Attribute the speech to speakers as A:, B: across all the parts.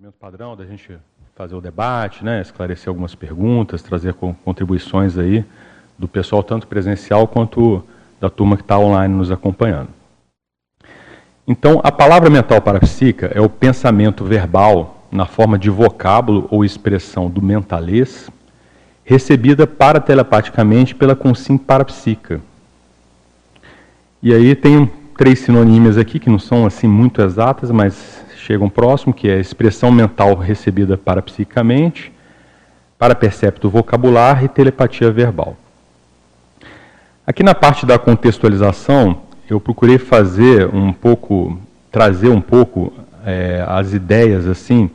A: procedimento padrão da gente fazer o debate, né, esclarecer algumas perguntas, trazer contribuições aí do pessoal tanto presencial quanto da turma que está online nos acompanhando. Então, a palavra mental parapsíquica é o pensamento verbal na forma de vocábulo ou expressão do mentalês, recebida paratelepaticamente pela consciência parapsíquica. E aí tem três sinonímias aqui que não são assim muito exatas, mas chegam próximo, que é expressão mental recebida parapsicamente, para percepto vocabular e telepatia verbal. Aqui na parte da contextualização, eu procurei fazer um pouco, trazer um pouco é, as ideias assim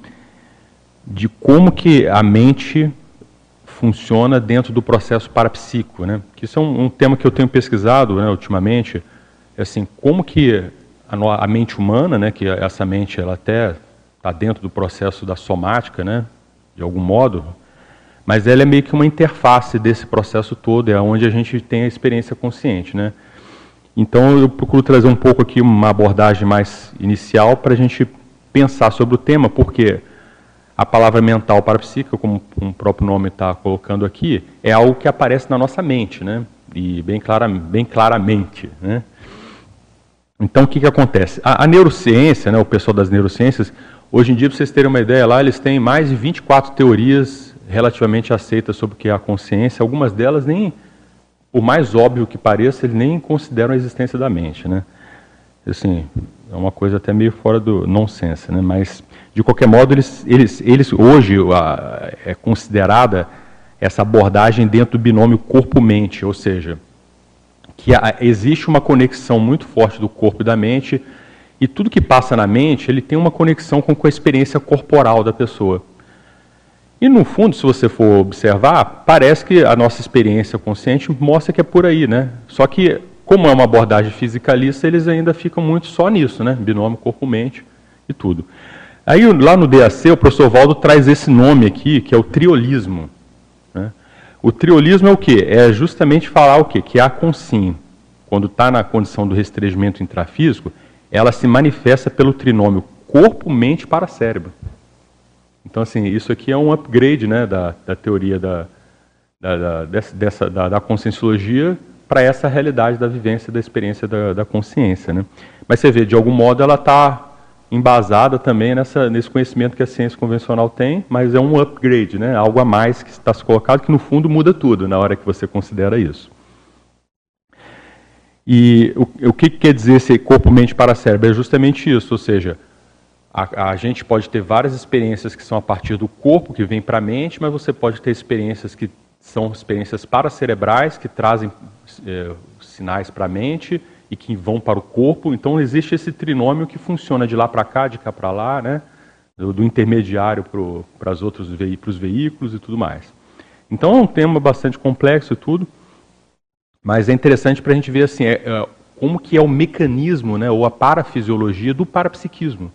A: de como que a mente funciona dentro do processo parapsíquico, né? Que isso é um, um tema que eu tenho pesquisado né, ultimamente, é assim, como que a, a, mente humana, né, que essa mente ela até está dentro do processo da somática, né, de algum modo, mas ela é meio que uma interface desse processo todo, é onde a gente tem a experiência consciente, né. Então eu procuro trazer um pouco aqui uma abordagem mais inicial para a gente pensar sobre o tema, porque a palavra mental parapsíquica, como o próprio nome está colocando aqui, é algo que aparece na nossa mente, né? E bem, clara, bem claramente, né? Então, o que, que acontece? A, a, neurociência, né, o pessoal das neurociências, hoje em dia, para vocês terem uma ideia lá, eles têm mais de 24 teorias relativamente aceitas sobre o que é a consciência. Algumas delas nem, o mais óbvio que pareça, eles nem consideram a existência da mente, né? Assim, é uma coisa até meio fora do nonsense, né? Mas, de qualquer modo, eles, eles, eles hoje a, é considerada essa abordagem dentro do binômio corpo-mente, ou seja, que existe uma conexão muito forte do corpo e da mente, e tudo que passa na mente, ele tem uma conexão com, com a experiência corporal da pessoa. E no fundo, se você for observar, parece que a nossa experiência consciente mostra que é por aí, né? Só que, como é uma abordagem fisicalista, eles ainda ficam muito só nisso, né? Binômio corpo-mente e tudo. Aí lá no DAC, o professor Valdo traz esse nome aqui, que é o triolismo. O triolismo é o quê? É justamente falar o quê? Que a consim, quando está na condição do restringimento intrafísico, ela se manifesta pelo trinômio corpo, mente para cérebro. Então, assim, isso aqui é um upgrade né, da, da teoria da, da, da dessa, da, da conscienciologia para essa realidade da vivência, da experiência da, da consciência. Né? Mas você vê, de algum modo, ela está embasada também nessa, nesse conhecimento que a ciência convencional tem, mas é um upgrade, né? algo a mais que está se colocado, que no fundo muda tudo na hora que você considera isso. E o, o que quer dizer esse corpo-mente para cérebro? É justamente isso, ou seja, a, a, gente pode ter várias experiências que são a partir do corpo, que vem para a mente, mas você pode ter experiências que são experiências paracerebrais, que trazem é, sinais para a mente, e que vão para o corpo. Então existe esse trinômio que funciona de lá para cá, de cá para lá, né? do, do intermediário para os outros ve os veículos e tudo mais. Então é um tema bastante complexo e tudo, mas é interessante para a gente ver assim, é, é, como que é o mecanismo, né, ou a parafisiologia do parapsiquismo.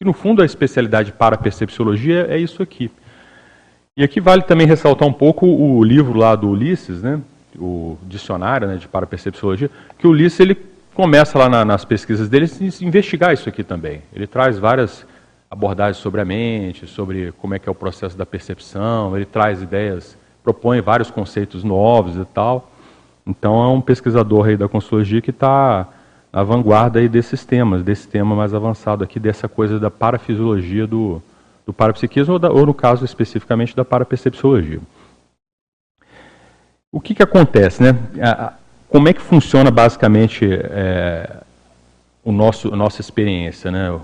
A: Que no fundo a especialidade parapercepciologia é isso aqui. E aqui vale também ressaltar um pouco o livro lá do Ulisses, né, o dicionário né, de parapercepciologia, que o Ulisses ele começa lá na, nas pesquisas dele a investigar isso aqui também. Ele traz várias abordagens sobre a mente, sobre como é que é o processo da percepção, ele traz ideias, propõe vários conceitos novos e tal. Então é um pesquisador aí da consciologia que está na vanguarda aí desses temas, desse tema mais avançado aqui, dessa coisa da parafisiologia do, do parapsiquismo, ou, da, ou no caso especificamente da parapercepciologia. O que, que acontece, né? Como é que funciona basicamente é, o nosso, a nossa experiência, né,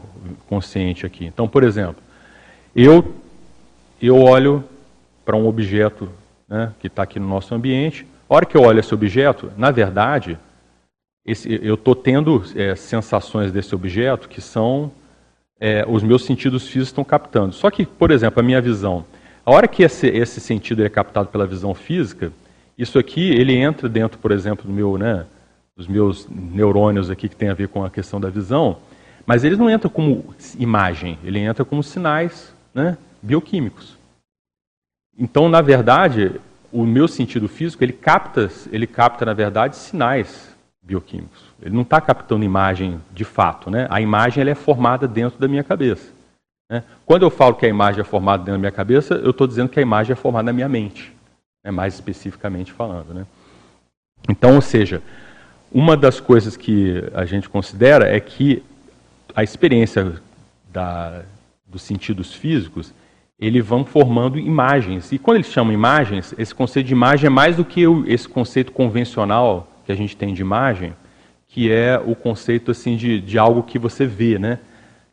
A: consciente aqui? Então, por exemplo, eu eu olho para um objeto né, que está aqui no nosso ambiente. A hora que eu olho esse objeto, na verdade, esse, eu estou tendo é, sensações desse objeto que são é, os meus sentidos físicos estão captando. Só que, por exemplo, a minha visão, a hora que esse, esse sentido é captado pela visão física, isso aqui, ele entra dentro, por exemplo, do meu, né, dos meus neurônios aqui que tem a ver com a questão da visão, mas eles não entram como imagem, ele entra como sinais né, bioquímicos. Então, na verdade, o meu sentido físico, ele capta, ele capta, na verdade, sinais bioquímicos. Ele não está captando imagem de fato. Né? A imagem ela é formada dentro da minha cabeça. Né? Quando eu falo que a imagem é formada dentro da minha cabeça, eu estou dizendo que a imagem é formada na minha mente, né? mais especificamente falando. Né? Então, ou seja, uma das coisas que a gente considera é que a experiência da, dos sentidos físicos, eles vão formando imagens. E quando eles chamam imagens, esse conceito de imagem é mais do que esse conceito convencional que a gente tem de imagem, que é o conceito assim de, de algo que você vê, né?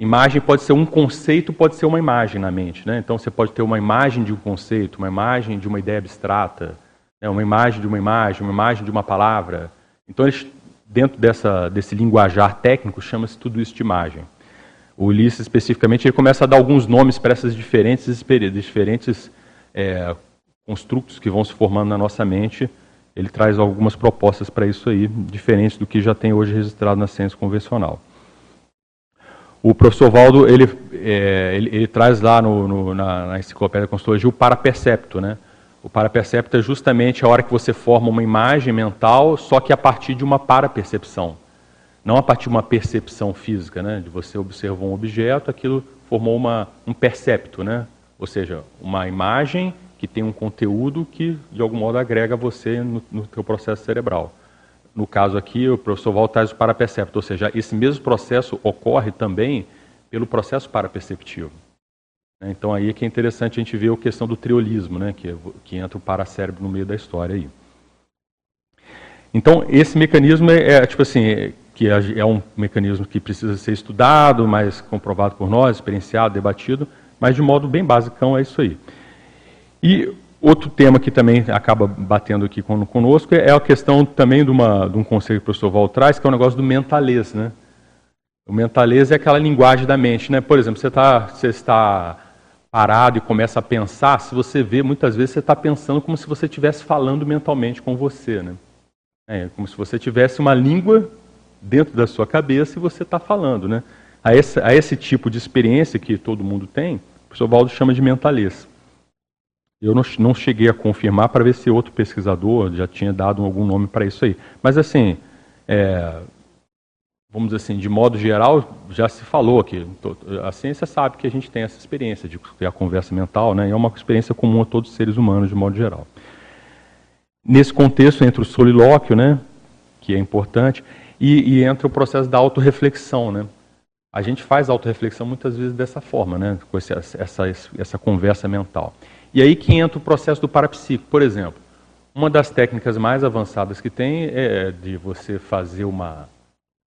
A: Imagem pode ser um conceito, pode ser uma imagem na mente, né? Então você pode ter uma imagem de um conceito, uma imagem de uma ideia abstrata, né? uma imagem de uma imagem, uma imagem de uma palavra. Então eles, dentro dessa, desse linguajar técnico, chama-se tudo isso de imagem. O Ulisses especificamente ele começa a dar alguns nomes para essas diferentes diferentes é, construtos que vão se formando na nossa mente ele traz algumas propostas para isso aí, diferentes do que já tem hoje registrado na ciência convencional. O professor Valdo, ele, é, ele, ele, traz lá no, no, na, na enciclopédia da Constologia o parapercepto, né? O parapercepto é justamente a hora que você forma uma imagem mental, só que a partir de uma parapercepção. Não a partir de uma percepção física, né? De você observar um objeto, aquilo formou uma, um percepto, né? Ou seja, uma imagem que tem um conteúdo que, de algum modo, agrega você no, no teu processo cerebral. No caso aqui, o professor Val traz o parapercepto, ou seja, esse mesmo processo ocorre também pelo processo paraperceptivo. Né? Então aí é que é interessante a gente ver a questão do triolismo, né, que, que entra o paracérebro no meio da história aí. Então esse mecanismo é, é tipo assim, que é, é um mecanismo que precisa ser estudado, mais comprovado por nós, experienciado, debatido, mas de modo bem basicão é isso aí. E outro tema que também acaba batendo aqui conosco é a questão também de, uma, de um conceito que o professor Val traz, que é o negócio do mentalês. Né? O mentalês é aquela linguagem da mente. Né? Por exemplo, você, tá, você está parado e começa a pensar, se você vê, muitas vezes você está pensando como se você estivesse falando mentalmente com você. Né? É como se você tivesse uma língua dentro da sua cabeça e você está falando. Né? A, esse, a esse tipo de experiência que todo mundo tem, o professor Valdo chama de mentalês. Eu não, não cheguei a confirmar para ver se outro pesquisador já tinha dado algum nome para isso aí. Mas, assim, é, vamos dizer assim, de modo geral, já se falou aqui. A ciência sabe que a gente tem essa experiência de ter a conversa mental, né? E é uma experiência comum a todos os seres humanos, de modo geral. Nesse contexto, entra o solilóquio, né? Que é importante, e, e entra o processo da autorreflexão, né? A gente faz autorreflexão muitas vezes dessa forma, né? Com essa, essa, essa conversa mental. E aí que entra o processo do parapsíquico. Por exemplo, uma das técnicas mais avançadas que tem é de você fazer uma,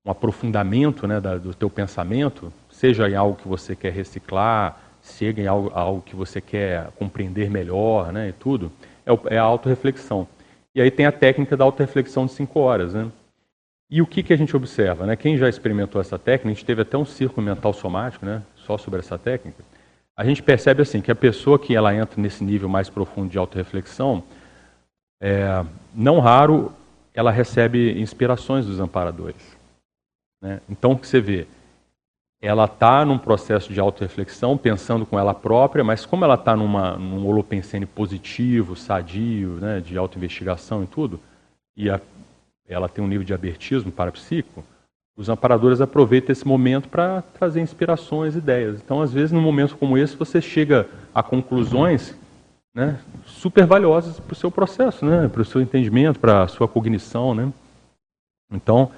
A: um aprofundamento né, da, do teu pensamento, seja em algo que você quer reciclar, seja em algo, algo que você quer compreender melhor né, e tudo, é, é a autorreflexão. E aí tem a técnica da autorreflexão de cinco horas. Né? E o que, que a gente observa? Né? Quem já experimentou essa técnica, a gente teve até um círculo mental somático né, só sobre essa técnica, a gente percebe assim que a pessoa que ela entra nesse nível mais profundo de autorreflexão, é, não raro ela recebe inspirações dos amparadores. Né? Então, você vê, ela está num processo de autorreflexão, pensando com ela própria, mas como ela está num holopensene positivo, sadio, né, de autoinvestigação e tudo, e a, ela tem um nível de abertismo parapsíquico, os amparadores aproveitam esse momento para trazer inspirações, ideias. Então, às vezes, num momento como esse, você chega a conclusões né, super valiosas para o seu processo, né, para o seu entendimento, para a sua cognição. Né? Então,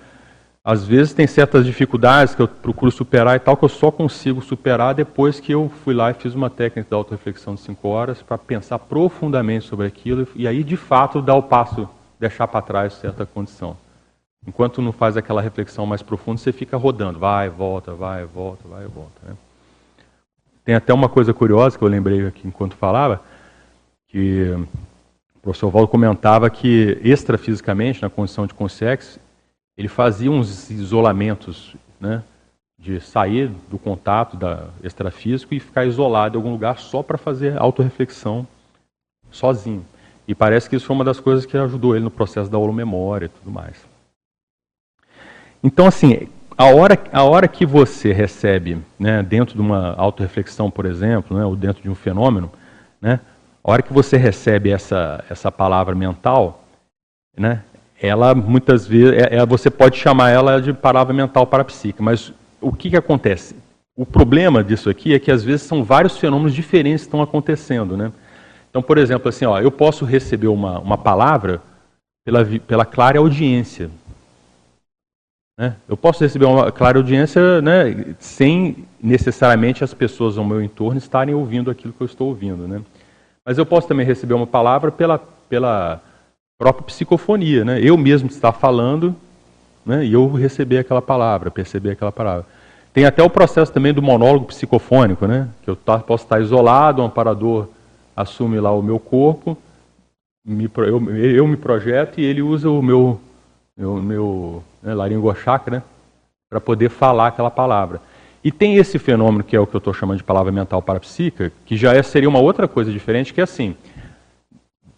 A: às vezes tem certas dificuldades que eu procuro superar e tal, que eu só consigo superar depois que eu fui lá e fiz uma técnica de auto-reflexão de cinco horas para pensar profundamente sobre aquilo e aí, de fato, dar o passo, deixar para trás certa condição. Enquanto não faz aquela reflexão mais profunda, você fica rodando, vai, volta, vai, volta, vai, volta. Né? Tem até uma coisa curiosa que eu lembrei aqui enquanto falava, que o professor Valdo comentava que extrafisicamente, na condição de consciência, ele fazia uns isolamentos, né, de sair do contato da extrafísico e ficar isolado em algum lugar só para fazer autorreflexão sozinho. E parece que isso foi uma das coisas que ajudou ele no processo da holomemória e tudo mais. Então, assim, a hora, a hora que você recebe, né, dentro de uma autorreflexão, por exemplo, né, ou dentro de um fenômeno, né, a hora que você recebe essa, essa palavra mental, né, ela muitas vezes, é, é, você pode chamar ela de palavra mental parapsíquica, mas o que, que acontece? O problema disso aqui é que às vezes são vários fenômenos diferentes que estão acontecendo, né? Então, por exemplo, assim, ó, eu posso receber uma, uma palavra pela, pela clara audiência. Né? Eu posso receber uma clara audiência né, sem necessariamente as pessoas ao meu entorno estarem ouvindo aquilo que eu estou ouvindo. Né? Mas eu posso também receber uma palavra pela, pela própria psicofonia. Né? Eu mesmo estar falando né, e eu receber aquela palavra, perceber aquela palavra. Tem até o processo também do monólogo psicofônico, né? que eu tá, posso estar isolado, um amparador assume lá o meu corpo, me, eu, eu me projeto e ele usa o meu, meu, meu né, laringochakra né, para poder falar aquela palavra. E tem esse fenômeno que é o que eu estou chamando de palavra mental parapsíquica, que já é, seria uma outra coisa diferente, que é assim.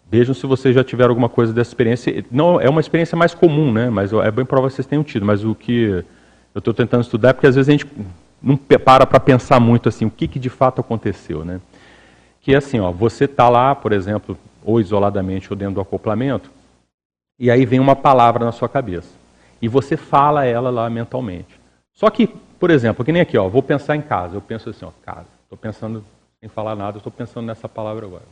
A: Vejam se vocês já tiveram alguma coisa dessa experiência. Não é uma experiência mais comum, né? Mas é bem provável que vocês tenham tido. Mas o que eu estou tentando estudar é porque às vezes a gente não para para pensar muito assim o que, que de fato aconteceu, né? Que é assim, ó, você está lá, por exemplo, ou isoladamente ou dentro do acoplamento, e aí vem uma palavra na sua cabeça e você fala ela lá mentalmente. Só que por exemplo, que nem aqui, ó, vou pensar em casa. Eu penso assim, ó, casa. Estou pensando, sem falar nada, estou pensando nessa palavra agora.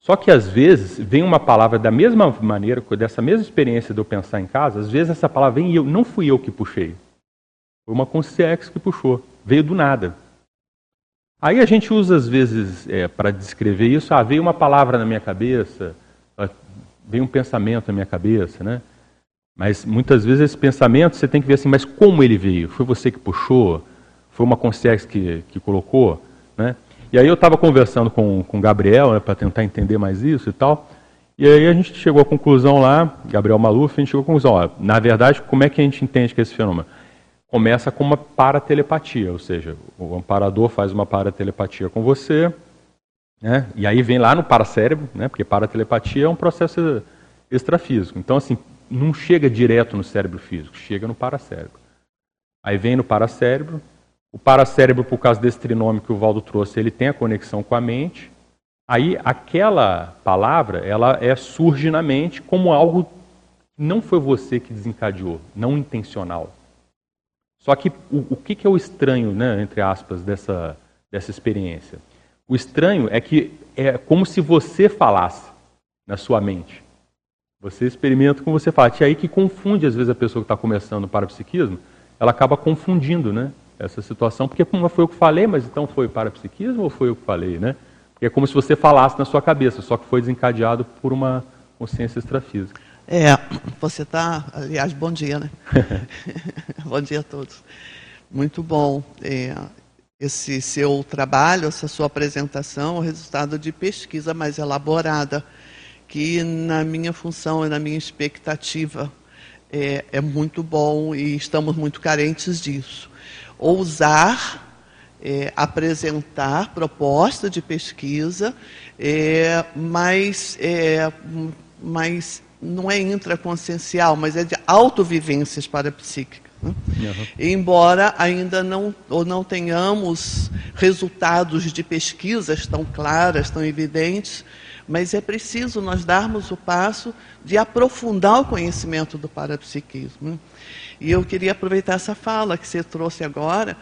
A: Só que às vezes vem uma palavra da mesma maneira, dessa mesma experiência de eu pensar em casa, às vezes essa palavra vem e eu, não fui eu que puxei. Foi uma consciência que puxou. Veio do nada. Aí a gente usa às vezes é, para descrever isso, ah, veio uma palavra na minha cabeça, veio um pensamento na minha cabeça, né? Mas muitas vezes esse pensamento você tem que ver assim, mas como ele veio? Foi você que puxou? Foi uma consciência que, que colocou? Né? E aí eu estava conversando com, o Gabriel né, para tentar entender mais isso e tal. E aí a gente chegou à conclusão lá, Gabriel Maluf, a gente chegou à conclusão, ó, na verdade, como é que a gente entende que é esse fenômeno? Começa com uma paratelepatia, ou seja, o amparador faz uma paratelepatia com você, né, e aí vem lá no paracérebro, né, porque paratelepatia é um processo extrafísico. Então, assim, não chega direto no cérebro físico, chega no paracérebro. Aí vem no paracérebro. O paracérebro, por causa desse trinômio que o Valdo trouxe, ele tem a conexão com a mente. Aí aquela palavra, ela é, surge na mente como algo que não foi você que desencadeou, não intencional. Só que o, o que, que é o estranho, né, entre aspas, dessa, dessa experiência? O estranho é que é como se você falasse na sua mente. Você experimenta como você fala. E aí que confunde, às vezes, a pessoa que está começando o parapsiquismo, ela acaba confundindo né, essa situação, porque como foi eu que falei, mas então foi parapsiquismo ou foi eu que falei, né? Porque é como se você falasse na sua cabeça, só que foi desencadeado por uma consciência extrafísica.
B: É, você está, aliás, bom dia, né? bom dia a todos. Muito bom. É, esse seu trabalho, essa sua apresentação, o resultado de pesquisa mais elaborada que na minha função e na minha expectativa é, é muito bom e estamos muito carentes disso. Ousar é, apresentar proposta de pesquisa, é, mas, é, mas não é intraconsciencial, mas é de autovivências parapsíquicas. Né? Uhum. Embora ainda não, ou não tenhamos resultados de pesquisas tão claras, tão evidentes, mas é preciso nós darmos o passo de aprofundar o conhecimento do parapsiquismo. E eu queria aproveitar essa fala que você trouxe agora,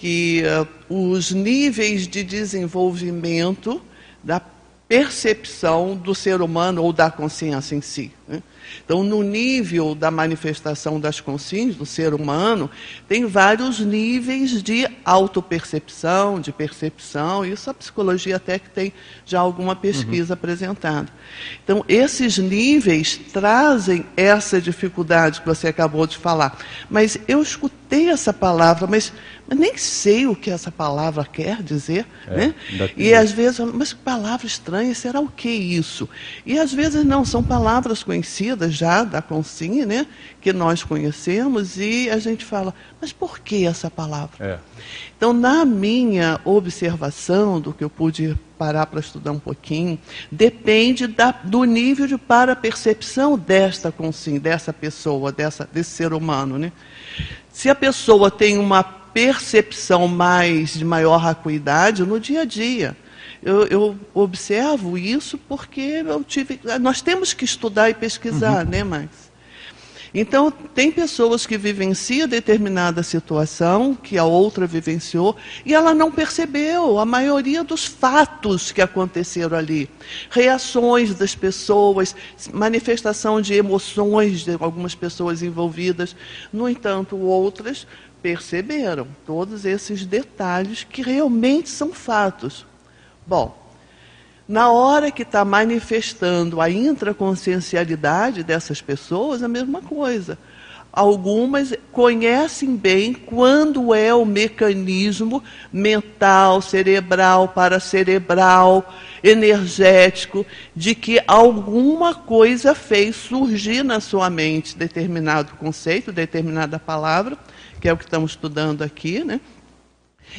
B: que uh, os níveis de desenvolvimento da percepção do ser humano ou da consciência em si. Né? Então, no nível da manifestação das consciências do ser humano, tem vários níveis de autopercepção, de percepção, isso a psicologia até que tem já alguma pesquisa uhum. apresentada. Então, esses níveis trazem essa dificuldade que você acabou de falar. Mas eu escutei essa palavra, mas mas nem sei o que essa palavra quer dizer. É, né? E às vezes, mas que palavra estranha, será o que isso? E às vezes não, são palavras conhecidas já da consinha, né? que nós conhecemos, e a gente fala, mas por que essa palavra? É. Então, na minha observação, do que eu pude parar para estudar um pouquinho, depende da, do nível de para-percepção desta consciência, dessa pessoa, dessa, desse ser humano. Né? Se a pessoa tem uma percepção mais de maior acuidade no dia a dia. Eu, eu, observo isso porque eu tive. Nós temos que estudar e pesquisar, uhum. né, Max? Então, tem pessoas que vivenciam determinada situação que a outra vivenciou e ela não percebeu a maioria dos fatos que aconteceram ali. Reações das pessoas, manifestação de emoções de algumas pessoas envolvidas. No entanto, outras perceberam todos esses detalhes que realmente são fatos. Bom, na hora que está manifestando a intraconsciencialidade dessas pessoas, a mesma coisa. Algumas conhecem bem quando é o mecanismo mental, cerebral, paracerebral, energético, de que alguma coisa fez surgir na sua mente determinado conceito, determinada palavra, que é o que estamos estudando aqui, né?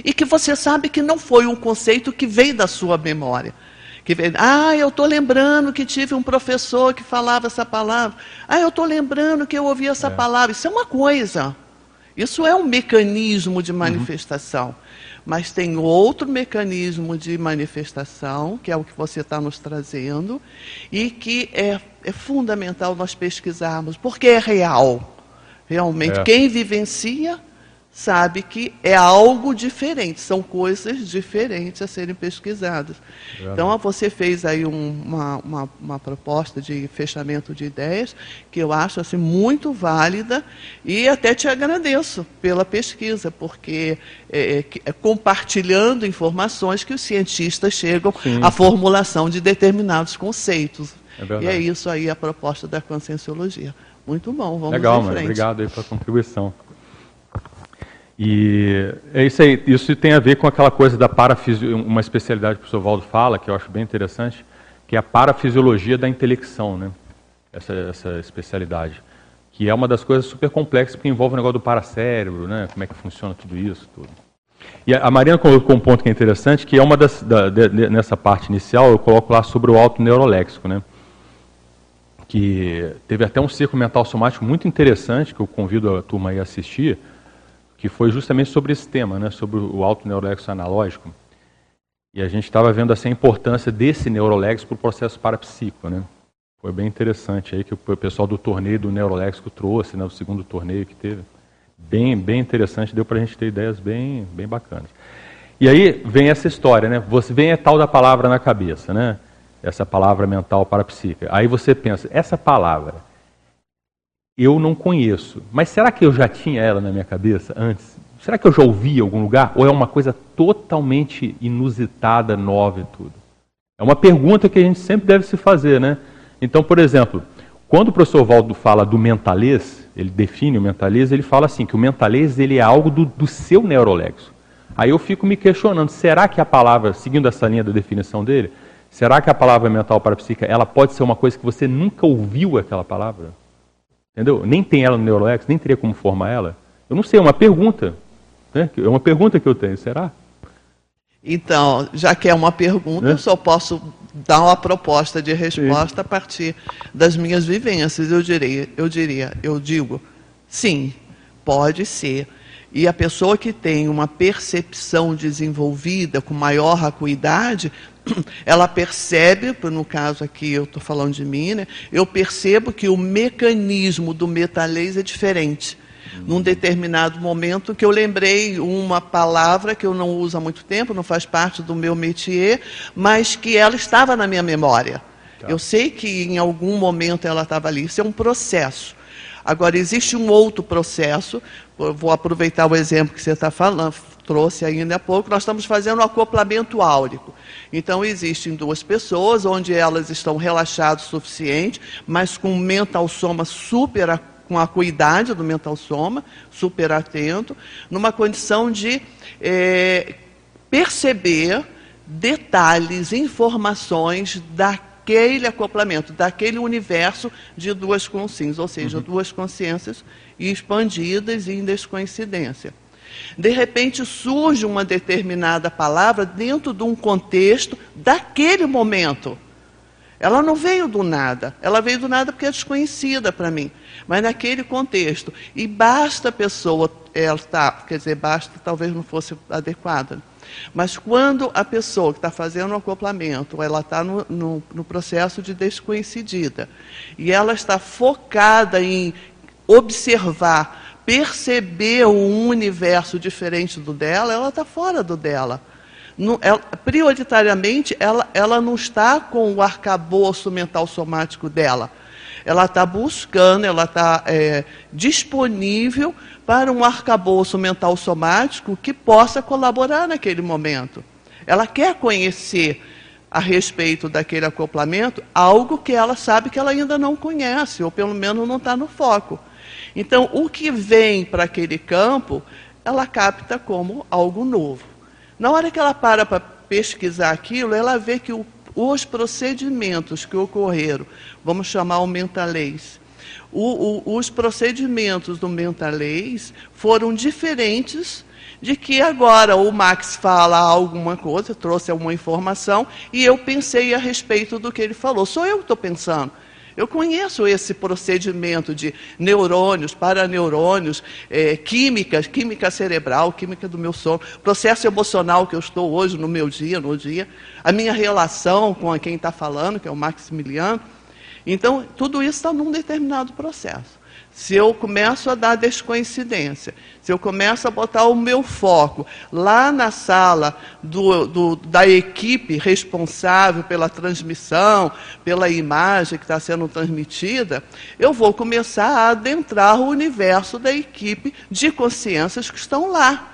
B: E que você sabe que não foi um conceito que veio da sua memória que vem, ah, eu estou lembrando que tive um professor que falava essa palavra. Ah, eu estou lembrando que eu ouvi essa é. palavra. Isso é uma coisa. Isso é um mecanismo de uhum. manifestação. Uhum. Mas tem outro mecanismo de manifestação, que é o que você está nos trazendo, e que é, é fundamental nós pesquisarmos, porque é real. Realmente, é. quem vivencia sabe que é algo diferente, são coisas diferentes a serem pesquisadas. Então, você fez aí um, uma, uma, uma, proposta de fechamento de ideias que eu acho assim, muito válida e até te agradeço pela pesquisa, porque é, é, é compartilhando informações que os cientistas chegam Sim. à formulação de determinados conceitos. É e é isso aí a proposta da conscienciologia. Muito bom, vamos
A: Legal, em frente. obrigado aí pela contribuição. E é isso aí, isso tem a ver com aquela coisa da parafisiologia, uma especialidade que o professor Valdo fala, que eu acho bem interessante, que é a parafisiologia da intelecção, né? essa, essa especialidade. Que é uma das coisas super complexas, porque envolve o negócio do paracérebro, né? como é que funciona tudo isso. Tudo. E a Mariana colocou um ponto que é interessante, que é uma das, da, de, nessa parte inicial, eu coloco lá sobre o auto neuroléxico, né? que teve até um círculo mental somático muito interessante, que eu convido a turma a assistir, que foi justamente sobre esse tema, né, sobre o alto neurolexo analógico. E a gente estava vendo assim, a importância desse neurolexo para o processo parapsíquico. Né? Foi bem interessante aí que o pessoal do torneio do neuroléxico trouxe, né, o segundo torneio que teve. Bem, bem interessante, deu para a gente ter ideias bem, bem bacanas. E aí vem essa história, né? Você vem a tal da palavra na cabeça, né? Essa palavra mental parapsíquica. Aí você pensa, essa palavra, eu não conheço. Mas será que eu já tinha ela na minha cabeça antes? Será que eu já ouvi em algum lugar? Ou é uma coisa totalmente inusitada, nova e tudo? É uma pergunta que a gente sempre deve se fazer, né? Então, por exemplo, quando o professor Valdo fala do mentalês, ele define o mentalês, ele fala assim, que o mentalês ele é algo do, do seu neurolexo. Aí eu fico me questionando, será que a palavra, seguindo essa linha da definição dele, será que a palavra mental para psique, ela pode ser uma coisa que você nunca ouviu aquela palavra? Entendeu? Nem tem ela no Neurolex, nem teria como formar ela. Eu não sei, é uma pergunta. Né? É uma pergunta que eu tenho, será?
B: Então, já que é uma pergunta, é? eu só posso dar uma proposta de resposta sim. a partir das minhas vivências. Eu diria, eu diria, eu digo, sim, pode ser. E a pessoa que tem uma percepção desenvolvida com maior acuidade ela percebe, no caso aqui eu estou falando de mim, né, eu percebo que o mecanismo do metalês é diferente. Num determinado momento que eu lembrei uma palavra que eu não uso há muito tempo, não faz parte do meu métier, mas que ela estava na minha memória. Tá. Eu sei que em algum momento ela estava ali. Isso é um processo. Agora, existe um outro processo, vou aproveitar o exemplo que você está falando, trouxe ainda há pouco, nós estamos fazendo um acoplamento áurico. Então, existem duas pessoas, onde elas estão relaxadas o suficiente, mas com mental soma super com a acuidade do mental soma, super atento, numa condição de é, perceber detalhes, informações daquele acoplamento, daquele universo de duas consciências, ou seja, uhum. duas consciências expandidas e em descoincidência. De repente surge uma determinada palavra dentro de um contexto daquele momento. Ela não veio do nada, ela veio do nada porque é desconhecida para mim, mas naquele contexto. E basta a pessoa, ela está, quer dizer, basta talvez não fosse adequada, mas quando a pessoa que está fazendo o acoplamento, ela está no, no, no, processo de desconhecida, e ela está focada em observar, perceber um universo diferente do dela, ela está fora do dela. Não, ela, prioritariamente, ela, ela não está com o arcabouço mental somático dela. Ela está buscando, ela está é, disponível para um arcabouço mental somático que possa colaborar naquele momento. Ela quer conhecer a respeito daquele acoplamento algo que ela sabe que ela ainda não conhece, ou pelo menos não está no foco. Então, o que vem para aquele campo, ela capta como algo novo. Na hora que ela para para pesquisar aquilo, ela vê que o, os procedimentos que ocorreram, vamos chamar o mentalês, o, o, os procedimentos do mentalês foram diferentes de que agora o Max fala alguma coisa, trouxe alguma informação, e eu pensei a respeito do que ele falou. Sou eu que estou pensando. Eu conheço esse procedimento de neurônios, paraneurônios, é, química, química cerebral, química do meu sono, processo emocional que eu estou hoje no meu dia, no dia, a minha relação com quem está falando, que é o Maximiliano. Então, tudo isso está num determinado processo. Se eu começo a dar descoincidência, se eu começo a botar o meu foco lá na sala do, do, da equipe responsável pela transmissão, pela imagem que está sendo transmitida, eu vou começar a adentrar o universo da equipe de consciências que estão lá.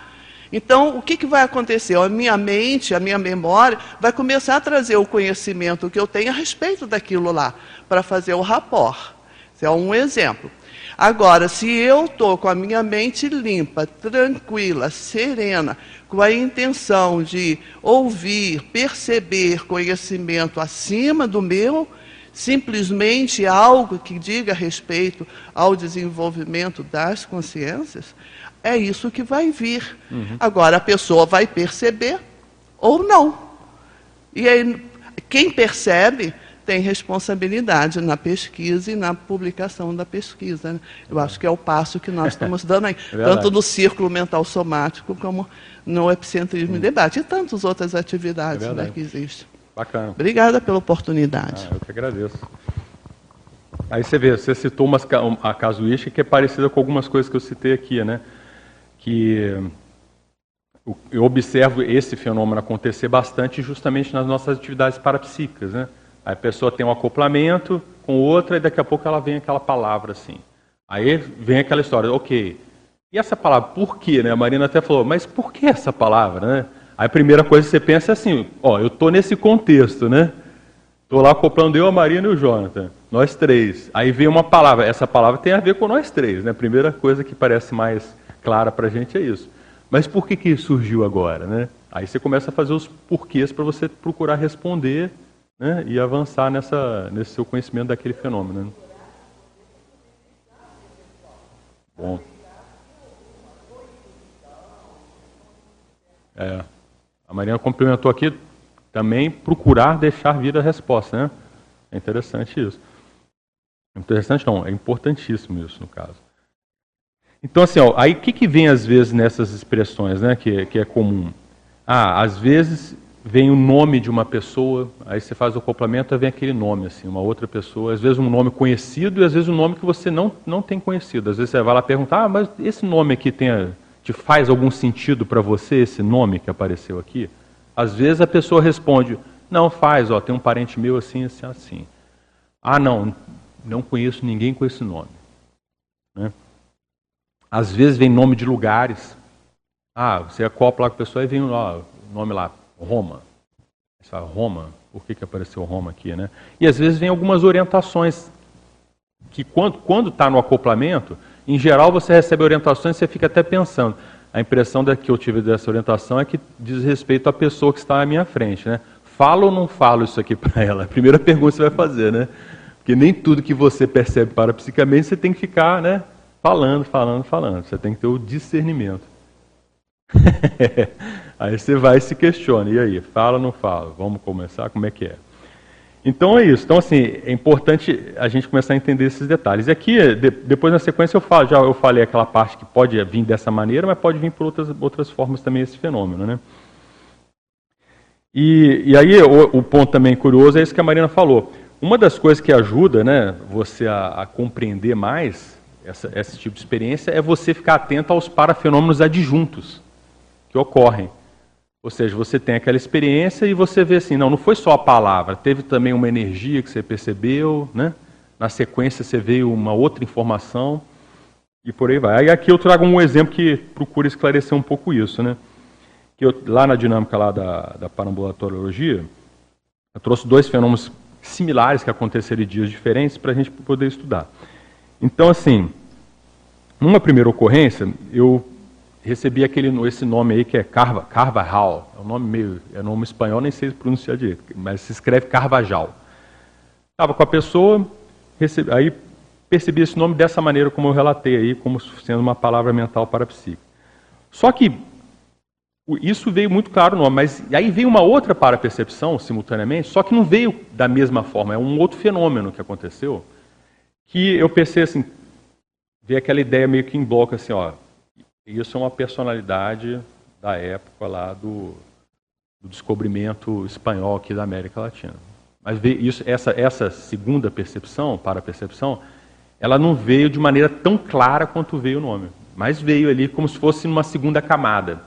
B: Então, o que, que vai acontecer? A minha mente, a minha memória, vai começar a trazer o conhecimento que eu tenho a respeito daquilo lá, para fazer o rapport. É um exemplo. Agora, se eu estou com a minha mente limpa, tranquila, serena, com a intenção de ouvir, perceber conhecimento acima do meu, simplesmente algo que diga respeito ao desenvolvimento das consciências, é isso que vai vir. Uhum. Agora, a pessoa vai perceber ou não. E aí, quem percebe tem responsabilidade na pesquisa e na publicação da pesquisa. Né? Eu acho que é o passo que nós estamos dando aí, é tanto no círculo mental somático como no epicentrismo hum. e debate, e tantas outras atividades é né, que existem.
A: Bacana.
B: Obrigada pela oportunidade.
A: Ah, eu que agradeço. Aí você vê, você citou uma, a casuística que é parecida com algumas coisas que eu citei aqui, né? Que eu observo esse fenômeno acontecer bastante justamente nas nossas atividades parapsíquicas, né? A pessoa tem um acoplamento com outra e daqui a pouco ela vem aquela palavra assim. Aí vem aquela história, ok. E essa palavra, por quê? Né? A Marina até falou, mas por que essa palavra? Né? Aí a primeira coisa que você pensa é assim, ó, eu estou nesse contexto, né? Estou lá acoplando eu, a Marina e o Jonathan, nós três. Aí vem uma palavra, essa palavra tem a ver com nós três, né? A primeira coisa que parece mais clara para a gente é isso. Mas por que, que surgiu agora, né? Aí você começa a fazer os porquês para você procurar responder né, e avançar nessa, nesse seu conhecimento daquele fenômeno. Né? Bom. É, a Mariana complementou aqui também procurar deixar vir a resposta, né? É interessante isso. Interessante não, é importantíssimo isso no caso. Então assim, ó, aí o que, que vem às vezes nessas expressões, né, que, que é comum? Ah, às vezes vem o nome de uma pessoa, aí você faz o acoplamento, vem aquele nome, assim, uma outra pessoa, às vezes um nome conhecido e às vezes um nome que você não, não tem conhecido. Às vezes você vai lá perguntar, ah, mas esse nome aqui tem, te faz algum sentido para você, esse nome que apareceu aqui? Às vezes a pessoa responde, não faz, ó, tem um parente meu assim, assim, assim. Ah, não, não conheço ninguém com esse nome. Né? Às vezes vem nome de lugares. Ah, você acopla lá com a pessoa e vem o nome lá, Roma. Fala, Roma? Por que, que apareceu Roma aqui, né? E às vezes vem algumas orientações que quando está no acoplamento, em geral você recebe orientações e você fica até pensando. A impressão que eu tive dessa orientação é que diz respeito à pessoa que está à minha frente, né? Falo ou não falo isso aqui para ela? A primeira pergunta que você vai fazer, né? Porque nem tudo que você percebe parapsicamente você tem que ficar, né? Falando, falando, falando. Você tem que ter o discernimento. Aí você vai e se questiona, e aí, fala ou não fala? Vamos começar? Como é que é? Então é isso. Então, assim, é importante a gente começar a entender esses detalhes. E aqui, de, depois na sequência, eu falo, já eu falei aquela parte que pode vir dessa maneira, mas pode vir por outras, outras formas também esse fenômeno, né? E, e aí, o, o, ponto também curioso é isso que a Marina falou. Uma das coisas que ajuda né, você a, a compreender mais essa, esse tipo de experiência é você ficar atento aos parafenômenos adjuntos que ocorrem. Ou seja, você tem aquela experiência e você vê assim, não, não foi só a palavra, teve também uma energia que você percebeu, né? Na sequência você veio uma outra informação e por aí vai. Aí aqui eu trago um exemplo que procura esclarecer um pouco isso, né? Que eu, lá na dinâmica lá da, da parambulatoriologia, eu trouxe dois fenômenos similares que aconteceram em dias diferentes para a gente poder estudar. Então, assim, numa primeira ocorrência, eu recebi aquele, esse nome aí que é Carva, Carvajal. É um nome meio, é um nome espanhol, nem sei pronunciar direito, mas se escreve Carvajal. Estava com a pessoa, recebi, aí percebi esse nome dessa maneira como eu relatei aí, como sendo uma palavra mental para psique. Só que isso veio muito claro no mas aí veio uma outra para-percepção simultaneamente, só que não veio da mesma forma, é um outro fenômeno que aconteceu, que eu pensei assim, veio aquela ideia meio que em bloco assim, ó, isso é uma personalidade da época lá do, do descobrimento espanhol aqui da América Latina. Mas isso, essa, essa segunda percepção, para-percepção, ela não veio de maneira tão clara quanto veio o nome, mas veio ali como se fosse numa segunda camada.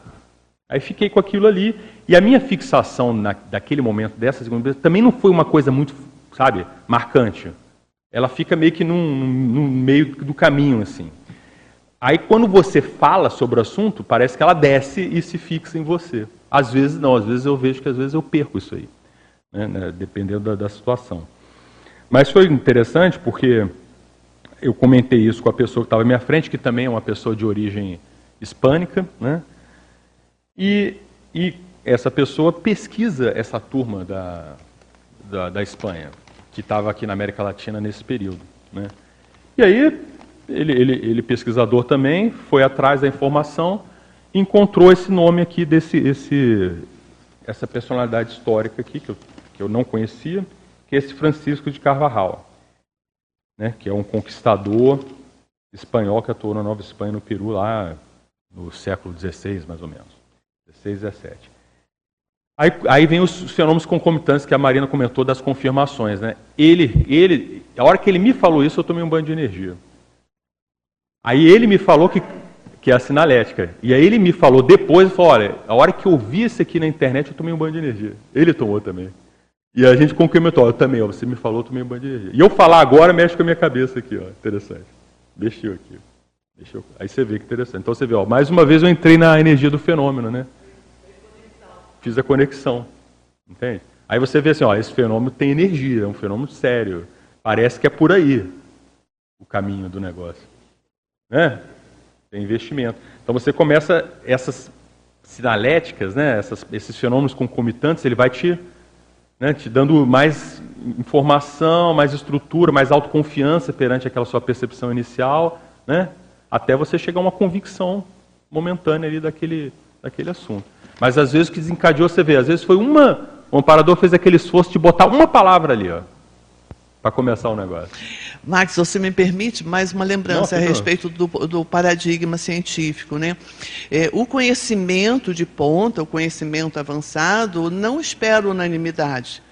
A: Aí fiquei com aquilo ali. E a minha fixação na, daquele momento, dessa segunda vez, também não foi uma coisa muito, sabe, marcante. Ela fica meio que num meio do caminho, assim. Aí quando você fala sobre o assunto, parece que ela desce e se fixa em você. Às vezes não, às vezes eu vejo que às vezes eu perco isso aí, né, né, dependendo da, da situação. Mas foi interessante porque eu comentei isso com a pessoa que estava à minha frente, que também é uma pessoa de origem hispânica, né? E, e essa pessoa pesquisa essa turma da, da, da Espanha, que estava aqui na América Latina nesse período. Né? E aí, ele, ele, ele, pesquisador também, foi atrás da informação, encontrou esse nome aqui, desse, esse, essa personalidade histórica aqui, que eu, que eu não conhecia, que é esse Francisco de Carvajal, né, que é um conquistador espanhol que atuou na Nova Espanha, no Peru, lá no século XVI, mais ou menos. 16, 17. Aí, aí vem os fenômenos concomitantes que a Marina comentou das confirmações. Né? Ele, ele, a hora que ele me falou isso, eu tomei um banho de energia. Aí ele me falou que, que é a sinalética. E aí ele me falou depois, falou, olha, a hora que eu vi isso aqui na internet, eu tomei um banho de energia. Ele tomou também. E a gente concomitou, eu também, ó, você me falou, eu tomei um banho de energia. E eu falar agora mexe com a minha cabeça aqui, ó, interessante. Mexeu aqui. Mexeu. Aí você vê que interessante. Então você vê, ó, mais uma vez eu entrei na energia do fenômeno, né? fiz a conexão. Entende? Aí você vê assim, ó, esse fenômeno tem energia, é um fenômeno sério. Parece que é por aí o caminho do negócio. Né? Tem investimento. Então você começa essas sinaléticas, né, essas, esses fenômenos concomitantes, ele vai te, né, te dando mais informação, mais estrutura, mais autoconfiança perante aquela sua percepção inicial, né, até você chegar a uma convicção momentânea ali daquele, daquele assunto. Mas às vezes o que desencadeou, você vê, às vezes foi uma. O amparador fez aquele esforço de botar uma palavra ali, ó, para começar o negócio.
B: Max, você me permite mais uma lembrança a respeito do, do, paradigma científico. Né? É, o conhecimento de ponta, o conhecimento avançado, não espera unanimidade,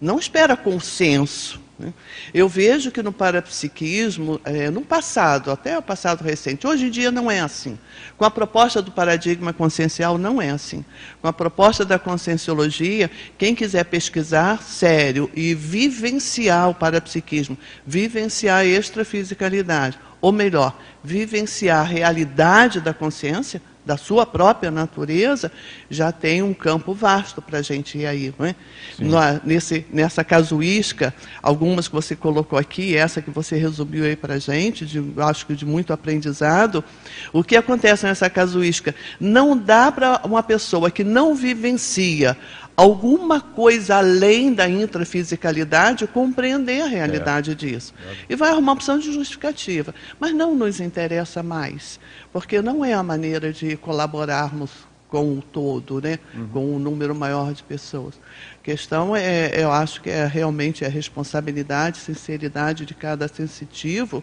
B: não espera consenso. Né? Eu vejo que no parapsiquismo, é, no passado, até o passado recente, hoje em dia não é assim. Com a proposta do paradigma consciencial, não é assim. Com a proposta da conscienciologia, quem quiser pesquisar sério e vivenciar o parapsiquismo, vivenciar a extrafisicalidade, ou melhor, vivenciar a realidade da consciência, da sua própria natureza, já tem um campo vasto para a gente ir aí. Não é? nesse, nessa casuística, algumas que você colocou aqui, essa que você resumiu aí para a gente, de, acho que de muito aprendizado, o que acontece nessa casuística? Não dá para uma pessoa que não vivencia alguma coisa além da intrafisicalidade compreender a realidade é. disso. E vai arrumar uma opção de justificativa. Mas não nos interessa mais, porque não é a maneira de colaborarmos com o todo, né? Uhum. com um número maior de pessoas. A questão é, eu acho que é realmente a responsabilidade, sinceridade de cada sensitivo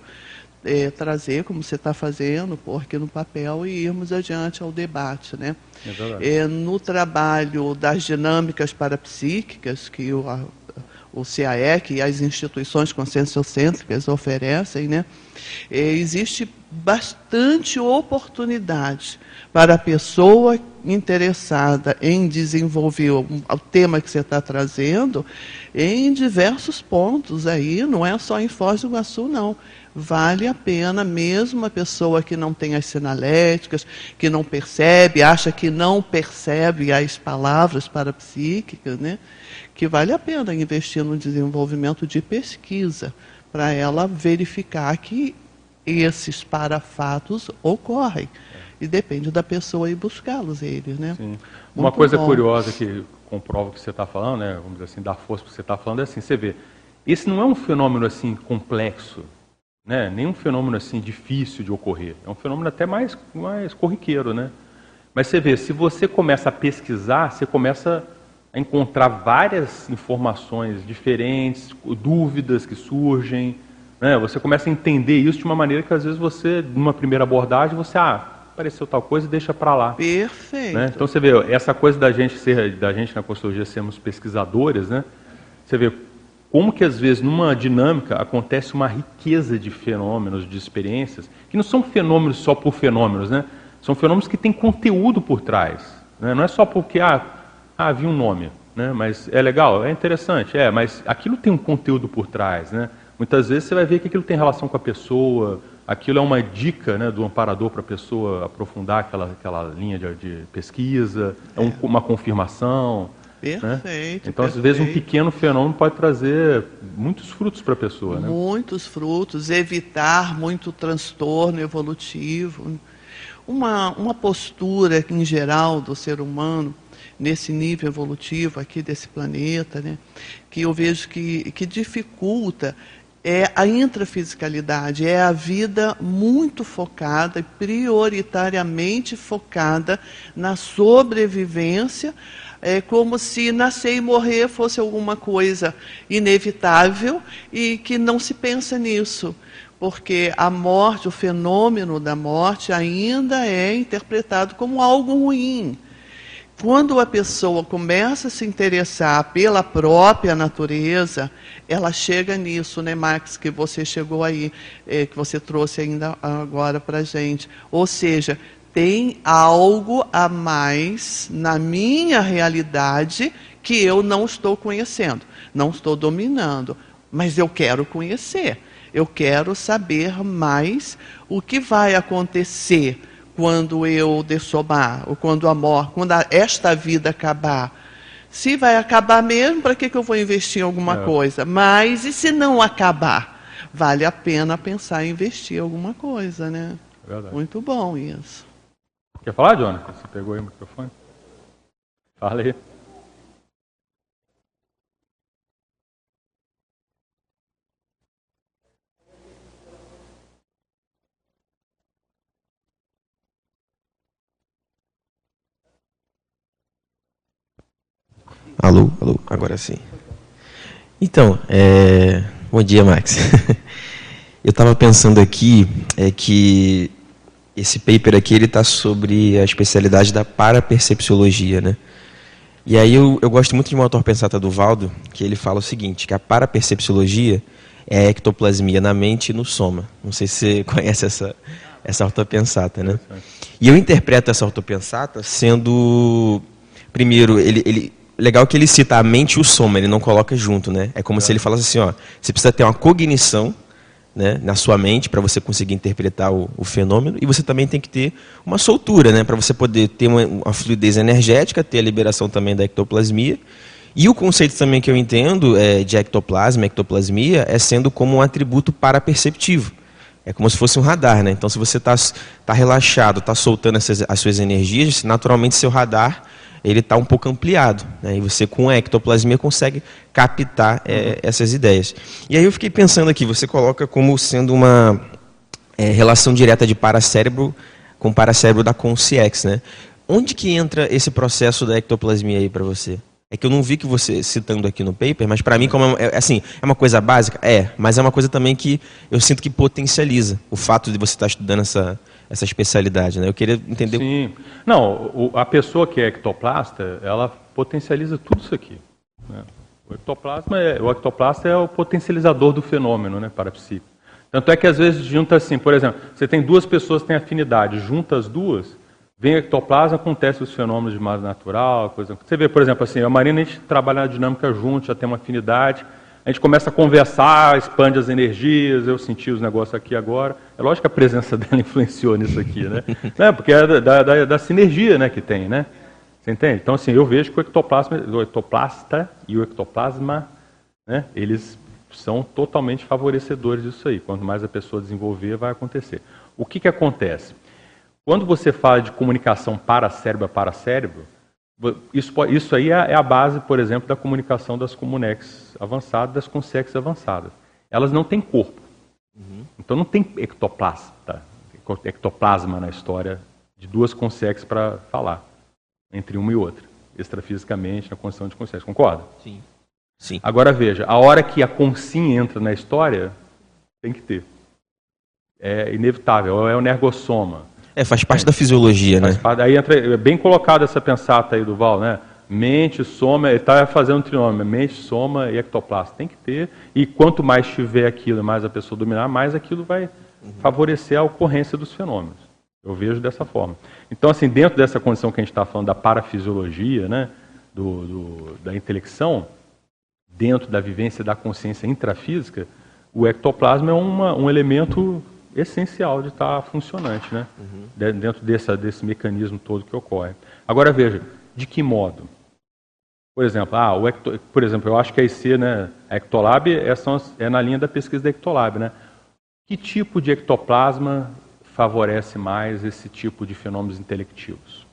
B: é, trazer, como você está fazendo, pôr aqui no papel e irmos adiante ao debate. Né? É é, no trabalho das dinâmicas parapsíquicas, que o, o CAEC e as instituições conscienciocêntricas oferecem, né, é, existe bastante oportunidade para a pessoa interessada em desenvolver o, o tema que você está trazendo em diversos pontos aí, não é só em Foz do Iguaçu, não. Vale a pena, mesmo a pessoa que não tem as sinaléticas, que não percebe, acha que não percebe as palavras parapsíquicas, né? que vale a pena investir no desenvolvimento de pesquisa para ela verificar que esses parafatos ocorrem. E depende da pessoa ir buscá-los, eles, né?
A: Sim. Uma coisa bom. curiosa que comprova o que você está falando, né? Vamos dizer assim, da força que você está falando, é assim, você vê, esse não é um fenômeno assim complexo, né? Nenhum fenômeno assim difícil de ocorrer. É um fenômeno até mais, mais corriqueiro, né? Mas você vê, se você começa a pesquisar, você começa a encontrar várias informações diferentes, dúvidas que surgem, né? Você começa a entender isso de uma maneira que às vezes você, numa primeira abordagem, você, ah, apareceu tal coisa, deixa para lá.
B: Perfeito.
A: Né? Então você vê, essa coisa da gente ser, da gente na consultoria sermos pesquisadores, né? Você vê como que às vezes numa dinâmica acontece uma riqueza de fenômenos, de experiências, que não são fenômenos só por fenômenos, né? São fenômenos que têm conteúdo por trás. Né? Não é só porque, ah, ah, vi um nome, né? Mas é legal, é interessante, é, mas aquilo tem um conteúdo por trás, né? Muitas vezes você vai ver que aquilo tem relação com a pessoa, aquilo é uma dica né, do amparador para a pessoa aprofundar aquela, aquela linha de, de pesquisa, é, um, uma confirmação.
B: Perfeito.
A: Né? Então,
B: perfeito.
A: às vezes, um pequeno fenômeno pode trazer muitos frutos para a pessoa. Né?
B: Muitos frutos, evitar muito transtorno evolutivo. Uma, uma postura, em geral, do ser humano, nesse nível evolutivo aqui desse planeta, né, que eu vejo que, que dificulta é a intrafisicalidade, é a vida muito focada e prioritariamente focada na sobrevivência, é como se nascer e morrer fosse alguma coisa inevitável e que não se pensa nisso, porque a morte, o fenômeno da morte ainda é interpretado como algo ruim quando a pessoa começa a se interessar pela própria natureza, ela chega nisso, né, Max, que você chegou aí, é, que você trouxe ainda agora para gente. Ou seja, tem algo a mais na minha realidade que eu não estou conhecendo, não estou dominando, mas eu quero conhecer, eu quero saber mais o que vai acontecer quando eu dessomar, ou quando a morte, quando a, esta vida acabar. Se vai acabar mesmo, para que, que eu vou investir em alguma é. coisa? Mas e se não acabar? Vale a pena pensar em investir em alguma coisa, né? Verdade. Muito bom isso.
A: Quer falar, Johnny? Você pegou aí o microfone? Fala aí.
C: Alô, alô, agora sim. Então, é... bom dia, Max. Eu estava pensando aqui é que esse paper aqui ele está sobre a especialidade da parapercepciologia, né? E aí eu, eu gosto muito de uma autor pensata do Valdo, que ele fala o seguinte, que a parapercepciologia é a ectoplasmia na mente e no soma. Não sei se você conhece essa, essa ortopensata, né? E eu interpreto essa ortopensata sendo, primeiro, ele, ele legal que ele cita a mente e o soma, ele não coloca junto, né? É como é. se ele falasse assim, ó, você precisa ter uma cognição né, na sua mente para você conseguir interpretar o, o, fenômeno e você também tem que ter uma soltura, né, para você poder ter uma, uma, fluidez energética, ter a liberação também da ectoplasmia. E o conceito também que eu entendo é, de ectoplasma, ectoplasmia, é sendo como um atributo paraperceptivo. É como se fosse um radar, né? Então, se você está tá relaxado, está soltando essas, as suas energias, naturalmente seu radar ele está um pouco ampliado. Né? E você, com a ectoplasmia, consegue captar é, essas ideias. E aí eu fiquei pensando aqui, você coloca como sendo uma é, relação direta de paracérebro com paracérebro da consciex, né? Onde que entra esse processo da ectoplasmia aí para você? É que eu não vi que você citando aqui no paper, mas para mim, como é, é, assim, é uma coisa básica? É, mas é uma coisa também que eu sinto que potencializa o fato de você estar estudando essa, essa especialidade, né? Eu queria entender.
A: Sim. Não, o, a pessoa que é ectoplasta, ela potencializa tudo isso aqui. Né? O ectoplasma é, o ectoplasta é o potencializador do fenômeno né, parapsíquico. Tanto é que às vezes junta assim, por exemplo, você tem duas pessoas que têm afinidade, junta as duas, vem ectoplasma, acontece os fenômenos de massa natural, coisa. Você vê, por exemplo, assim, a Marina a gente trabalha na dinâmica junto, já tem uma afinidade, a gente começa a conversar, expande as energias, eu senti os negócios aqui agora. É lógico que a presença dela influenciou nisso aqui, né? é, porque é da, da, da, sinergia né, que tem, né? Você entende? Então, assim, eu vejo que o ectoplasma, o ectoplasta e o ectoplasma, né, eles são totalmente favorecedores disso aí. Quanto mais a pessoa desenvolver, vai acontecer. O que, que acontece? Quando você fala de comunicação para cérebro a para cérebro, isso, isso aí é, é a base, por exemplo, da comunicação das comunex avançadas, das consex avançadas. Elas não têm corpo. Uhum. Então não tem ectoplasta, ectoplasma na história de duas consex para falar entre uma e outra, extrafisicamente, na condição de consex. Concorda?
C: Sim. Sim.
A: Agora veja, a hora que a consim entra na história, tem que ter. É inevitável, é o nergossoma.
C: É, faz parte da fisiologia, faz
A: né? Parte, aí entra, é bem colocado essa pensata aí do Val, né? Mente, soma, ele está fazendo um trinômio, mente, soma e ectoplasta. Tem que ter. E quanto mais tiver aquilo, mais a pessoa dominar, mais aquilo vai uhum. favorecer a ocorrência dos fenômenos. Eu vejo dessa forma. Então, assim, dentro dessa condição que a gente está falando da parafisiologia, né, do, do, da intelecção, dentro da vivência da consciência intrafísica, o ectoplasma é uma, um elemento essencial de estar funcionante, né? Uhum. Dentro desse, desse mecanismo todo que ocorre. Agora veja, de que modo? Por exemplo, ah, o por exemplo, eu acho que a IC, né, a Ectolab é, é na linha da pesquisa da Ectolab, né? Que tipo de ectoplasma favorece mais esse tipo de fenômenos intelectivos?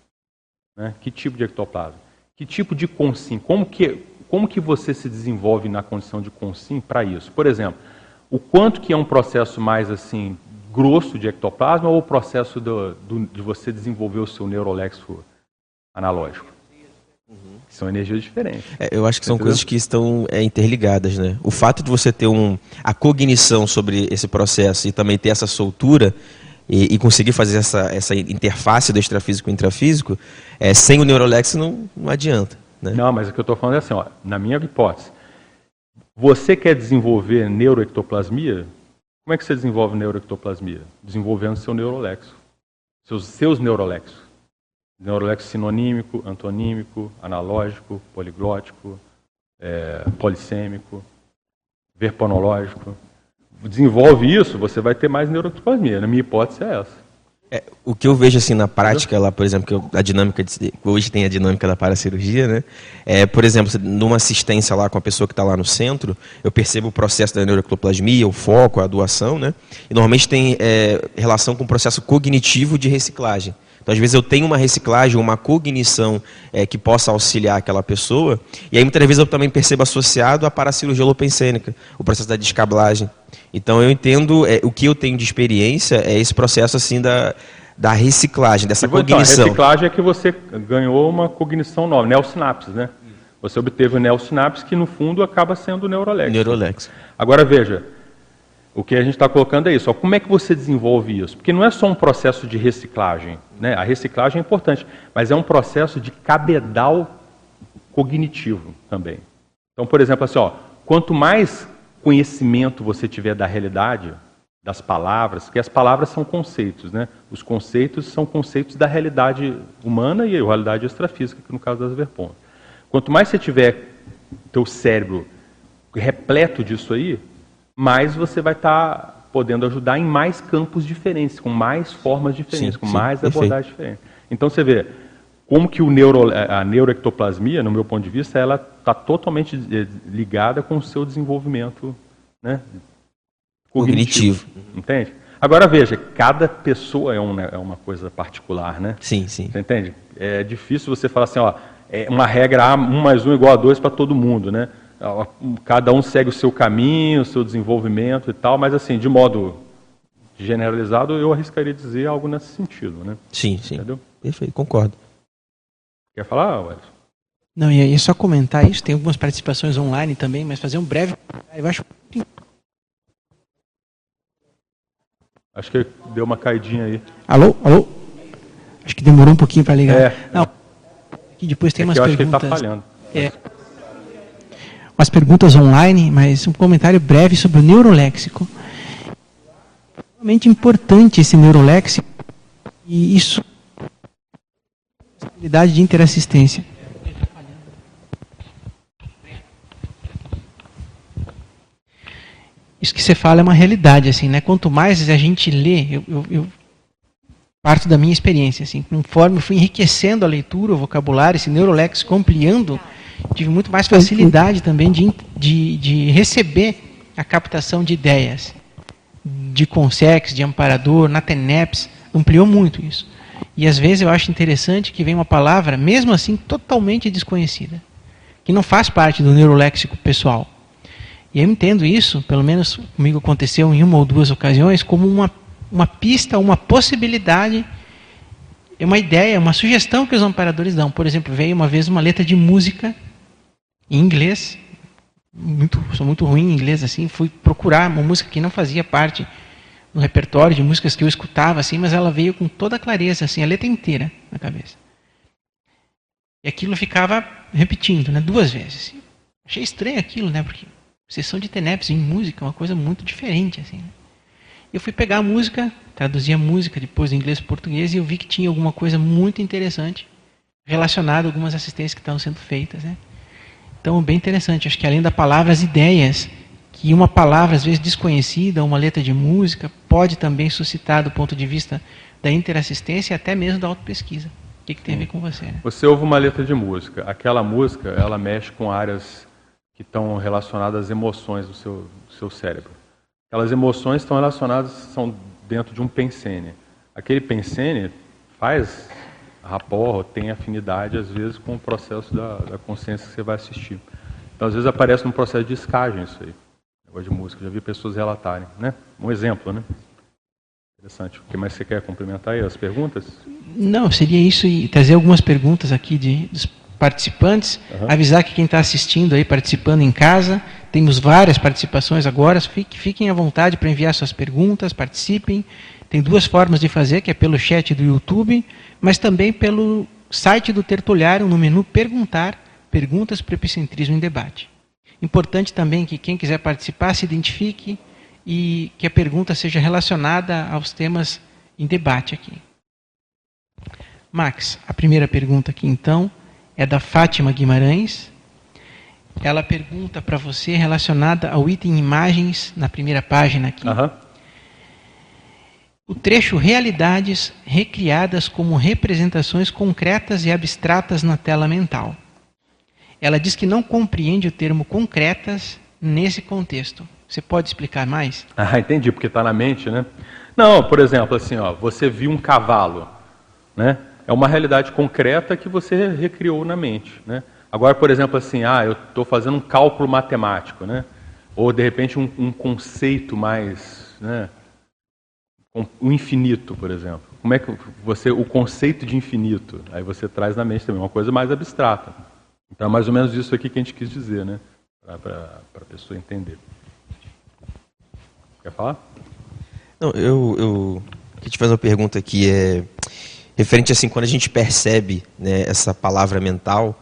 A: Né? Que tipo de ectoplasma? Que tipo de consim? Como que, como que você se desenvolve na condição de consim para isso? Por exemplo, o quanto que é um processo mais assim grosso de ectoplasma ou o processo do, do, de você desenvolver o seu neurolexo analógico? Uhum. São energias diferentes.
C: É, eu acho que são Entendeu? coisas que estão é, interligadas, né? O fato de você ter um, a cognição sobre esse processo e também ter essa soltura e, e conseguir fazer essa, essa interface do extrafísico e intrafísico, é, sem o neurolexo não, não adianta. Né?
A: Não, mas o que eu estou falando é assim, ó, na minha hipótese, você quer desenvolver neuroectoplasmia, como é que você desenvolve neuroectoplasmia? Desenvolvendo seu neurolexo. Seus, seus neurolexos. Neurolexo sinonímico, antonímico, analógico, poliglótico, é, polissêmico, verponológico. Desenvolve isso, você vai ter mais neuroectoplasmia. Na minha hipótese é essa.
C: É, o que eu vejo assim na prática lá, por exemplo, que eu, a dinâmica de, hoje tem a dinâmica da paracirurgia, né? É, por exemplo, numa assistência lá com a pessoa que está lá no centro, eu percebo o processo da neuroectoplasmia, o foco, a doação, né? E normalmente tem é, relação com o processo cognitivo de reciclagem. Então, às vezes, eu tenho uma reciclagem, uma cognição é, que possa auxiliar aquela pessoa, e aí muitas vezes eu também percebo associado à paracirurgia lopensênica, o processo da descablagem. Então, eu entendo, é, o que eu tenho de experiência é esse processo assim da, da reciclagem, dessa então, cognição.
A: A reciclagem é que você ganhou uma cognição nova, neosinapses, né? Você obteve o neosinapse que, no fundo, acaba sendo o neurolex.
C: Neurolex.
A: Agora, veja, o que a gente está colocando é isso. Ó, como é que você desenvolve isso? Porque não é só um processo de reciclagem. Né? A reciclagem é importante, mas é um processo de cabedal cognitivo também. Então, por exemplo, assim, ó, quanto mais conhecimento você tiver da realidade, das palavras, porque as palavras são conceitos, né? Os conceitos são conceitos da realidade humana e a realidade extrafísica, que no caso das Verpon. Quanto mais você tiver teu cérebro repleto disso aí, mais você vai estar tá podendo ajudar em mais campos diferentes, com mais formas diferentes, sim, com sim, mais abordagens diferentes. Então você vê como que o neuro, a neuroectoplasmia, no meu ponto de vista, ela está totalmente eh, ligada com o seu desenvolvimento né, cognitivo, cognitivo. Entende? Agora veja, cada pessoa é uma, é uma coisa particular, né?
C: Sim, sim.
A: Você entende? É difícil você falar assim, ó, é uma regra A, 1 mais 1 igual a 2 para todo mundo, né? Cada um segue o seu caminho, o seu desenvolvimento e tal, mas assim, de modo generalizado, eu arriscaria dizer algo nesse sentido, né?
C: Sim, sim. Entendeu? Perfeito, concordo.
A: Quer falar, Wellington?
D: Não, e só comentar isso, tem algumas participações online também, mas fazer um breve. Eu acho.
A: Acho que deu uma caidinha aí.
D: Alô? Alô? Acho que demorou um pouquinho para ligar. É. Não. Aqui depois tem é umas
A: eu
D: perguntas.
A: Acho que ele está falhando.
D: É. umas perguntas online, mas um comentário breve sobre o neuroléxico. Realmente importante esse neuroléxico e isso possibilidade de interassistência. Isso que você fala é uma realidade, assim, né? Quanto mais a gente lê, eu, eu, eu parto da minha experiência, assim, conforme eu fui enriquecendo a leitura, o vocabulário, esse neuroléxico ampliando, tive muito mais facilidade também de, de, de receber a captação de ideias, de consex, de amparador, na TENEPS, ampliou muito isso. E às vezes eu acho interessante que vem uma palavra, mesmo assim, totalmente desconhecida, que não faz parte do neuroléxico pessoal. E eu entendo isso, pelo menos comigo aconteceu em uma ou duas ocasiões, como uma, uma pista, uma possibilidade, uma ideia, uma sugestão que os amparadores dão. Por exemplo, veio uma vez uma letra de música em inglês, muito, sou muito ruim em inglês assim, fui procurar uma música que não fazia parte no repertório de músicas que eu escutava assim, mas ela veio com toda a clareza assim, a letra inteira na cabeça. E aquilo ficava repetindo, né, duas vezes. Achei estranho aquilo, né, porque sessão de TENEPS em música é uma coisa muito diferente assim. Né? Eu fui pegar a música, traduzir a música depois do inglês para português e eu vi que tinha alguma coisa muito interessante relacionada a algumas assistências que estavam sendo feitas, né? Então, bem interessante. Acho que além da palavra, as ideias, que uma palavra às vezes desconhecida, uma letra de música, pode também suscitar do ponto de vista da interassistência e até mesmo da autopesquisa. O que, que tem a ver com você? Né?
A: Você ouve uma letra de música. Aquela música, ela mexe com áreas que estão relacionadas às emoções do seu, do seu cérebro. Aquelas emoções estão relacionadas, são dentro de um pensene. Aquele pensene faz rapport, tem afinidade, às vezes, com o processo da, da consciência que você vai assistir. Então, às vezes, aparece num processo de escagem isso aí. Negócio de música, já vi pessoas relatarem, né? Um exemplo, né? Interessante. O que mais você quer complementar aí? As perguntas?
D: Não, seria isso e trazer algumas perguntas aqui de, dos participantes. Uhum. Avisar que quem está assistindo aí, participando em casa, temos várias participações agora. Fiquem à vontade para enviar suas perguntas, participem. Tem duas formas de fazer, que é pelo chat do YouTube, mas também pelo site do Tertuliário, no menu Perguntar, Perguntas para o Epicentrismo em Debate. Importante também que quem quiser participar se identifique e que a pergunta seja relacionada aos temas em debate aqui. Max, a primeira pergunta aqui então é da Fátima Guimarães. Ela pergunta para você relacionada ao item imagens na primeira página aqui.
A: Uhum
D: o trecho Realidades recriadas como representações concretas e abstratas na tela mental. Ela diz que não compreende o termo concretas nesse contexto. Você pode explicar mais?
A: Ah, entendi, porque está na mente, né? Não, por exemplo, assim, ó, você viu um cavalo, né? É uma realidade concreta que você recriou na mente, né? Agora, por exemplo, assim, ah, eu estou fazendo um cálculo matemático, né? Ou de repente um, um conceito mais, né? O infinito, por exemplo. Como é que você o conceito de infinito, aí você traz na mente também uma coisa mais abstrata. Então é mais ou menos isso aqui que a gente quis dizer, né? Para a pessoa entender. Quer falar?
C: Não, eu, eu queria te fazer uma pergunta aqui é referente assim quando a gente percebe né, essa palavra mental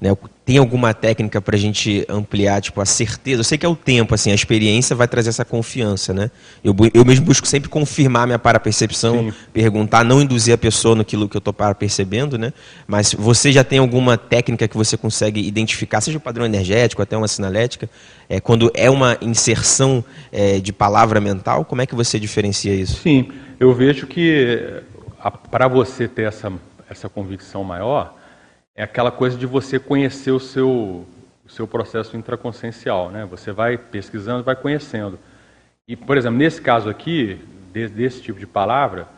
C: né? Tem alguma técnica para a gente ampliar tipo, a certeza? Eu sei que é o tempo, assim, a experiência vai trazer essa confiança. Né? Eu, eu mesmo busco sempre confirmar minha parapercepção, perguntar, não induzir a pessoa naquilo que eu estou percebendo, né? mas você já tem alguma técnica que você consegue identificar, seja o padrão energético, até uma sinalética, é, quando é uma inserção é, de palavra mental, como é que você diferencia isso?
A: Sim, eu vejo que para você ter essa, essa convicção maior, é aquela coisa de você conhecer o seu, o seu processo intraconsciencial. Né? Você vai pesquisando, vai conhecendo. E, por exemplo, nesse caso aqui, desse, desse tipo de palavra,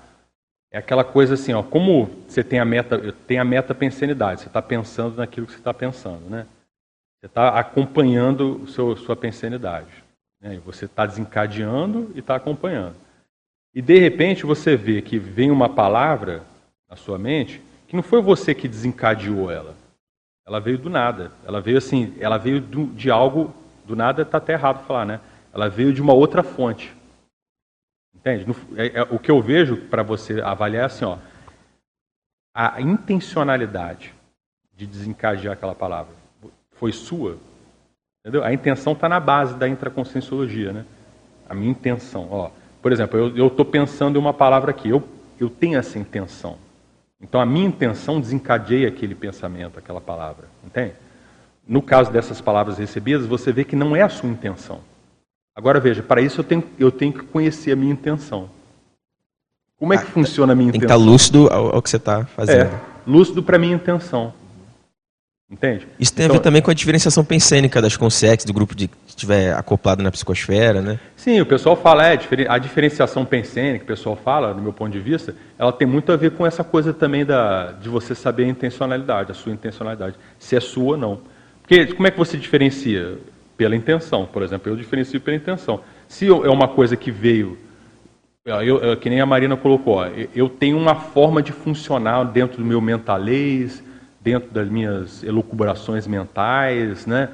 A: é aquela coisa assim, ó, como você tem a meta, tem a meta pensanidade, você está pensando naquilo que você está pensando, né? Você está acompanhando seu, sua pensanidade. Né? Você está desencadeando e está acompanhando. E de repente você vê que vem uma palavra na sua mente que não foi você que desencadeou ela. Ela veio do nada. Ela veio assim, ela veio do, de algo do nada, está até errado falar, né? Ela veio de uma outra fonte. Entende? É, é, o que eu vejo para você avaliar é assim, ó, a intencionalidade de desencadear aquela palavra foi sua? Entendeu? A intenção está na base da intraconscienciologia, né? A minha intenção. Ó, por exemplo, eu estou pensando em uma palavra aqui. Eu, eu tenho essa intenção. Então a minha intenção desencadeia aquele pensamento, aquela palavra. Entende? No caso dessas palavras recebidas, você vê que não é a sua intenção. Agora veja, para isso eu tenho, eu tenho que conhecer a minha intenção. Como é que ah, funciona a minha
C: tem
A: intenção?
C: Tem que estar lúcido ao, ao que você está fazendo.
A: É, lúcido para a minha intenção. Entende?
C: Isso tem então, a ver então, também com a diferenciação pensênica das consciências, do grupo de, que estiver acoplado na psicosfera, né?
A: Sim, o pessoal fala, é, a diferenciação pensênica, o pessoal fala, do meu ponto de vista, ela tem muito a ver com essa coisa também da, de você saber a intencionalidade, a sua intencionalidade, se é sua ou não. Porque como é que você diferencia? Pela intenção, por exemplo, eu diferencio pela intenção. Se é uma coisa que veio, eu, que nem a Marina colocou, eu tenho uma forma de funcionar dentro do meu mentalês, dentro das minhas elucubrações mentais, né?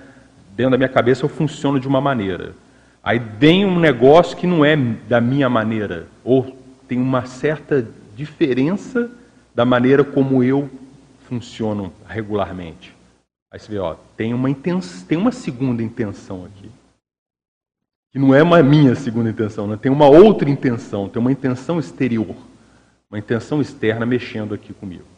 A: dentro da minha cabeça eu funciono de uma maneira. Aí vem um negócio que não é da minha maneira, ou tem uma certa diferença da maneira como eu funciono regularmente. Aí você vê, ó, tem uma, intenção, tem uma segunda intenção aqui. Que não é uma minha segunda intenção, né? tem uma outra intenção, tem uma intenção exterior, uma intenção externa mexendo aqui comigo.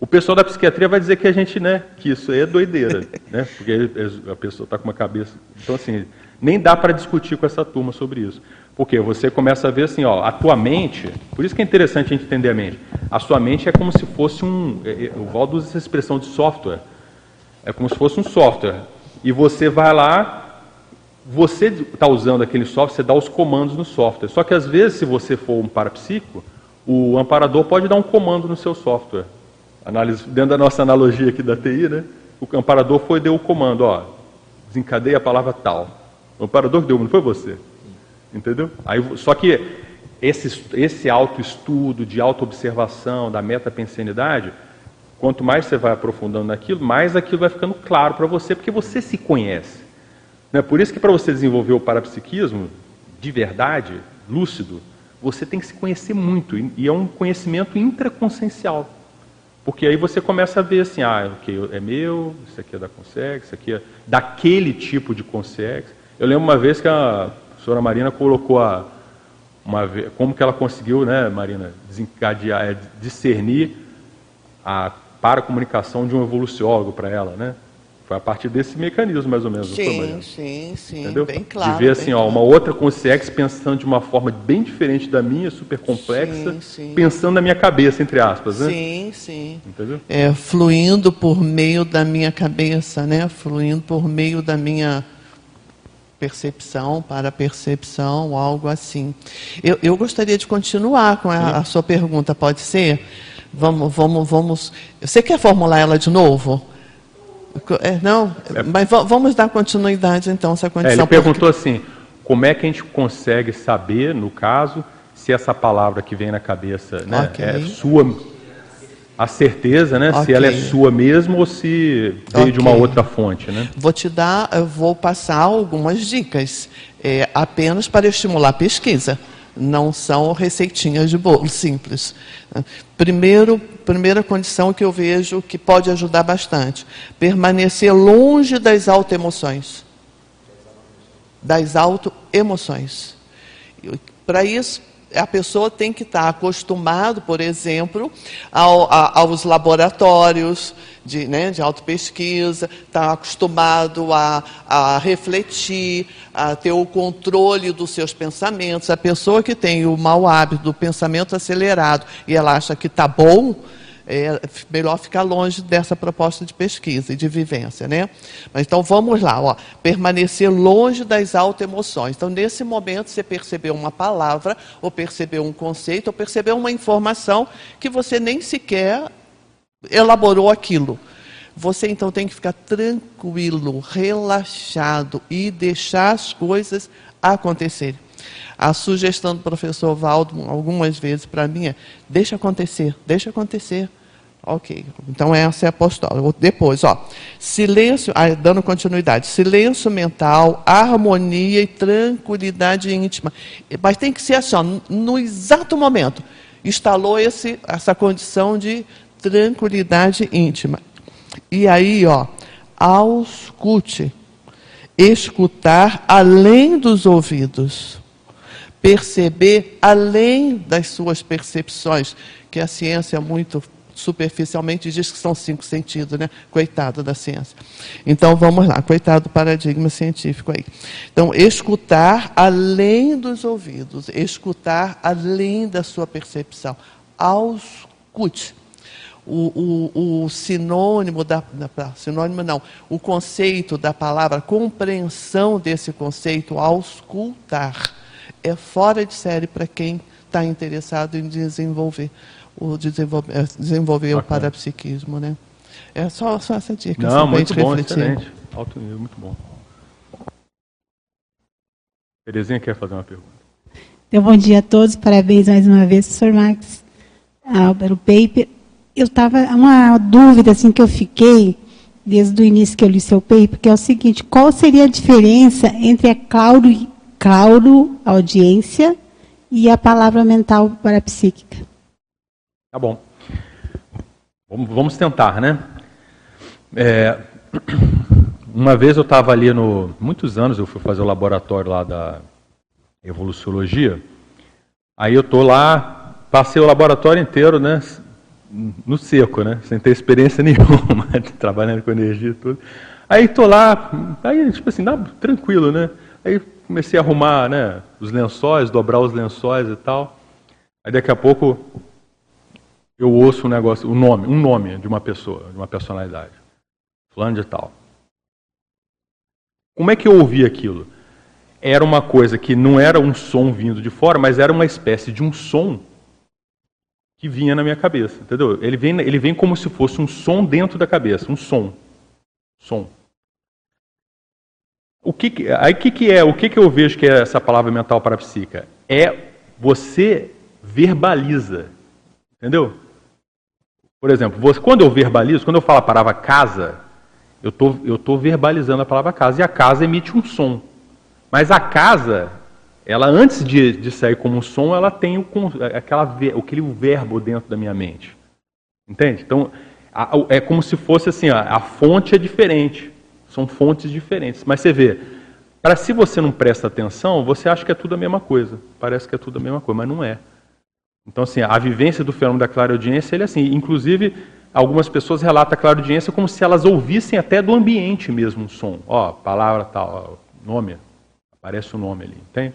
A: O pessoal da psiquiatria vai dizer que a gente, né, que isso aí é doideira, né? Porque a pessoa está com uma cabeça. Então, assim, nem dá para discutir com essa turma sobre isso. Porque você começa a ver assim, ó, a tua mente, por isso que é interessante a gente entender a mente. A sua mente é como se fosse um. É, é, o Valdo usa essa expressão de software. É como se fosse um software. E você vai lá, você está usando aquele software, você dá os comandos no software. Só que às vezes, se você for um parapsíquico, o amparador pode dar um comando no seu software. Análise, dentro da nossa analogia aqui da TI, né? O amparador foi deu o comando, ó, desencadeia a palavra tal. O amparador deu, não foi você. Entendeu? Aí, só que esse, esse autoestudo, de autoobservação, da metapensenidade, quanto mais você vai aprofundando naquilo, mais aquilo vai ficando claro para você, porque você se conhece. Né? Por isso que para você desenvolver o parapsiquismo de verdade, lúcido, você tem que se conhecer muito, e é um conhecimento intraconsciencial. Porque aí você começa a ver assim, ah, ok, é meu, isso aqui é da Consex, isso aqui é daquele tipo de Consex. Eu lembro uma vez que a professora Marina colocou a, uma, como que ela conseguiu, né, Marina, desencadear, é, discernir a paracomunicação de um evoluciólogo para ela, né? Foi a partir desse mecanismo, mais ou menos.
B: Sim, sim, sim. Entendeu? Bem claro.
A: De ver assim, ó, uma outra consciência pensando de uma forma bem diferente da minha, super complexa, sim, sim. pensando na minha cabeça, entre aspas, né?
B: Sim, sim. Entendeu? É, fluindo por meio da minha cabeça, né? Fluindo por meio da minha percepção para percepção, algo assim. Eu, eu gostaria de continuar com a, a sua pergunta, pode ser? Vamos, vamos, vamos. Você quer formular ela de novo? É, não, é. mas vamos dar continuidade então essa condição.
A: É, ele perguntou assim, como é que a gente consegue saber, no caso, se essa palavra que vem na cabeça né, okay. é sua, a certeza, né, okay. se ela é sua mesmo ou se veio okay. de uma outra fonte, né?
B: Vou te dar, vou passar algumas dicas, é, apenas para estimular a pesquisa não são receitinhas de bolo simples. Primeiro, primeira condição que eu vejo que pode ajudar bastante: permanecer longe das autoemoções. Das autoemoções. Para isso, a pessoa tem que estar acostumado, por exemplo, ao, a, aos laboratórios de, né, de autopesquisa, estar acostumado a, a refletir, a ter o controle dos seus pensamentos. A pessoa que tem o mau hábito do pensamento acelerado e ela acha que está bom, é melhor ficar longe dessa proposta de pesquisa e de vivência, né? Mas então vamos lá, ó, permanecer longe das autoemoções. Então nesse momento você percebeu uma palavra, ou percebeu um conceito, ou percebeu uma informação que você nem sequer elaborou aquilo. Você então tem que ficar tranquilo, relaxado e deixar as coisas acontecerem. A sugestão do professor Valdo, algumas vezes para mim, é: deixa acontecer, deixa acontecer. Ok, então essa é a postura. Depois, ó, silêncio, dando continuidade, silêncio mental, harmonia e tranquilidade íntima. Mas tem que ser assim, ó, no exato momento. Instalou esse, essa condição de tranquilidade íntima. E aí, ó, auscute. escutar além dos ouvidos, perceber além das suas percepções, que a ciência é muito superficialmente diz que são cinco sentidos, né? Coitado da ciência. Então vamos lá, coitado do paradigma científico aí. Então, escutar além dos ouvidos, escutar além da sua percepção. Auscute o, o, o sinônimo da, da, sinônimo não, o conceito da palavra, compreensão desse conceito, auscultar, é fora de série para quem está interessado em desenvolver o desenvolver, é, desenvolver o parapsiquismo, né? É só, só essa dica.
A: Não, muito bom, refletir. excelente. Alto nível, muito bom. Terezinha quer fazer uma pergunta.
E: Então, bom dia a todos, parabéns mais uma vez, professor Max, ah, pelo paper eu estava uma dúvida assim que eu fiquei desde o início que eu li seu paper, que é o seguinte: qual seria a diferença entre a clauro, clauro audiência e a palavra mental parapsíquica?
A: Tá bom. Vamos tentar, né? É, uma vez eu estava ali no. Muitos anos eu fui fazer o laboratório lá da evoluciologia. Aí eu tô lá, passei o laboratório inteiro, né? no seco, né? Sem ter experiência nenhuma, trabalhando com energia e tudo. Aí tô lá, aí tipo assim, tranquilo, né? Aí comecei a arrumar, né, os lençóis, dobrar os lençóis e tal. Aí daqui a pouco eu ouço um negócio, um nome, um nome de uma pessoa, de uma personalidade. Fulano de tal. Como é que eu ouvi aquilo? Era uma coisa que não era um som vindo de fora, mas era uma espécie de um som que vinha na minha cabeça, entendeu? Ele vem, ele vem como se fosse um som dentro da cabeça, um som, som. O que, aí que, que é? O que, que eu vejo que é essa palavra mental parapsíquica? É você verbaliza, entendeu? Por exemplo, você, quando eu verbalizo, quando eu falo a palavra casa, eu tô, eu tô verbalizando a palavra casa e a casa emite um som. Mas a casa ela antes de, de sair como um som, ela tem o, aquela, aquele verbo dentro da minha mente. Entende? Então, a, é como se fosse assim, a, a fonte é diferente. São fontes diferentes. Mas você vê, para se você não presta atenção, você acha que é tudo a mesma coisa. Parece que é tudo a mesma coisa, mas não é. Então, assim, a vivência do fenômeno da clareaudiência, ele é assim. Inclusive, algumas pessoas relatam a clareaudiência como se elas ouvissem até do ambiente mesmo um som. Ó, palavra tal, ó, nome, aparece o nome ali, entende?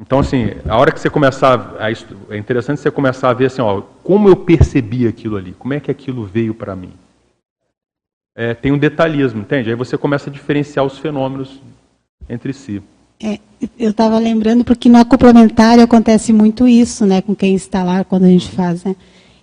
A: Então, assim, a hora que você começar a, é interessante você começar a ver assim, ó, como eu percebi aquilo ali, como é que aquilo veio para mim. É, tem um detalhismo, entende? Aí você começa a diferenciar os fenômenos entre si.
E: É, eu estava lembrando porque no complementário acontece muito isso, né, com quem está lá quando a gente faz, né?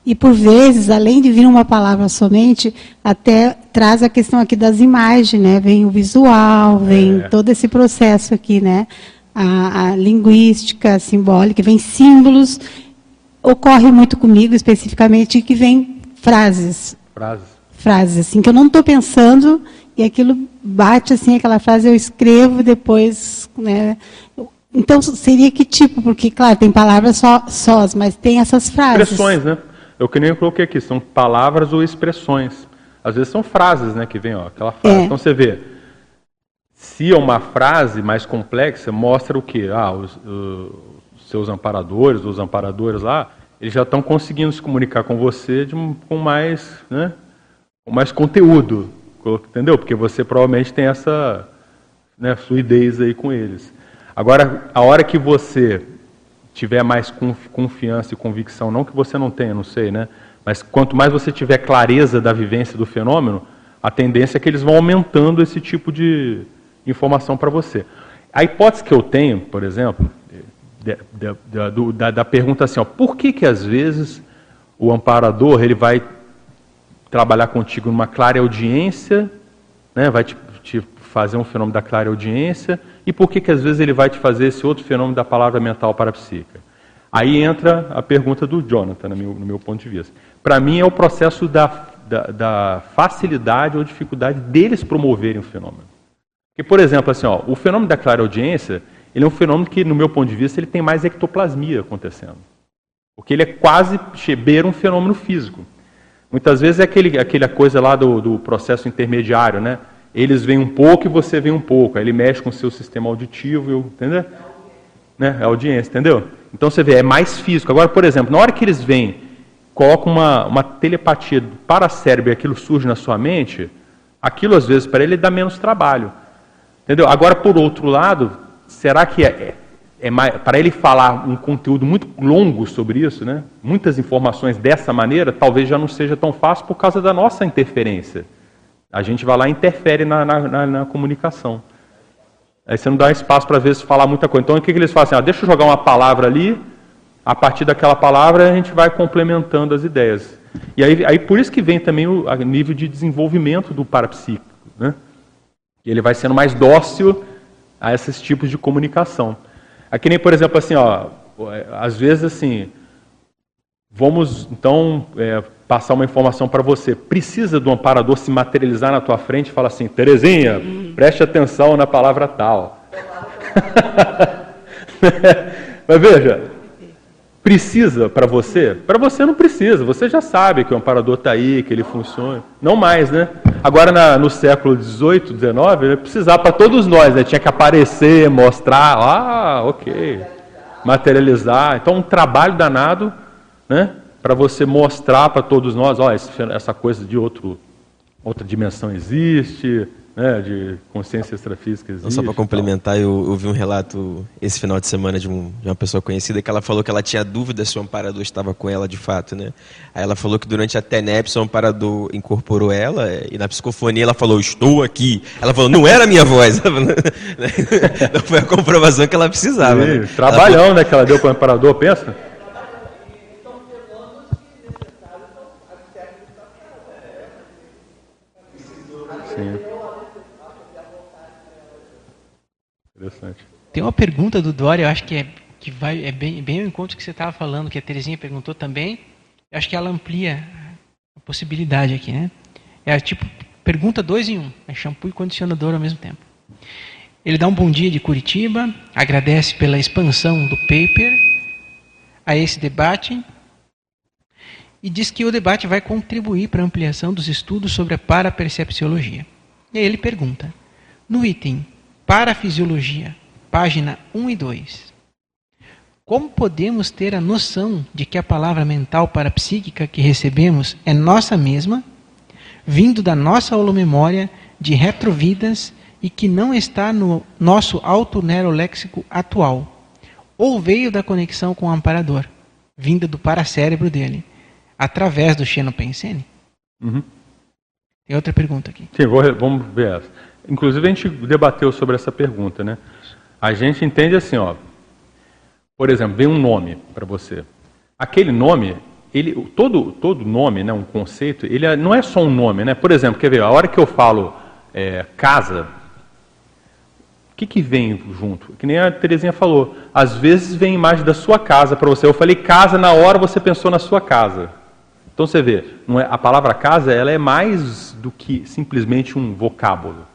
E: E por vezes, além de vir uma palavra somente, até traz a questão aqui das imagens, né? Vem o visual, vem é. todo esse processo aqui, né? a, a linguística simbólica, vem símbolos. Ocorre muito comigo, especificamente, que vem frases.
A: Frases.
E: Frases, assim, que eu não estou pensando e aquilo bate, assim, aquela frase eu escrevo depois, né? Então, seria que tipo? Porque, claro, tem palavras só, sós, mas tem essas frases.
A: Expressões, né? Eu que nem coloquei aqui, são palavras ou expressões. Às vezes são frases, né, que vem, ó, aquela frase. É. Então você vê, se é uma frase mais complexa, mostra o quê? Ah, os, os seus amparadores, os amparadores lá, eles já estão conseguindo se comunicar com você de, com mais, né, com mais conteúdo, entendeu? Porque você provavelmente tem essa né, fluidez aí com eles. Agora, a hora que você tiver mais confiança e convicção, não que você não tenha, não sei, né? Mas quanto mais você tiver clareza da vivência do fenômeno, a tendência é que eles vão aumentando esse tipo de, informação para você. A hipótese que eu tenho, por exemplo, de, de, da, da, pergunta assim, ó, por que que às vezes o amparador ele vai trabalhar contigo numa clara audiência, né, vai te, te fazer um fenômeno da clara audiência, e por que que às vezes ele vai te fazer esse outro fenômeno da palavra mental parapsíquica? Aí entra a pergunta do Jonathan, no meu, no meu ponto de vista. Para mim é o processo da, da, da facilidade ou dificuldade deles promoverem o fenômeno. Porque, por exemplo, assim, ó, o fenômeno da clareaudiência, ele é um fenômeno que, no meu ponto de vista, ele tem mais ectoplasmia acontecendo. Porque ele é quase beira um fenômeno físico. Muitas vezes é aquele, aquela coisa lá do, do processo intermediário, né? Eles veem um pouco e você vê um pouco. Aí ele mexe com o seu sistema auditivo, entendeu? Né? É audiência, entendeu? Então você vê, é mais físico. Agora, por exemplo, na hora que eles vêm, colocam uma, uma telepatia para cérebro e aquilo surge na sua mente, aquilo às vezes para ele dá menos trabalho. Entendeu? Agora, por outro lado, será que é, é, para ele falar um conteúdo muito longo sobre isso, né? muitas informações dessa maneira, talvez já não seja tão fácil por causa da nossa interferência. A gente vai lá e interfere na, na, na, na comunicação. Aí você não dá espaço para, às vezes, falar muita coisa. Então, o que, que eles fazem? Ah, deixa eu jogar uma palavra ali, a partir daquela palavra a gente vai complementando as ideias. E aí, aí por isso que vem também o nível de desenvolvimento do parapsíquico. Né? Ele vai sendo mais dócil a esses tipos de comunicação. Aqui nem, por exemplo, assim, ó, às vezes assim, vamos então é, passar uma informação para você. Precisa do amparador se materializar na tua frente e falar assim, Terezinha, preste atenção na palavra tal. Mas veja, precisa para você? Para você não precisa, você já sabe que o amparador está aí, que ele funciona. Não mais, né? Agora na, no século XVIII, XIX, ele precisava para todos nós, né? Tinha que aparecer, mostrar, ah, ok, materializar. Então um trabalho danado, né? para você mostrar para todos nós, ó, essa coisa de outro, outra dimensão existe, né, de consciência extrafísica existe.
C: só para complementar, eu, eu, vi um relato esse final de semana de, um, de, uma pessoa conhecida que ela falou que ela tinha dúvida se o amparador estava com ela de fato, né? Aí ela falou que durante a TENEPS o amparador incorporou ela e na psicofonia ela falou, estou aqui. Ela falou, não era a minha voz. não foi a comprovação que ela precisava.
A: Sim, né? Trabalhão, falou... né, que ela deu para o amparador, pensa?
D: Interessante. Tem uma pergunta do Dória, eu acho que é, que vai, é bem, bem ao encontro que você estava falando, que a Terezinha perguntou também. Eu acho que ela amplia a possibilidade aqui, né? É tipo, pergunta dois em um. É shampoo e condicionador ao mesmo tempo. Ele dá um bom dia de Curitiba, agradece pela expansão do paper a esse debate e diz que o debate vai contribuir para a ampliação dos estudos sobre a parapercepciologia. E aí ele pergunta: no item Parafisiologia, página 1 e 2. Como podemos ter a noção de que a palavra mental parapsíquica que recebemos é nossa mesma, vindo da nossa holomemória de retrovidas e que não está no nosso autoneuroléxico atual, ou veio da conexão com o amparador, vinda do paracérebro dele, através do xenopensene? Uhum. Tem outra pergunta aqui.
A: Sim, vou, vamos ver essa. Inclusive a gente debateu sobre essa pergunta, né? A gente entende assim, ó. Por exemplo, vem um nome para você. Aquele nome, ele, todo, todo nome, né, um conceito, ele é, não é só um nome, né? Por exemplo, quer ver? A hora que eu falo é, casa, o que, que vem junto? Que nem a Terezinha falou. Às vezes vem imagem da sua casa para você. Eu falei casa, na hora você pensou na sua casa. Então você vê, é, a palavra casa ela é mais do que simplesmente um vocábulo.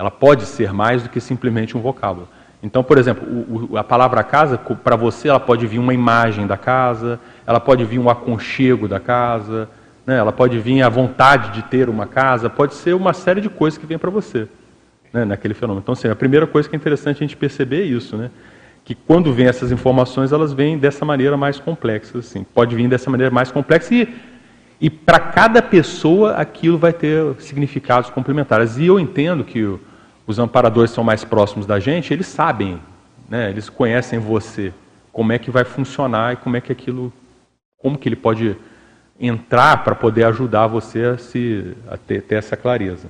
A: Ela pode ser mais do que simplesmente um vocábulo. Então, por exemplo, o, o, a palavra casa, para você, ela pode vir uma imagem da casa, ela pode vir um aconchego da casa, né? ela pode vir a vontade de ter uma casa, pode ser uma série de coisas que vem para você né? naquele fenômeno. Então, assim, a primeira coisa que é interessante a gente perceber é isso, né? que quando vem essas informações, elas vêm dessa maneira mais complexa. Assim. Pode vir dessa maneira mais complexa e, e para cada pessoa aquilo vai ter significados complementares. E eu entendo que os amparadores são mais próximos da gente, eles sabem, né, eles conhecem você, como é que vai funcionar e como é que aquilo, como que ele pode entrar para poder ajudar você a, se, a ter, ter, essa clareza.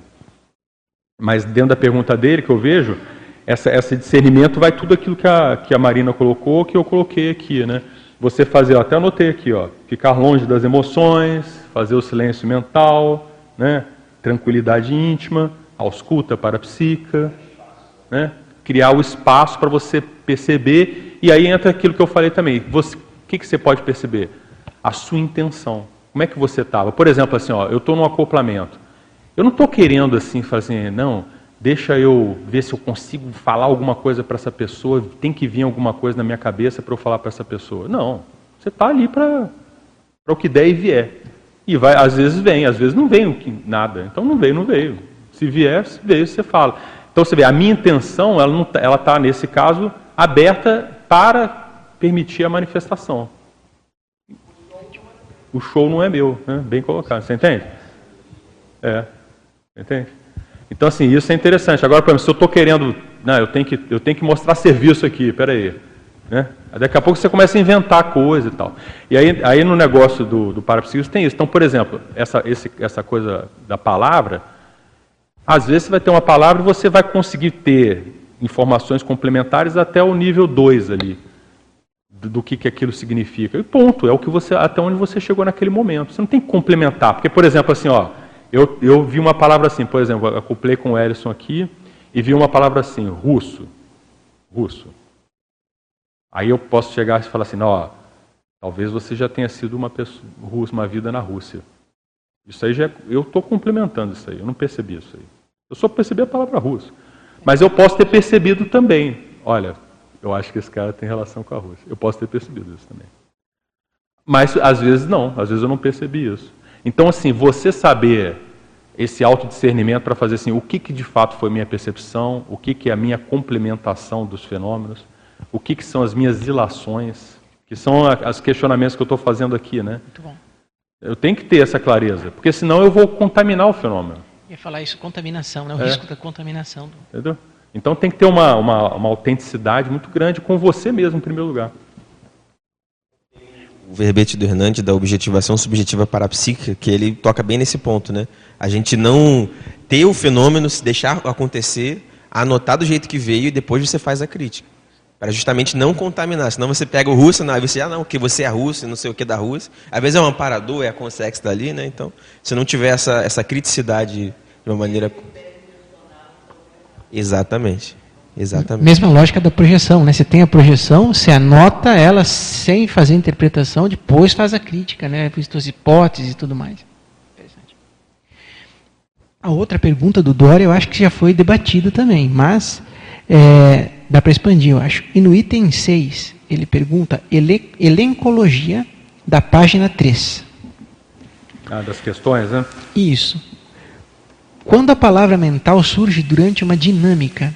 A: Mas dentro da pergunta dele que eu vejo, essa, esse discernimento vai tudo aquilo que a, que a Marina colocou, que eu coloquei aqui, né? Você fazer, até anotei aqui, ó, ficar longe das emoções, fazer o silêncio mental, né? tranquilidade íntima, ausculta parapsíquica, né? criar o espaço para você perceber, e aí entra aquilo que eu falei também. O que, que você pode perceber? A sua intenção. Como é que você estava? Por exemplo, assim, ó, eu estou no acoplamento. Eu não estou querendo assim, falar assim, não, deixa eu ver se eu consigo falar alguma coisa para essa pessoa, tem que vir alguma coisa na minha cabeça para eu falar para essa pessoa. Não, você está ali para o que der e vier. E vai, às vezes vem, às vezes não vem nada. Então não veio, não veio Se vier, veio, você fala. Então você vê, a minha intenção, ela não, tá, está nesse caso aberta para permitir a manifestação. O show não é meu, né? bem colocado. Você entende? É. Entende? Então, assim, isso é interessante. Agora, por exemplo, se eu estou querendo. Não, eu tenho, que, eu tenho que mostrar serviço aqui, peraí. Né? Daqui a pouco você começa a inventar coisa e tal. E aí, aí no negócio do, do parapsíquico tem isso. Então, por exemplo, essa, esse, essa coisa da palavra, às vezes você vai ter uma palavra e você vai conseguir ter informações complementares até o nível 2 ali, do, do, que, que aquilo significa. E ponto, é o que você, até onde você chegou naquele momento. Você não tem que complementar. Porque, por exemplo, assim, ó, eu, eu vi uma palavra assim, por exemplo, eu acoplei com o Ellison aqui e vi uma palavra assim, russo. Russo. Aí eu posso chegar e falar assim, ó, talvez você já tenha sido uma pessoa, uma vida na Rússia. Isso aí já é, eu estou complementando isso aí, eu não percebi isso aí. Eu só percebi a palavra russo. Mas eu posso ter percebido também, olha, eu acho que esse cara tem relação com a Rússia. Eu posso ter percebido isso também. Mas às vezes não, às vezes eu não percebi isso. Então, assim, você saber esse autodiscernimento para fazer assim, o que, que de fato foi minha percepção, o que, que é a minha complementação dos fenômenos, o que, que são as minhas ilações, que são os questionamentos que eu estou fazendo aqui, né? Muito bom. Eu tenho que ter essa clareza, porque senão eu vou contaminar o fenômeno.
D: Eu ia falar isso, contaminação, né? o é. risco da contaminação.
A: Entendeu? Então tem que ter uma, uma, uma autenticidade muito grande com você mesmo, em primeiro lugar
C: o verbete do Hernandes da objetivação subjetiva parapsíquica, que ele toca bem nesse ponto, né? A gente não ter o fenômeno, se deixar acontecer, anotar do jeito que veio e depois você faz a crítica para justamente não contaminar. Senão você pega o russo, não, aí você, ah, não, que você é russo, não sei o que da Rússia. Às vezes é um amparador, é a consex dali, né? Então, se não tiver essa, essa criticidade de uma maneira. Exatamente. Exatamente.
D: Mesma lógica da projeção, né? Você tem a projeção, você anota ela sem fazer interpretação, depois faz a crítica, né? Visto as hipóteses e tudo mais. A outra pergunta do Dória eu acho que já foi debatida também, mas é, Dá para expandir, eu acho. E no item 6, ele pergunta ele, elencologia da página 3.
A: Ah, das questões, né?
D: Isso. Quando a palavra mental surge durante uma dinâmica,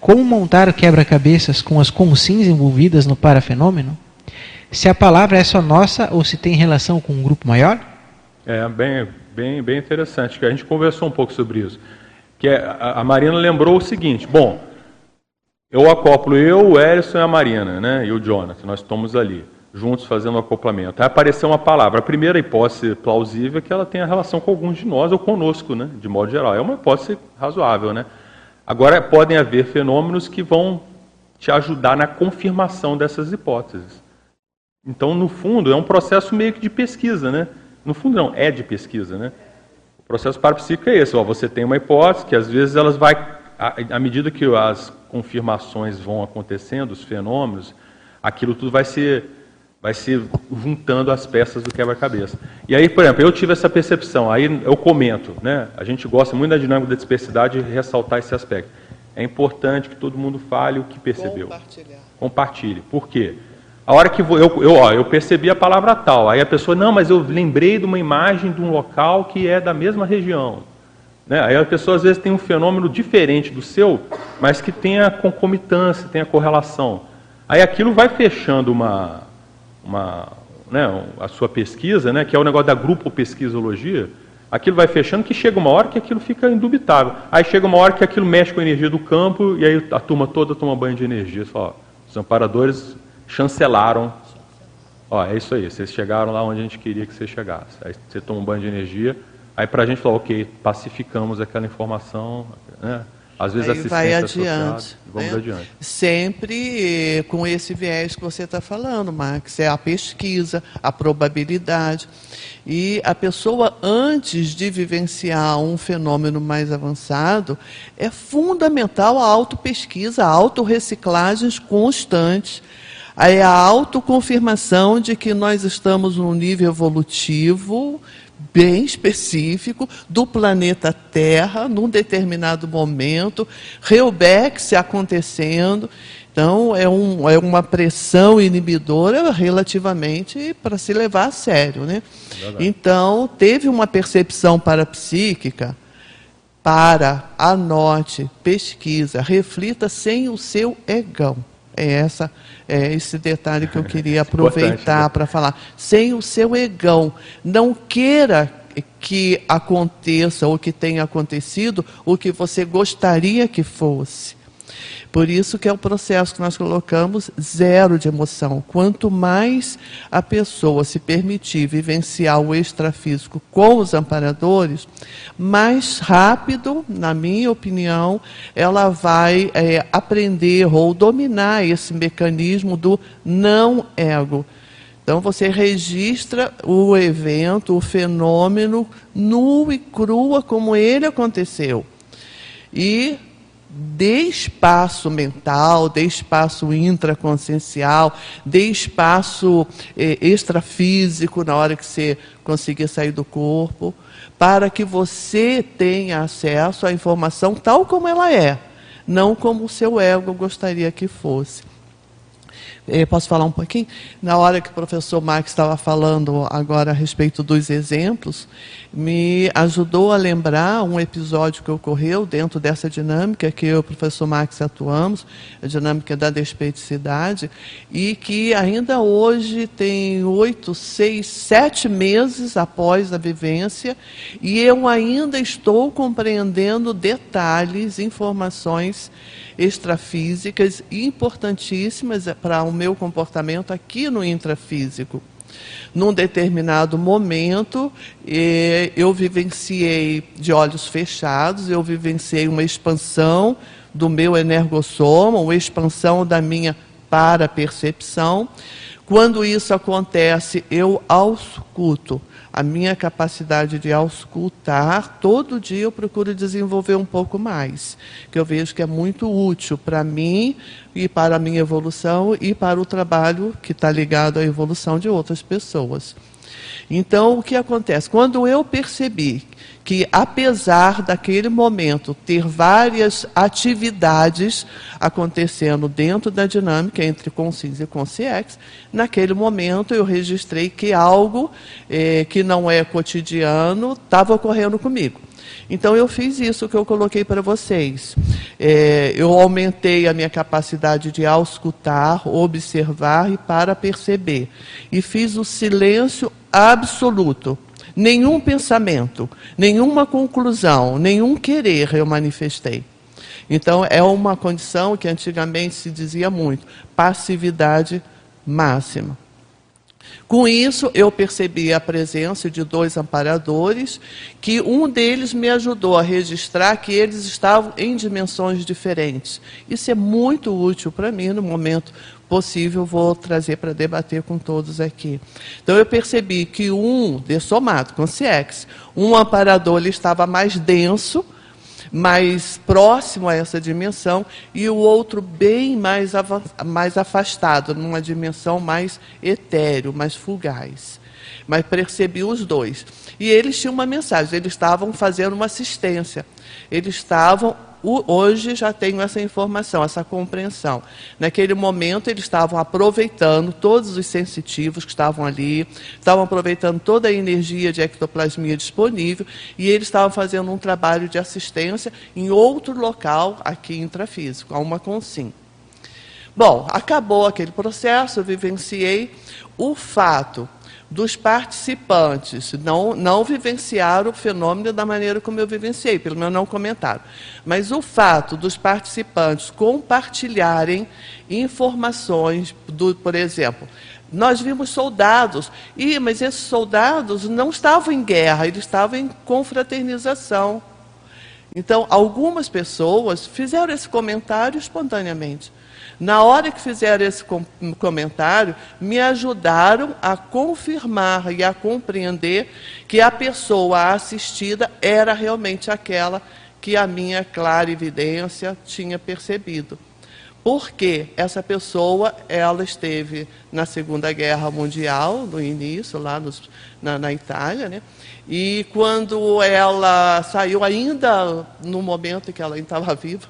D: como montar o quebra-cabeças com as consins envolvidas no parafenômeno? Se a palavra é só nossa ou se tem relação com um grupo maior?
A: É bem, bem, bem interessante, que a gente conversou um pouco sobre isso. Que é, a Marina lembrou o seguinte: bom, eu acoplo eu, o Erison e a Marina, né? E o Jonathan, nós estamos ali, juntos fazendo o acoplamento. Aí apareceu uma palavra. A primeira hipótese plausível é que ela tenha relação com alguns de nós ou conosco, né? De modo geral. É uma hipótese razoável, né? Agora, podem haver fenômenos que vão te ajudar na confirmação dessas hipóteses. Então, no fundo, é um processo meio que de pesquisa, né? No fundo, não, é de pesquisa, né? O processo parapsíquico é esse. Ó, você tem uma hipótese que, às vezes, elas vai à medida que as confirmações vão acontecendo, os fenômenos, aquilo tudo vai se, vai se juntando as peças do quebra-cabeça. E aí, por exemplo, eu tive essa percepção, aí eu comento, né? a gente gosta muito da dinâmica da dispersidade e ressaltar esse aspecto. É importante que todo mundo fale o que percebeu. Compartilhe. Por quê? A hora que eu, eu, ó, eu percebi a palavra tal, aí a pessoa, não, mas eu lembrei de uma imagem de um local que é da mesma região. Né? Aí a pessoa às vezes tem um fenômeno diferente do seu, mas que tem a concomitância, tem a correlação. Aí aquilo vai fechando uma, uma né, a sua pesquisa, né, que é o negócio da grupo pesquisologia, aquilo vai fechando que chega uma hora que aquilo fica indubitável. Aí chega uma hora que aquilo mexe com a energia do campo e aí a turma toda toma banho de energia. Só, os amparadores chancelaram. Ó, é isso aí, vocês chegaram lá onde a gente queria que você chegasse. Aí você toma um banho de energia, Aí para a gente falar, ok, pacificamos aquela informação, né? Às vezes Aí vai adiante, vamos né? adiante.
B: Sempre com esse viés que você está falando, Max, é a pesquisa, a probabilidade. E a pessoa, antes de vivenciar um fenômeno mais avançado, é fundamental a autopesquisa, a autorreciclagens constantes. Aí a autoconfirmação de que nós estamos num nível evolutivo bem específico do planeta Terra, num determinado momento, Reubex acontecendo. Então, é, um, é uma pressão inibidora relativamente para se levar a sério. Né? Então, teve uma percepção parapsíquica para, anote, pesquisa, reflita sem o seu egão. É essa é esse detalhe que eu queria aproveitar né? para falar. Sem o seu egão, não queira que aconteça ou que tenha acontecido o que você gostaria que fosse. Por isso que é o processo que nós colocamos zero de emoção. Quanto mais a pessoa se permitir vivenciar o extrafísico com os amparadores, mais rápido, na minha opinião, ela vai é, aprender ou dominar esse mecanismo do não ego. Então você registra o evento, o fenômeno nu e crua como ele aconteceu. E dê espaço mental, dê espaço intraconsciencial, dê espaço eh, extrafísico na hora que você conseguir sair do corpo, para que você tenha acesso à informação tal como ela é, não como o seu ego gostaria que fosse. Eh, posso falar um pouquinho? Na hora que o professor Max estava falando agora a respeito dos exemplos, me ajudou a lembrar um episódio que ocorreu dentro dessa dinâmica que eu e o professor Max atuamos, a dinâmica da despeticidade, e que ainda hoje tem oito, seis, sete meses após a vivência, e eu ainda estou compreendendo detalhes, informações extrafísicas importantíssimas para o meu comportamento aqui no intrafísico num determinado momento, eu vivenciei de olhos fechados, eu vivenciei uma expansão do meu energossoma, uma expansão da minha para-percepção. Quando isso acontece, eu ausculto a minha capacidade de auscultar, todo dia eu procuro desenvolver um pouco mais, que eu vejo que é muito útil para mim e para a minha evolução e para o trabalho que está ligado à evolução de outras pessoas. Então, o que acontece? Quando eu percebi que, apesar daquele momento ter várias atividades acontecendo dentro da dinâmica entre Consins e Consciex, naquele momento eu registrei que algo eh, que não é cotidiano estava ocorrendo comigo. Então eu fiz isso que eu coloquei para vocês. É, eu aumentei a minha capacidade de auscultar, observar e para perceber. E fiz o silêncio absoluto. Nenhum pensamento, nenhuma conclusão, nenhum querer eu manifestei. Então, é uma condição que antigamente se dizia muito: passividade máxima. Com isso, eu percebi a presença de dois amparadores, que um deles me ajudou a registrar que eles estavam em dimensões diferentes. Isso é muito útil para mim no momento possível, vou trazer para debater com todos aqui. Então, eu percebi que um, dessomado, com CIEX, um amparador ele estava mais denso, mais próximo a essa dimensão e o outro bem mais, mais afastado, numa dimensão mais etéreo, mais fugaz. Mas percebi os dois. E eles tinham uma mensagem, eles estavam fazendo uma assistência. Eles estavam hoje já tenho essa informação, essa compreensão. Naquele momento, eles estavam aproveitando todos os sensitivos que estavam ali, estavam aproveitando toda a energia de ectoplasmia disponível e eles estavam fazendo um trabalho de assistência em outro local aqui intrafísico, a uma consim. Bom, acabou aquele processo, eu vivenciei o fato dos participantes não, não vivenciaram o fenômeno da maneira como eu vivenciei, pelo menos não comentaram. Mas o fato dos participantes compartilharem informações, do, por exemplo, nós vimos soldados, e, mas esses soldados não estavam em guerra, eles estavam em confraternização. Então, algumas pessoas fizeram esse comentário espontaneamente. Na hora que fizeram esse comentário, me ajudaram a confirmar e a compreender que a pessoa assistida era realmente aquela que a minha clara evidência tinha percebido. Porque essa pessoa, ela esteve na Segunda Guerra Mundial, no início, lá nos, na, na Itália, né? E quando ela saiu, ainda no momento em que ela estava viva,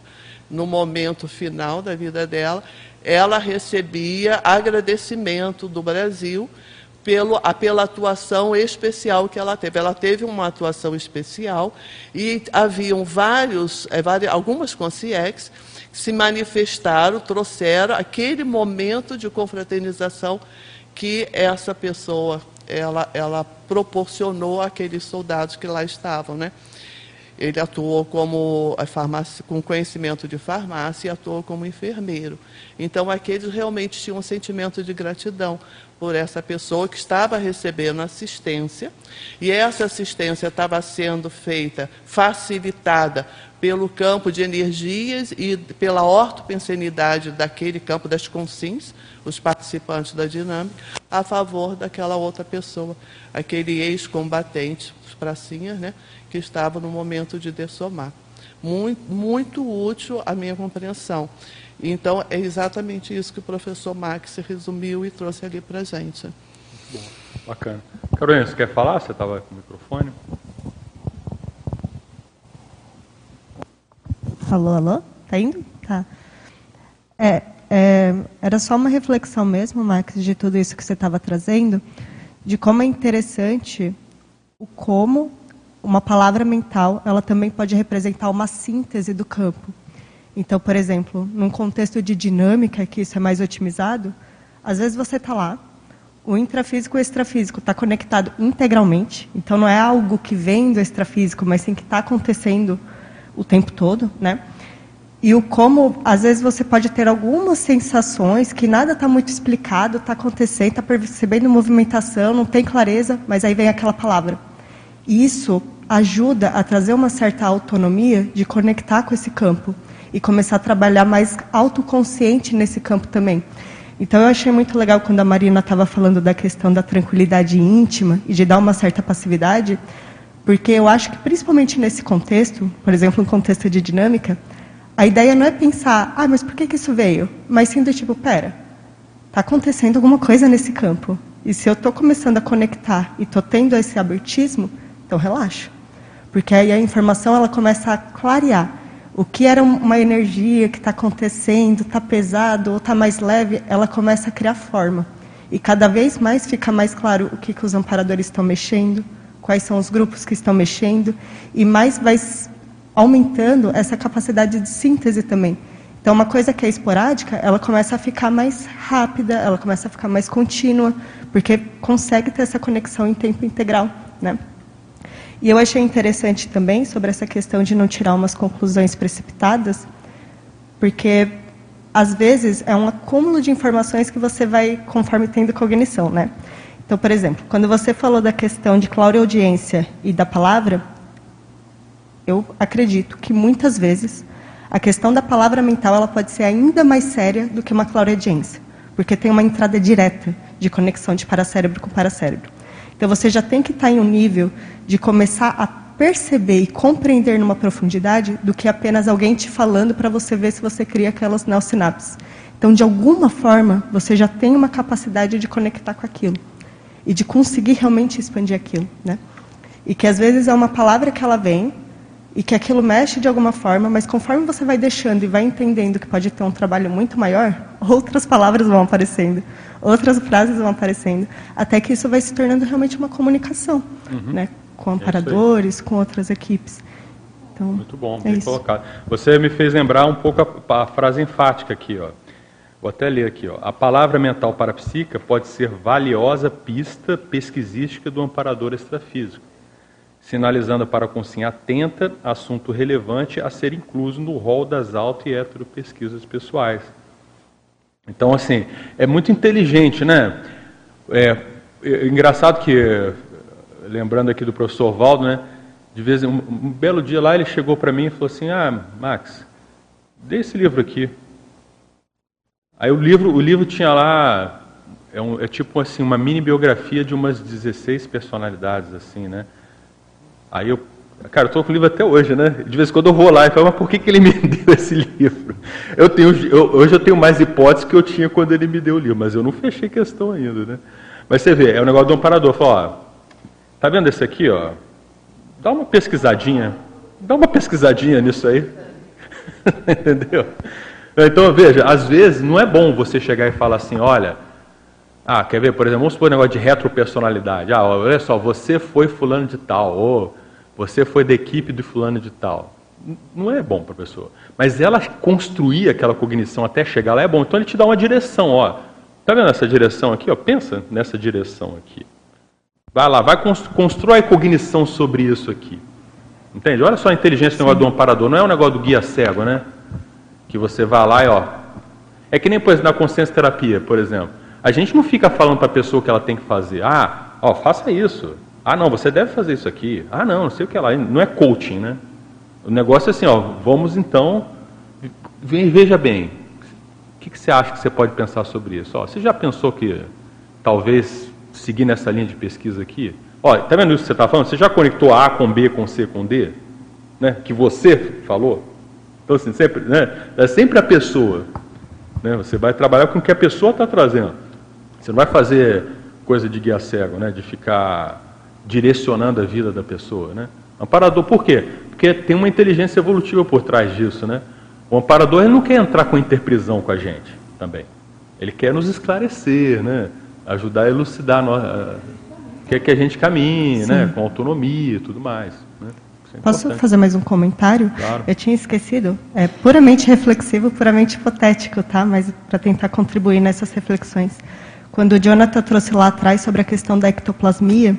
B: no momento final da vida dela, ela recebia agradecimento do Brasil pelo, pela atuação especial que ela teve. Ela teve uma atuação especial e haviam vários, várias, algumas consciex se manifestaram, trouxeram aquele momento de confraternização que essa pessoa ela, ela proporcionou àqueles soldados que lá estavam, né? Ele atuou como farmácia, com conhecimento de farmácia e atuou como enfermeiro. Então, aqueles realmente tinham um sentimento de gratidão por essa pessoa que estava recebendo assistência, e essa assistência estava sendo feita, facilitada pelo campo de energias e pela ortopensenidade daquele campo das consins, os participantes da dinâmica, a favor daquela outra pessoa, aquele ex-combatente, os pracinhas, né, que estava no momento de dessomar. Muito, muito útil a minha compreensão. Então, é exatamente isso que o professor Max resumiu e trouxe ali para a gente.
A: Bom, bacana. Carolina, você quer falar? Você estava com o microfone.
F: Alô, alô? Tá indo? Tá. É, é, era só uma reflexão mesmo, Max, de tudo isso que você estava trazendo, de como é interessante o como uma palavra mental ela também pode representar uma síntese do campo. Então, por exemplo, num contexto de dinâmica, que isso é mais otimizado, às vezes você está lá, o intrafísico e o extrafísico está conectado integralmente, então não é algo que vem do extrafísico, mas sim que está acontecendo o tempo todo, né? E o como, às vezes você pode ter algumas sensações que nada está muito explicado, está acontecendo, está percebendo movimentação, não tem clareza, mas aí vem aquela palavra. Isso ajuda a trazer uma certa autonomia de conectar com esse campo e começar a trabalhar mais autoconsciente nesse campo também. Então eu achei muito legal quando a Marina estava falando da questão da tranquilidade íntima e de dar uma certa passividade, porque eu acho que, principalmente nesse contexto, por exemplo, um contexto de dinâmica, a ideia não é pensar, ah, mas por que, que isso veio? Mas sim do tipo, pera, está acontecendo alguma coisa nesse campo. E se eu estou começando a conectar e estou tendo esse abertismo, então relaxo. Porque aí a informação ela começa a clarear. O que era uma energia que está acontecendo, está pesado ou está mais leve, ela começa a criar forma. E cada vez mais fica mais claro o que, que os amparadores estão mexendo, quais são os grupos que estão mexendo, e mais vai aumentando essa capacidade de síntese também. Então, uma coisa que é esporádica, ela começa a ficar mais rápida, ela começa a ficar mais contínua, porque consegue ter essa conexão em tempo integral, né? E eu achei interessante também sobre essa questão de não tirar umas conclusões precipitadas, porque às vezes é um acúmulo de informações que você vai conforme tendo cognição, né? Então, por exemplo, quando você falou da questão de clareaudiência e da palavra, eu acredito que muitas vezes a questão da palavra mental ela pode ser ainda mais séria do que uma clareaudiência, porque tem uma entrada direta de conexão de paracérebro com paracérebro. Então você já tem que estar em um nível de começar a perceber e compreender numa profundidade do que apenas alguém te falando para você ver se você cria aquelas neosinapses. Então, de alguma forma, você já tem uma capacidade de conectar com aquilo e de conseguir realmente expandir aquilo, né? E que às vezes é uma palavra que ela vem e que aquilo mexe de alguma forma, mas conforme você vai deixando e vai entendendo que pode ter um trabalho muito maior, outras palavras vão aparecendo, outras frases vão aparecendo, até que isso vai se tornando realmente uma comunicação, uhum. né? Com é amparadores, é com outras equipes.
A: Então, muito bom, é bem isso. colocado. Você me fez lembrar um pouco a, a frase enfática aqui, ó. Vou até ler aqui. Ó. A palavra mental parapsíquica pode ser valiosa pista pesquisística do amparador extrafísico, sinalizando para a consciência atenta assunto relevante a ser incluso no rol das auto e hetero pesquisas pessoais. Então, assim, é muito inteligente, né? É, é engraçado que, lembrando aqui do professor Valdo, né? De vez um, um belo dia lá ele chegou para mim e falou assim: Ah, Max, dê esse livro aqui. Aí o livro, o livro tinha lá é, um, é, tipo assim uma mini biografia de umas 16 personalidades assim, né? Aí eu, cara, eu tô com o livro até hoje, né? De vez em quando eu vou lá e falo, mas por que, que ele me deu esse livro? Eu tenho, eu, hoje eu tenho mais hipóteses que eu tinha quando ele me deu o livro, mas eu não fechei questão ainda, né? Mas você vê, é o um negócio do amparador, fala, ó, tá vendo esse aqui, ó? Dá uma pesquisadinha, dá uma pesquisadinha nisso aí, entendeu? Então, veja, às vezes não é bom você chegar e falar assim, olha, Ah, quer ver, por exemplo, vamos supor um negócio de retropersonalidade. Ah, olha só, você foi fulano de tal, ou você foi da equipe do fulano de tal. Não é bom para a pessoa. Mas ela construir aquela cognição até chegar lá é bom. Então ele te dá uma direção, ó. Tá vendo essa direção aqui? Ó? Pensa nessa direção aqui. Vai lá, vai construir a cognição sobre isso aqui. Entende? Olha só a inteligência do negócio do amparador. Não é um negócio do guia cego, né? Que você vai lá e ó. É que nem exemplo, na consciência terapia, por exemplo. A gente não fica falando para a pessoa o que ela tem que fazer. Ah, ó, faça isso. Ah, não, você deve fazer isso aqui. Ah, não, não sei o que lá. Não é coaching, né? O negócio é assim, ó, vamos então. Veja bem, o que, que você acha que você pode pensar sobre isso? Ó, você já pensou que talvez seguir nessa linha de pesquisa aqui? Ó, tá vendo isso que você está falando? Você já conectou A com B, com C, com D? Né? Que você falou? Então, assim, sempre, né? é sempre a pessoa. Né? Você vai trabalhar com o que a pessoa está trazendo. Você não vai fazer coisa de guia cego, né? de ficar direcionando a vida da pessoa. Né? Amparador, por quê? Porque tem uma inteligência evolutiva por trás disso. Né? O amparador ele não quer entrar com interprisão com a gente também. Ele quer nos esclarecer, né? ajudar a elucidar, a, quer que a gente caminhe né? com autonomia e tudo mais. Né?
F: É Posso fazer mais um comentário?
A: Claro.
F: Eu tinha esquecido. É puramente reflexivo, puramente hipotético, tá? Mas para tentar contribuir nessas reflexões. Quando o Jonathan trouxe lá atrás sobre a questão da ectoplasmia,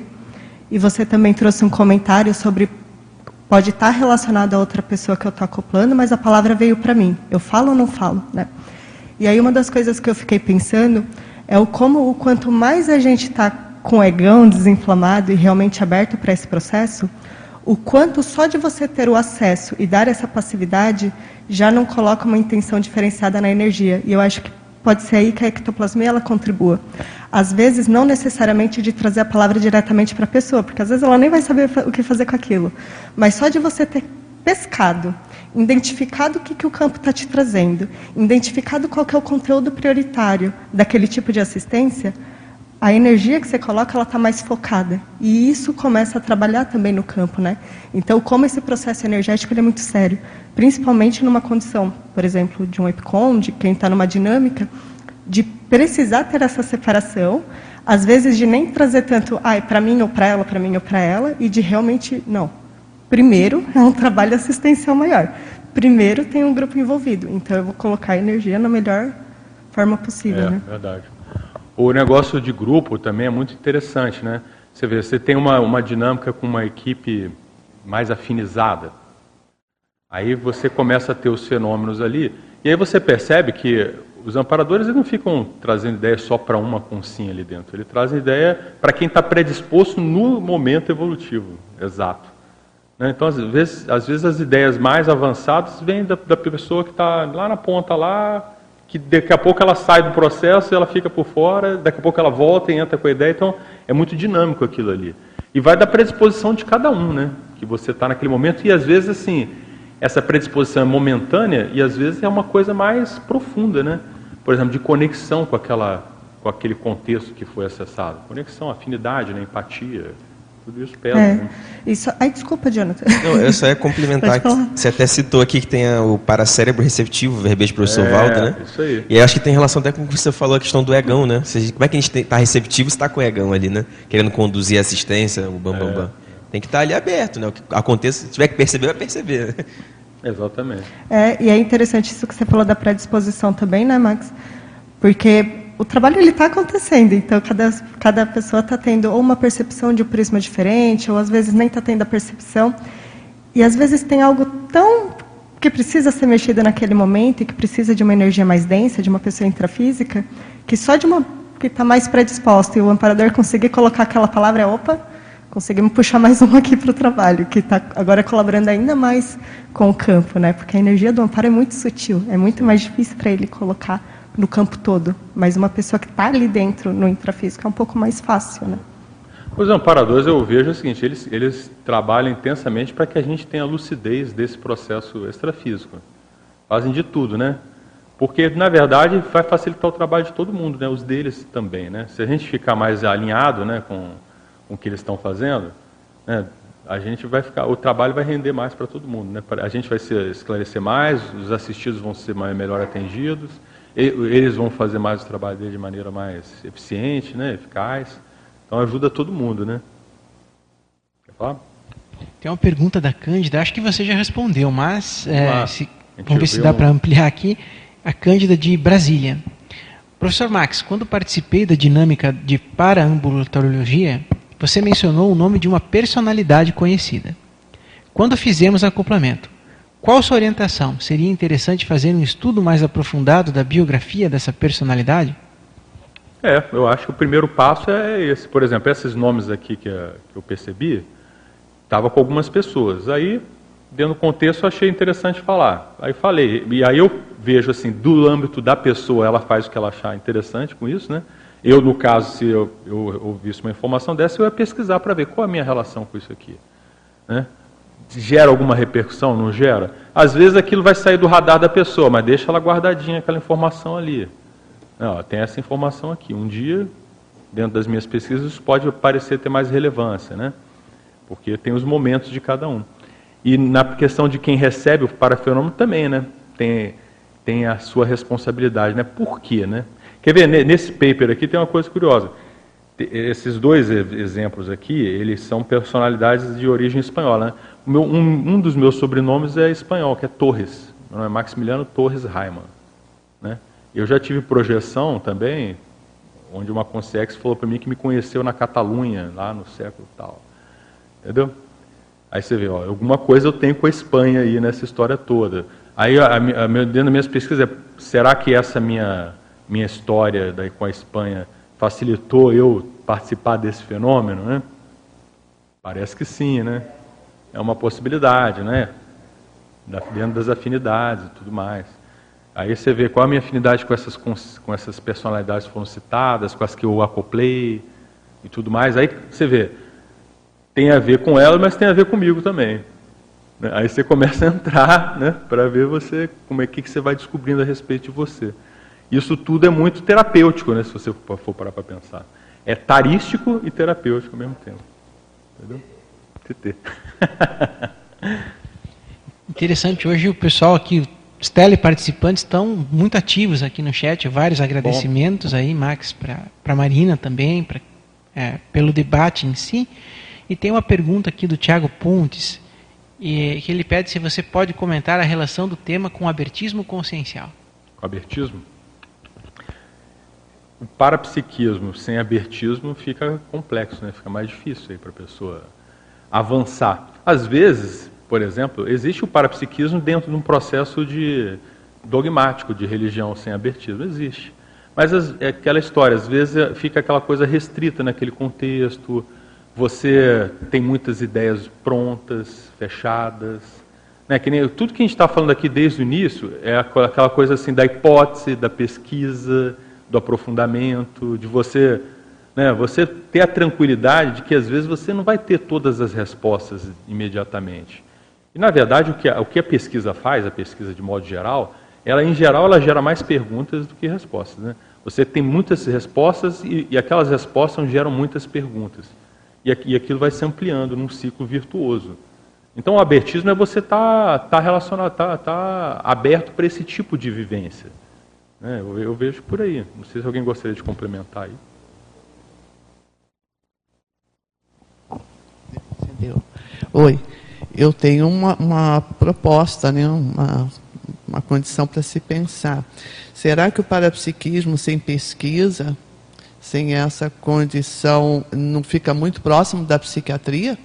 F: e você também trouxe um comentário sobre pode estar relacionado a outra pessoa que eu estou acoplando, mas a palavra veio para mim. Eu falo ou não falo, né? E aí uma das coisas que eu fiquei pensando é o como o quanto mais a gente está com o egão desinflamado e realmente aberto para esse processo, o quanto só de você ter o acesso e dar essa passividade já não coloca uma intenção diferenciada na energia. E eu acho que pode ser aí que a ectoplasmia ela contribua. Às vezes, não necessariamente de trazer a palavra diretamente para a pessoa, porque às vezes ela nem vai saber o que fazer com aquilo. Mas só de você ter pescado, identificado o que, que o campo está te trazendo, identificado qual é o conteúdo prioritário daquele tipo de assistência, a energia que você coloca ela está mais focada e isso começa a trabalhar também no campo, né? Então, como esse processo energético é muito sério, principalmente numa condição, por exemplo, de um epicom, de quem está numa dinâmica, de precisar ter essa separação, às vezes de nem trazer tanto, ah, é para mim ou para ela, para mim ou para ela, e de realmente não. Primeiro é um trabalho assistencial maior. Primeiro tem um grupo envolvido, então eu vou colocar a energia na melhor forma possível,
A: é,
F: né?
A: Verdade. O negócio de grupo também é muito interessante, né? Você vê, você tem uma, uma dinâmica com uma equipe mais afinizada. Aí você começa a ter os fenômenos ali, e aí você percebe que os amparadores não ficam trazendo ideia só para uma consinha ali dentro, eles trazem ideia para quem está predisposto no momento evolutivo, exato. Né? Então, às vezes, às vezes as ideias mais avançadas vêm da, da pessoa que está lá na ponta, lá, que daqui a pouco ela sai do processo, ela fica por fora, daqui a pouco ela volta e entra com a ideia, então é muito dinâmico aquilo ali. E vai da predisposição de cada um, né? Que você está naquele momento, e às vezes assim, essa predisposição é momentânea e às vezes é uma coisa mais profunda, né? Por exemplo, de conexão com aquela com aquele contexto que foi acessado. Conexão, afinidade, né? empatia, tudo isso pesa. É. Né?
F: Isso... Ai, desculpa, Jonathan.
C: Não, eu só ia complementar. que você até citou aqui que tem o paracérebro receptivo, verbete professor é, Valdo, né?
A: Isso aí.
C: E acho que tem relação até com o que você falou, a questão do egão, né? Seja, como é que a gente está receptivo se está com o egão ali, né? Querendo conduzir a assistência, o bam, bam, é. bam. Tem que estar ali aberto, né? O que aconteça, se tiver que perceber, vai perceber.
A: Exatamente.
F: É, e é interessante isso que você falou da predisposição também, né, Max? Porque o trabalho ele está acontecendo, então cada, cada pessoa está tendo ou uma percepção de um prisma diferente, ou às vezes nem está tendo a percepção. E às vezes tem algo tão que precisa ser mexido naquele momento e que precisa de uma energia mais densa, de uma pessoa intrafísica, que só de uma que está mais predisposta e o amparador conseguir colocar aquela palavra é opa, conseguimos puxar mais um aqui para o trabalho, que está agora colaborando ainda mais com o campo, né? Porque a energia do amparo é muito sutil, é muito mais difícil para ele colocar no campo todo. Mas uma pessoa que está ali dentro, no intrafísico, é um pouco mais fácil, né?
A: Os amparadores, eu vejo o seguinte, eles, eles trabalham intensamente para que a gente tenha lucidez desse processo extrafísico. Fazem de tudo, né? Porque, na verdade, vai facilitar o trabalho de todo mundo, né? Os deles também, né? Se a gente ficar mais alinhado né, com, com o que eles estão fazendo, né, a gente vai ficar, o trabalho vai render mais para todo mundo, né? A gente vai se esclarecer mais, os assistidos vão ser mais, melhor atendidos, eles vão fazer mais o trabalho dele de maneira mais eficiente, né, eficaz. Então ajuda todo mundo, né?
D: Quer falar? Tem uma pergunta da Cândida, acho que você já respondeu, mas é, se, vamos ver se dá um... para ampliar aqui. A Cândida de Brasília. Professor Max, quando participei da dinâmica de paraambulatoriologia, você mencionou o nome de uma personalidade conhecida. Quando fizemos acoplamento, qual sua orientação? Seria interessante fazer um estudo mais aprofundado da biografia dessa personalidade?
A: É, eu acho que o primeiro passo é esse. Por exemplo, esses nomes aqui que, eu percebi, estava com algumas pessoas. Aí, dentro do contexto, achei interessante falar. Aí falei. E aí eu vejo assim, do âmbito da pessoa, ela faz o que ela achar interessante com isso, né? Eu, no caso, se eu, eu ouvisse uma informação dessa, eu ia pesquisar para ver qual é a minha relação com isso aqui. Né? Gera alguma repercussão? Não gera? Às vezes aquilo vai sair do radar da pessoa, mas deixa ela guardadinha, aquela informação ali. Não, tem essa informação aqui. Um dia, dentro das minhas pesquisas, isso pode parecer ter mais relevância, né? Porque tem os momentos de cada um. E na questão de quem recebe o parafenômeno também, né? Tem, tem a sua responsabilidade, né? Por quê, né? Quer ver, nesse paper aqui tem uma coisa curiosa. Esses dois exemplos aqui, eles são personalidades de origem espanhola. Né? Meu, um, um, dos meus sobrenomes é espanhol, que é Torres. Meu nome é Maximiliano Torres Raiman. Né? Eu já tive projeção também, onde uma consex falou para mim que me conheceu na Catalunha, lá no século tal. Entendeu? Aí você vê, ó, alguma coisa eu tenho com a Espanha aí nessa história toda. Aí, a, a, a, dentro das minhas pesquisas, é, será que essa minha, minha história daí com a Espanha facilitou eu participar desse fenômeno, né? Parece que sim, né? É uma possibilidade, né? Dentro das afinidades e tudo mais. Aí você vê qual a minha afinidade com essas, com essas personalidades que foram citadas, com as que eu acoplei e tudo mais. Aí você vê, tem a ver com ela, mas tem a ver comigo também. Né? Aí você começa a entrar né, para ver você como é que, que você vai descobrindo a respeito de você. Isso tudo é muito terapêutico, né, se você for parar para pensar. É tarístico e terapêutico ao mesmo tempo. Entendeu? TT.
D: Interessante, hoje o pessoal aqui, os teleparticipantes estão muito ativos aqui no chat, vários agradecimentos Bom. aí, Max, para a Marina também, pra, é, pelo debate em si. E tem uma pergunta aqui do Tiago Pontes, e, que ele pede se você pode comentar a relação do tema com o abertismo consciencial.
A: Com abertismo? O parapsiquismo sem abertismo fica complexo, né? fica mais difícil para a pessoa avançar. Às vezes, por exemplo, existe o parapsiquismo dentro de um processo de dogmático de religião sem abertismo, existe. Mas é aquela história, às vezes é, fica aquela coisa restrita naquele contexto, você tem muitas ideias prontas, fechadas. Né? Que nem, tudo que a gente está falando aqui desde o início é aquela coisa assim da hipótese, da pesquisa, do aprofundamento, de você, né, você ter a tranquilidade de que às vezes você não vai ter todas as respostas imediatamente. E na verdade o que a, o que a pesquisa faz, a pesquisa de modo geral, ela em geral ela gera mais perguntas do que respostas. Né? Você tem muitas respostas e, e aquelas respostas geram muitas perguntas. E, e aquilo vai se ampliando num ciclo virtuoso. Então o abertismo é você estar tá, tá relacionado, tá, tá aberto para esse tipo de vivência. É, eu, eu, vejo por aí. Não sei se alguém gostaria de complementar aí.
B: Entendeu? Oi, eu tenho uma, uma proposta, né, uma, uma condição para se pensar. Será que o parapsiquismo sem pesquisa, sem essa condição, não fica muito próximo da psiquiatria?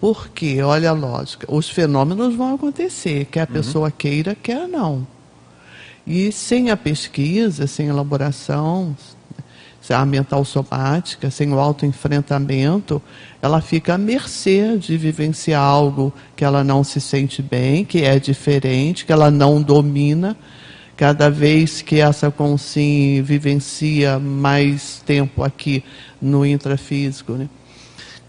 B: Porque, olha a lógica, os fenômenos vão acontecer, quer a uhum. pessoa queira, quer não. E sem a pesquisa, sem elaboração, a mental somática, sem o autoenfrentamento, ela fica à mercê de vivenciar algo que ela não se sente bem, que é diferente, que ela não domina. Cada vez que essa consciência vivencia mais tempo aqui no intrafísico, né?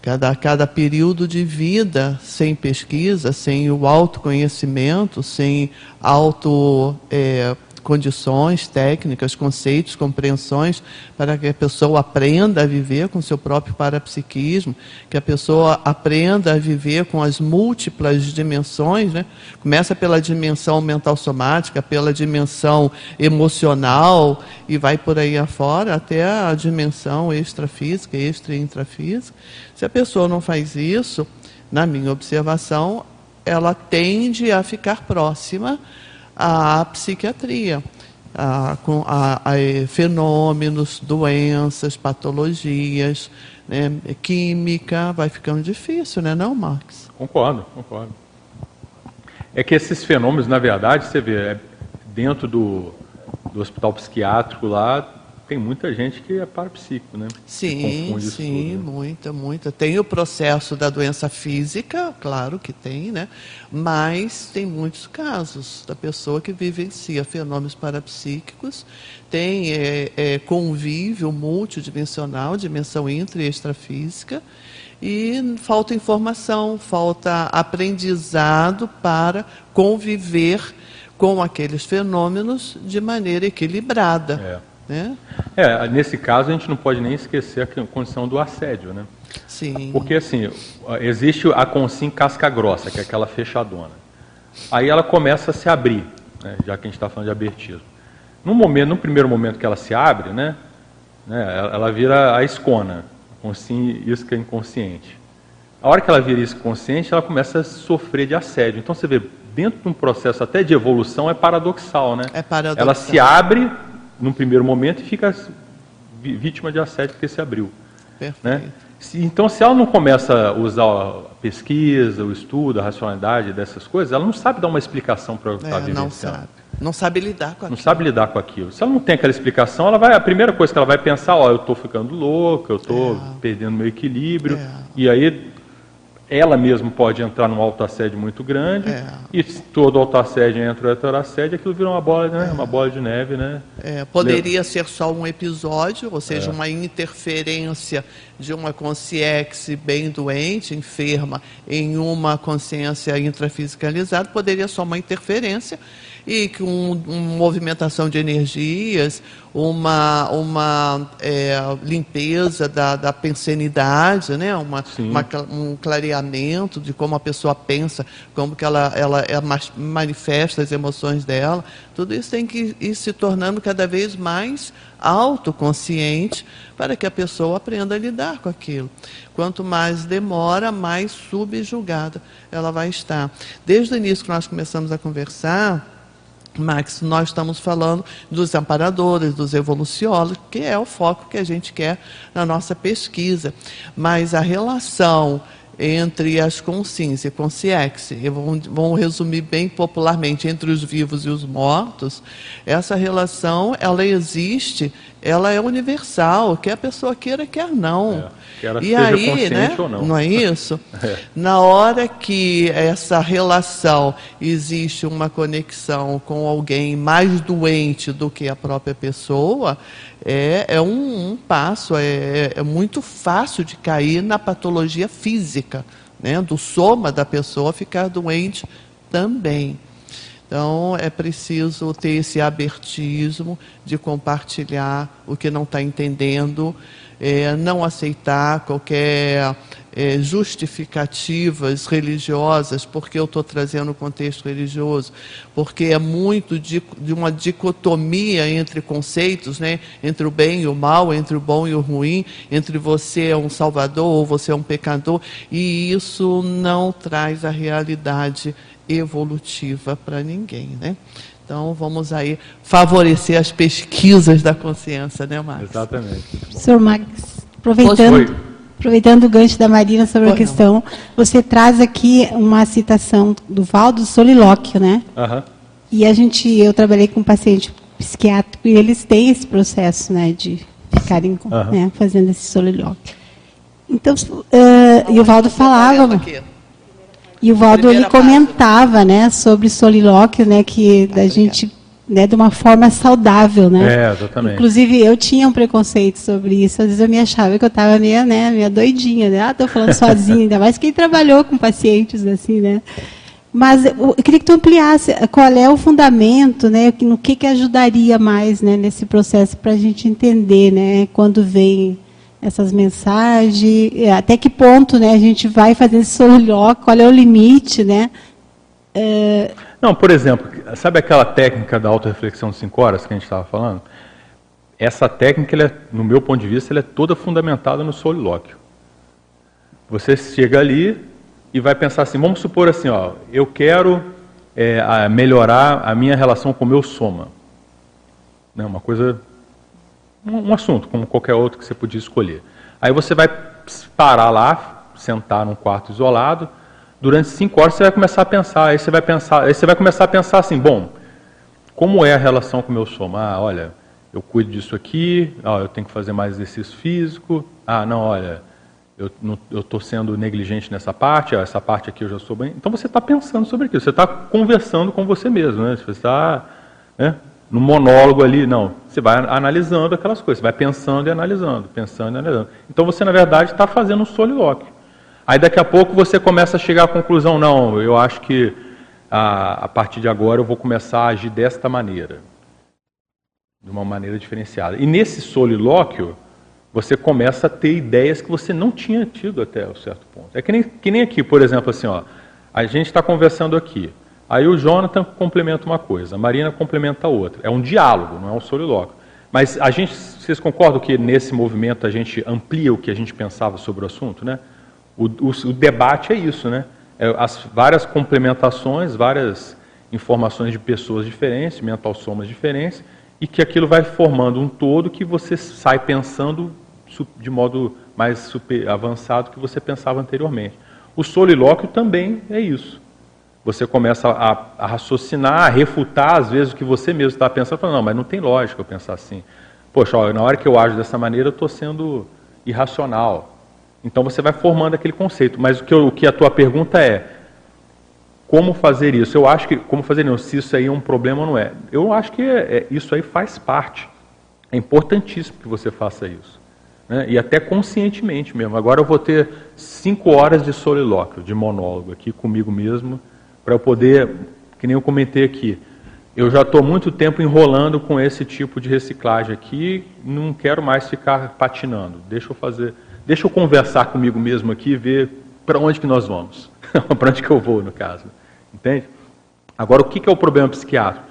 B: cada, cada período de vida sem pesquisa, sem o autoconhecimento, sem auto. É, condições técnicas, conceitos, compreensões para que a pessoa aprenda a viver com seu próprio parapsiquismo, que a pessoa aprenda a viver com as múltiplas dimensões, né? Começa pela dimensão mental somática, pela dimensão emocional e vai por aí afora até a dimensão extrafísica, extra e intrafísica. Se a pessoa não faz isso, na minha observação, ela tende a ficar próxima à psiquiatria, a, com, a, a fenômenos, doenças, patologias, né, química, vai ficando difícil, né, não, Max?
A: Concordo, concordo. É que esses fenômenos, na verdade, você vê, é dentro do, do hospital psiquiátrico lá, tem muita gente que é parapsíquico, né?
B: Sim, sim, tudo, né? muita, muita. Tem o processo da doença física, claro que tem, né? Mas tem muitos casos da pessoa que vivencia fenômenos parapsíquicos, tem é, é, convívio multidimensional, dimensão intra e extrafísica, e falta informação, falta aprendizado para conviver com aqueles fenômenos de maneira equilibrada.
A: É. Né? É, nesse caso a gente não pode nem esquecer a condição do assédio, né?
B: Sim.
A: Porque assim, existe a consim casca grossa, que é aquela fechadona. Aí ela começa a se abrir, né, já que a gente está falando de abertismo. No momento, no primeiro momento que ela se abre, né, né ela vira a escona, consim isca inconsciente. A hora que ela vira isca consciente, ela começa a sofrer de assédio. Então você vê, dentro de um processo até de evolução, é paradoxal, né?
B: É paradoxal.
A: Ela se abre num primeiro momento e fica vítima de assédio porque se abriu. Né? Então, se ela não começa a usar a pesquisa, o estudo, a racionalidade dessas coisas, ela não sabe dar uma explicação para o que está é,
B: Não sabe. Não sabe lidar com
A: aquilo. Não sabe lidar com aquilo. Se ela não tem aquela explicação, ela vai, a primeira coisa que ela vai pensar, ó, eu estou ficando louca, eu estou é. perdendo meu equilíbrio. É. E aí ela mesma pode entrar num autoassédio muito grande, é. e se todo autoassédio entra no heterassédio, aquilo vira uma bola, né? É. uma bola de neve. Né?
B: É, poderia ser só um episódio, ou seja, é. uma interferência de uma consciência bem doente, enferma, em uma consciência intrafisicalizada, poderia ser uma interferência e com uma movimentação de energias, uma, uma é, limpeza da, da pensenidade, né? uma, uma, um clareamento de como a pessoa pensa, como que ela, ela, ela manifesta as emoções dela. Tudo isso tem que ir se tornando cada vez mais autoconsciente para que a pessoa aprenda a lidar com aquilo. Quanto mais demora, mais subjugada ela vai estar. Desde o início que nós começamos a conversar, Max, nós estamos falando dos amparadores, dos evoluciólogos, que é o foco que a gente quer na nossa pesquisa. Mas a relação entre as consciências consciex, vamos resumir bem popularmente, entre os vivos e os mortos, essa relação, ela existe, ela é universal, quer a pessoa queira, quer não. É.
A: Que ela e aí, né, ou não.
B: não é isso? é. Na hora que essa relação existe uma conexão com alguém mais doente do que a própria pessoa, é, é um, um passo, é, é muito fácil de cair na patologia física, né, do soma da pessoa ficar doente também. Então, é preciso ter esse abertismo de compartilhar o que não está entendendo, é, não aceitar qualquer é, justificativas religiosas, porque eu estou trazendo o contexto religioso, porque é muito de, de, uma dicotomia entre conceitos, né? entre o bem e o mal, entre o bom e o ruim, entre você é um salvador ou você é um pecador, e isso não traz a realidade evolutiva para ninguém. Né? Então, vamos aí favorecer as pesquisas da consciência, né, Max?
A: Exatamente.
E: Senhor Max, aproveitando, aproveitando o gancho da Marina sobre a questão, não. você traz aqui uma citação do Valdo Solilóquio, né?
A: Uhum.
E: E a gente, eu trabalhei com um paciente psiquiátrico e eles têm esse processo, né, de ficarem uhum. né, fazendo esse solilóquio. Então, uh, e o Valdo falava... Aqui. E o Valdo ele comentava, né, sobre solilóquio, né, que da gente, né, de uma forma saudável, né?
A: É, exatamente.
E: Inclusive eu tinha um preconceito sobre isso. Às vezes eu me achava que eu estava meio, né, meio doidinha, né? Ah, tô falando sozinha, ainda mais quem trabalhou com pacientes assim, né? Mas eu queria que tu ampliasse qual é o fundamento, né? No que, que ajudaria mais né, nesse processo para a gente entender, né? Quando vem essas mensagens, até que ponto né, a gente vai fazer esse solilóquio, qual é o limite, né?
A: É... Não, por exemplo, sabe aquela técnica da autorreflexão de 5 horas que a gente estava falando? Essa técnica, é, no meu ponto de vista, ela é toda fundamentada no solilóquio. Você chega ali e vai pensar assim, vamos supor assim, ó, eu quero é, melhorar a minha relação com o meu soma. Né, uma coisa, um, um assunto, como qualquer outro que você podia escolher. Aí você vai parar lá, sentar num quarto isolado, durante cinco horas você vai começar a pensar, aí você vai pensar, aí você vai começar a pensar assim, bom, como é a relação com o meu soma? Ah, olha, eu cuido disso aqui, ah, eu tenho que fazer mais exercício físico, ah, não, olha, eu estou sendo negligente nessa parte, ah, essa parte aqui eu já sou bem. Então você está pensando sobre aquilo, você está conversando com você mesmo, né? Você está né, no monólogo ali, não. Você vai analisando aquelas coisas, você vai pensando e analisando, pensando e analisando. Então você, na verdade, está fazendo um solilóquio. Aí daqui a pouco você começa a chegar à conclusão, não, eu acho que a, a partir de agora eu vou começar a agir desta maneira. De uma maneira diferenciada. E nesse solilóquio, você começa a ter ideias que você não tinha tido até um certo ponto. É que nem, que nem aqui, por exemplo, assim, ó, a gente está conversando aqui. Aí o Jonathan complementa uma coisa, a Marina complementa outra. É um diálogo, não é um solilóquio. Mas a gente, vocês concordam que nesse movimento a gente amplia o que a gente pensava sobre o assunto, né? O, o, o debate é isso, né? É as várias complementações, várias informações de pessoas diferentes, mental somas diferentes, e que aquilo vai formando um todo que você sai pensando de modo mais avançado que você pensava anteriormente. O solilóquio também é isso. Você começa a, a raciocinar, a refutar, às vezes, o que você mesmo está pensando, falando, não, mas não tem lógica eu pensar assim. Poxa, na hora que eu ajo dessa maneira, eu estou sendo irracional. Então você vai formando aquele conceito. Mas o que, eu, o que a tua pergunta é, como fazer isso? Eu acho que, como fazer isso? Se isso aí é um problema ou não é. Eu acho que é, é, isso aí faz parte. É importantíssimo que você faça isso. Né? E até conscientemente mesmo. Agora eu vou ter cinco horas de solilóquio, de monólogo aqui comigo mesmo, para eu poder, que nem eu comentei aqui, eu já estou muito tempo enrolando com esse tipo de reciclagem aqui, não quero mais ficar patinando. Deixa eu fazer, deixa eu conversar comigo mesmo aqui e ver para onde que nós vamos. para onde que eu vou, no caso. Entende? Agora, o que, que é o problema psiquiátrico?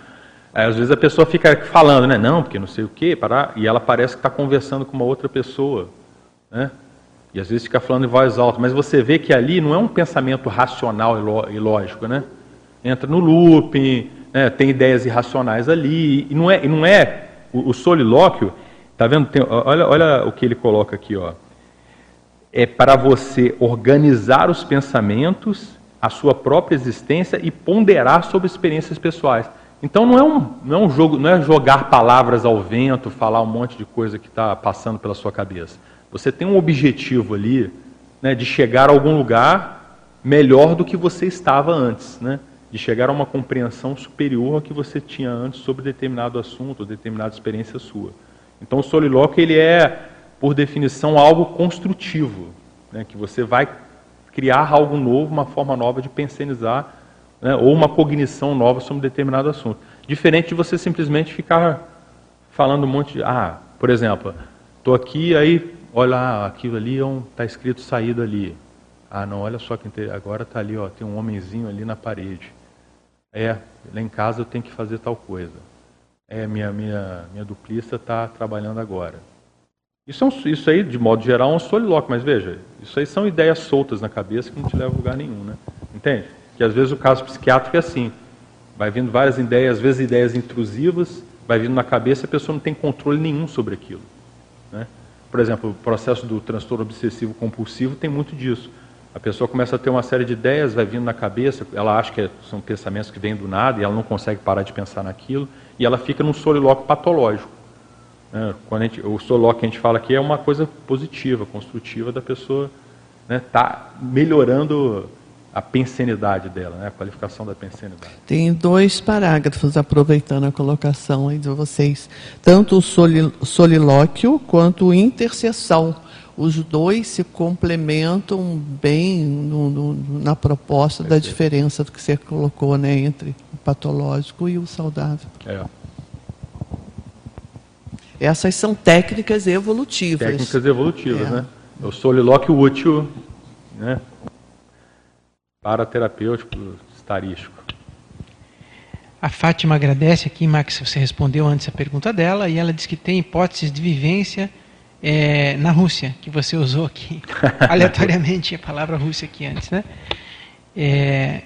A: Às vezes a pessoa fica falando, né? Não, porque não sei o quê, parar, e ela parece que está conversando com uma outra pessoa. Né? E às vezes fica falando em voz alta, mas você vê que ali não é um pensamento racional e lógico, né? Entra no looping, né? tem ideias irracionais ali, e não é, e não é o, o solilóquio, tá vendo? Tem, olha, olha o que ele coloca aqui, ó. É para você organizar os pensamentos a sua própria existência e ponderar sobre experiências pessoais. Então não é um, não é um jogo, não é jogar palavras ao vento, falar um monte de coisa que está passando pela sua cabeça. Você tem um objetivo ali né, de chegar a algum lugar melhor do que você estava antes, né? de chegar a uma compreensão superior ao que você tinha antes sobre determinado assunto, determinada experiência sua. Então o solilóquio ele é, por definição, algo construtivo, né, que você vai criar algo novo, uma forma nova de pensionizar, né, ou uma cognição nova sobre determinado assunto. Diferente de você simplesmente ficar falando um monte de. Ah, por exemplo, estou aqui, aí, olha, ah, aquilo ali está é escrito saída ali. Ah, não, olha só que agora está ali, ó, tem um homenzinho ali na parede. É, lá em casa eu tenho que fazer tal coisa. É, minha, minha, minha duplista está trabalhando agora. Isso, é um, isso aí, de modo geral, é um solilóquio, mas veja, isso aí são ideias soltas na cabeça que não te levam a lugar nenhum, né? Entende? Que às vezes o caso psiquiátrico é assim, vai vindo várias ideias, às vezes ideias intrusivas, vai vindo na cabeça e a pessoa não tem controle nenhum sobre aquilo. Por exemplo, o processo do transtorno obsessivo compulsivo tem muito disso. A pessoa começa a ter uma série de ideias, vai vindo na cabeça, ela acha que são pensamentos que vêm do nada e ela não consegue parar de pensar naquilo, e ela fica num solilóquio patológico. Né? Quando gente, o solo que a gente fala aqui é uma coisa positiva, construtiva da pessoa né, tá melhorando a pensenidade dela, né? a qualificação da pensenidade.
B: Tem dois parágrafos, aproveitando a colocação aí de vocês. Tanto o solilóquio quanto intercessão. Os dois se complementam bem no, no, na proposta da diferença que você colocou né, entre o patológico e o saudável. É. Essas são técnicas evolutivas.
A: Técnicas evolutivas, é. né? O solilóquio útil, né? Paraterapêutico, estarístico.
D: A Fátima agradece aqui, Max, você respondeu antes a pergunta dela, e ela diz que tem hipóteses de vivência é, na Rússia, que você usou aqui, aleatoriamente a palavra Rússia aqui antes, né? É,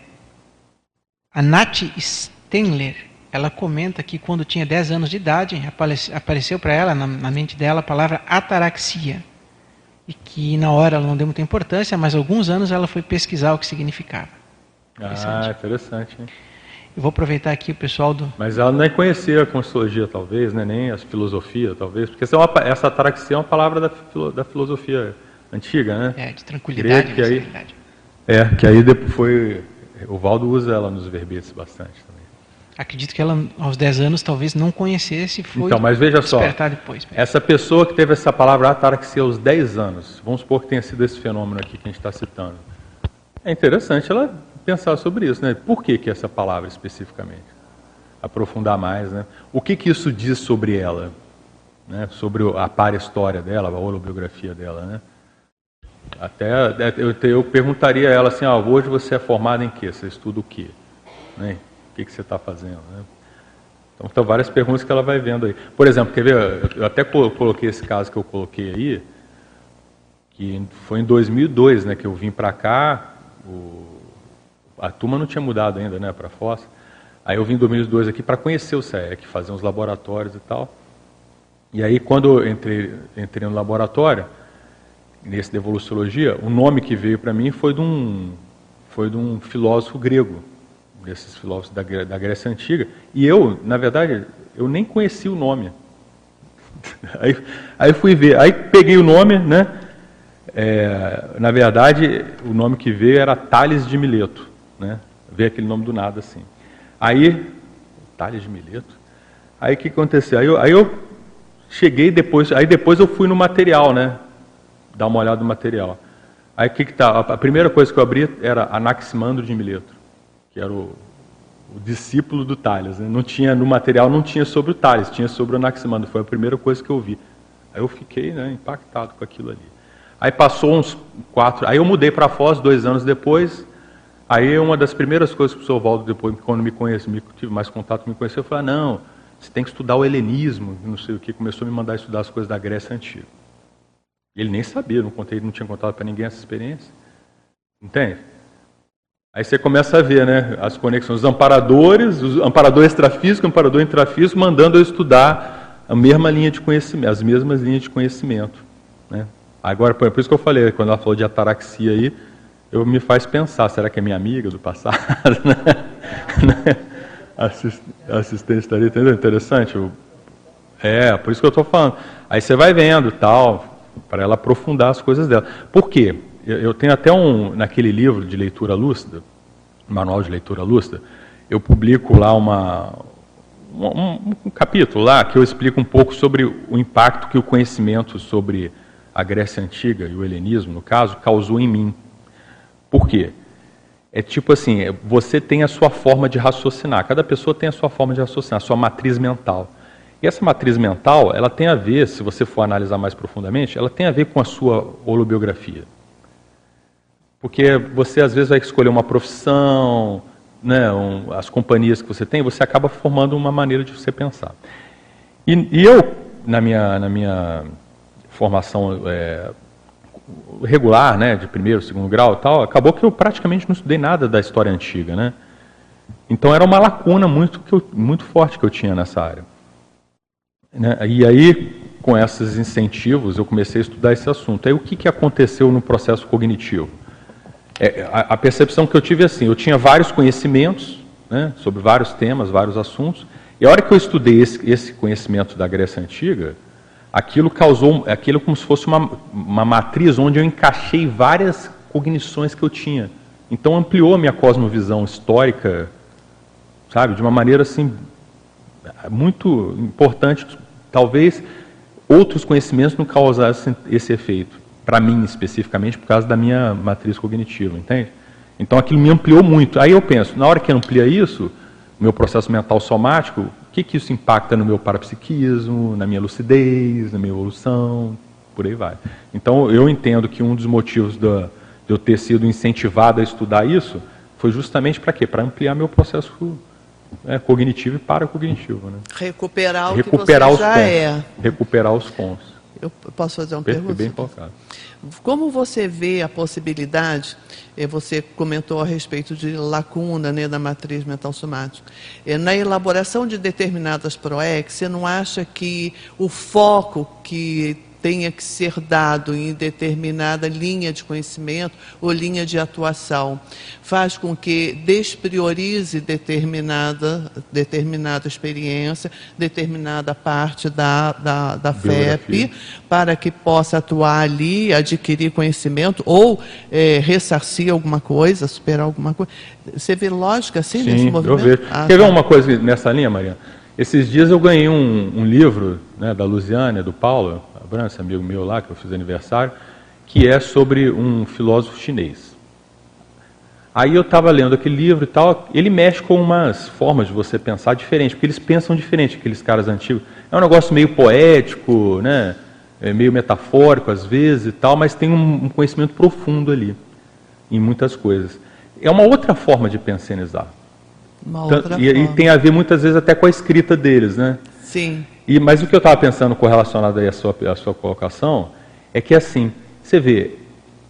D: a Nath Stenler, ela comenta que quando tinha 10 anos de idade, apareceu para ela, na, na, mente dela, a palavra ataraxia. E que na hora ela não deu muita importância, mas alguns anos ela foi pesquisar o que significava.
A: Interessante. Ah, interessante. Hein?
D: Eu vou aproveitar aqui o pessoal do.
A: Mas ela nem conhecia a constologia, talvez, né? nem a filosofia, talvez, porque essa, é uma, essa ataraxia é uma palavra da, da filosofia antiga, né?
D: É, de tranquilidade,
A: que aí, É, que aí depois foi. O Valdo usa ela nos verbetes bastante também.
D: Acredito que ela, aos 10 anos, talvez não conhecesse foi
A: então, mas veja só, depois. Essa pessoa que teve essa palavra ataraxia aos 10 anos, vamos supor que tenha sido esse fenômeno aqui que a gente está citando. É interessante ela pensar sobre isso, né? Por que, que essa palavra especificamente? Aprofundar mais, né? O que, que isso diz sobre ela? Né? Sobre a para história dela, a holobiografia dela, né? Até eu, eu perguntaria a ela assim, ah, hoje você é formada em quê? Você estuda o quê? Né? O que, que você está fazendo? Né? Então, são várias perguntas que ela vai vendo aí. Por exemplo, quer ver? Eu até coloquei esse caso que eu coloquei aí, que foi em 2002, né, que eu vim para cá. O, a turma não tinha mudado ainda, né, para Foz. Aí eu vim em 2002 aqui para conhecer o CEEC, fazer uns laboratórios e tal. E aí quando eu entrei, entrei no laboratório, nesse de evoluciologia, o nome que veio para mim foi de um foi de um filósofo grego, desses filósofos da, da Grécia antiga. E eu, na verdade, eu nem conheci o nome. Aí, aí fui ver, aí peguei o nome, né? É, na verdade, o nome que veio era Tales de Mileto né? Ver aquele nome do nada assim. Aí, Tales de Mileto. Aí o que aconteceu? Aí eu, aí eu cheguei depois, aí depois eu fui no material, né? Dar uma olhada no material. Aí o que que tá? A primeira coisa que eu abri era Anaximandro de Mileto, que era o, o discípulo do Tales. Né? Não tinha no material não tinha sobre o Tales, tinha sobre o Anaximandro. Foi a primeira coisa que eu vi. Aí eu fiquei né, impactado com aquilo ali. Aí passou uns quatro. Aí eu mudei para Foz dois anos depois. Aí uma das primeiras coisas que o senhor Valdo, depois, quando me conhece, me, tive mais contato, me conheceu, eu falei, ah, não, você tem que estudar o helenismo, não sei o que, começou a me mandar estudar as coisas da Grécia Antiga. Ele nem sabia, não contei, não tinha contado para ninguém essa experiência. Entende? Aí você começa a ver né, as conexões, os amparadores, os amparador extrafísico, amparador intrafísico, mandando eu estudar a mesma linha de conhecimento, as mesmas linhas de conhecimento. Né? Agora, por isso que eu falei, quando ela falou de ataraxia aí, eu me faz pensar, será que é minha amiga do passado? Né? Assistente estaria entendendo? Interessante. É, por isso que eu estou falando. Aí você vai vendo tal, para ela aprofundar as coisas dela. Por quê? Eu tenho até um, naquele livro de leitura lúcida, manual de leitura lúcida, eu publico lá uma, um, um, capítulo lá que eu explico um pouco sobre o impacto que o conhecimento sobre a Grécia Antiga e o helenismo, no caso, causou em mim. Por quê? É tipo assim, é, você tem a sua forma de raciocinar. Cada pessoa tem a sua forma de raciocinar, a sua matriz mental. E essa matriz mental, ela tem a ver, se você for analisar mais profundamente, ela tem a ver com a sua holobiografia. Porque você às vezes vai escolher uma profissão, né, um, as companhias que você tem, você acaba formando uma maneira de você pensar. E, e eu, na minha, na minha formação é, regular, né, de primeiro, segundo grau, tal, acabou que eu praticamente não estudei nada da história antiga, né? Então era uma lacuna muito eu, muito forte que eu tinha nessa área. Né? E aí, com esses incentivos, eu comecei a estudar esse assunto. Aí o que, que aconteceu no processo cognitivo? É, a, a, percepção que eu tive é assim: eu tinha vários conhecimentos né, sobre vários temas, vários assuntos, e a hora que eu estudei esse, esse conhecimento da Grécia Antiga, aquilo causou aquilo como se fosse uma, uma matriz onde eu encaixei várias cognições que eu tinha Então ampliou a minha cosmovisão histórica, sabe, de uma maneira assim muito importante. Talvez outros conhecimentos não causassem esse efeito, para mim especificamente, por causa da minha matriz cognitiva, entende? Então aquilo me ampliou muito. Aí eu penso, na hora que amplia isso, meu processo mental somático, o que, que isso impacta no meu parapsiquismo, na minha lucidez, na minha evolução, por aí vai. Então eu entendo que um dos motivos da, de eu ter sido incentivado a estudar isso foi justamente para quê? Para ampliar meu processo é, cognitivo e paracognitivo. Né?
B: Recuperar o
A: Recuperar
B: que
A: os
B: você já
A: pontos.
B: é.
A: Recuperar os pontos.
B: Eu posso fazer uma pergunta?
A: bem.
B: Como você vê a possibilidade, eh, você comentou a respeito de lacuna né, da matriz mental somática, Eh, na elaboração de determinadas PROEX, você não acha que o foco que tenha que ser dado em determinada linha de conhecimento ou linha de atuação faz com que despriorize determinada, determinada experiência, determinada parte da, da, da. FEP, para que possa atuar ali, adquirir conhecimento ou eh, ressarcir alguma coisa, superar alguma coisa. Você vê lógica assim nesse
A: Sim, eu
B: movimento?
A: vejo.
B: Ah,
A: Quer ver
B: tá.
A: uma coisa nessa linha, Maria? Esses dias eu ganhei um, um livro né, da Luziane, do Paulo Abrança, amigo meu lá, que eu fiz aniversário, que é sobre um filósofo chinês. Aí eu estava lendo aquele livro e tal, ele mexe com umas formas de você pensar diferente, porque eles pensam diferente, aqueles caras antigos. É um negócio meio poético, né? É meio metafórico às vezes e tal, mas tem um, um conhecimento profundo ali, em muitas coisas. É uma outra forma de pensionizar.
B: Uma outra
A: e, e
B: forma.
A: tem a ver muitas vezes até com a escrita deles, né?
B: Sim.
A: E, mas o que eu estava pensando correlacionado aí à sua, à sua colocação é que assim, você vê,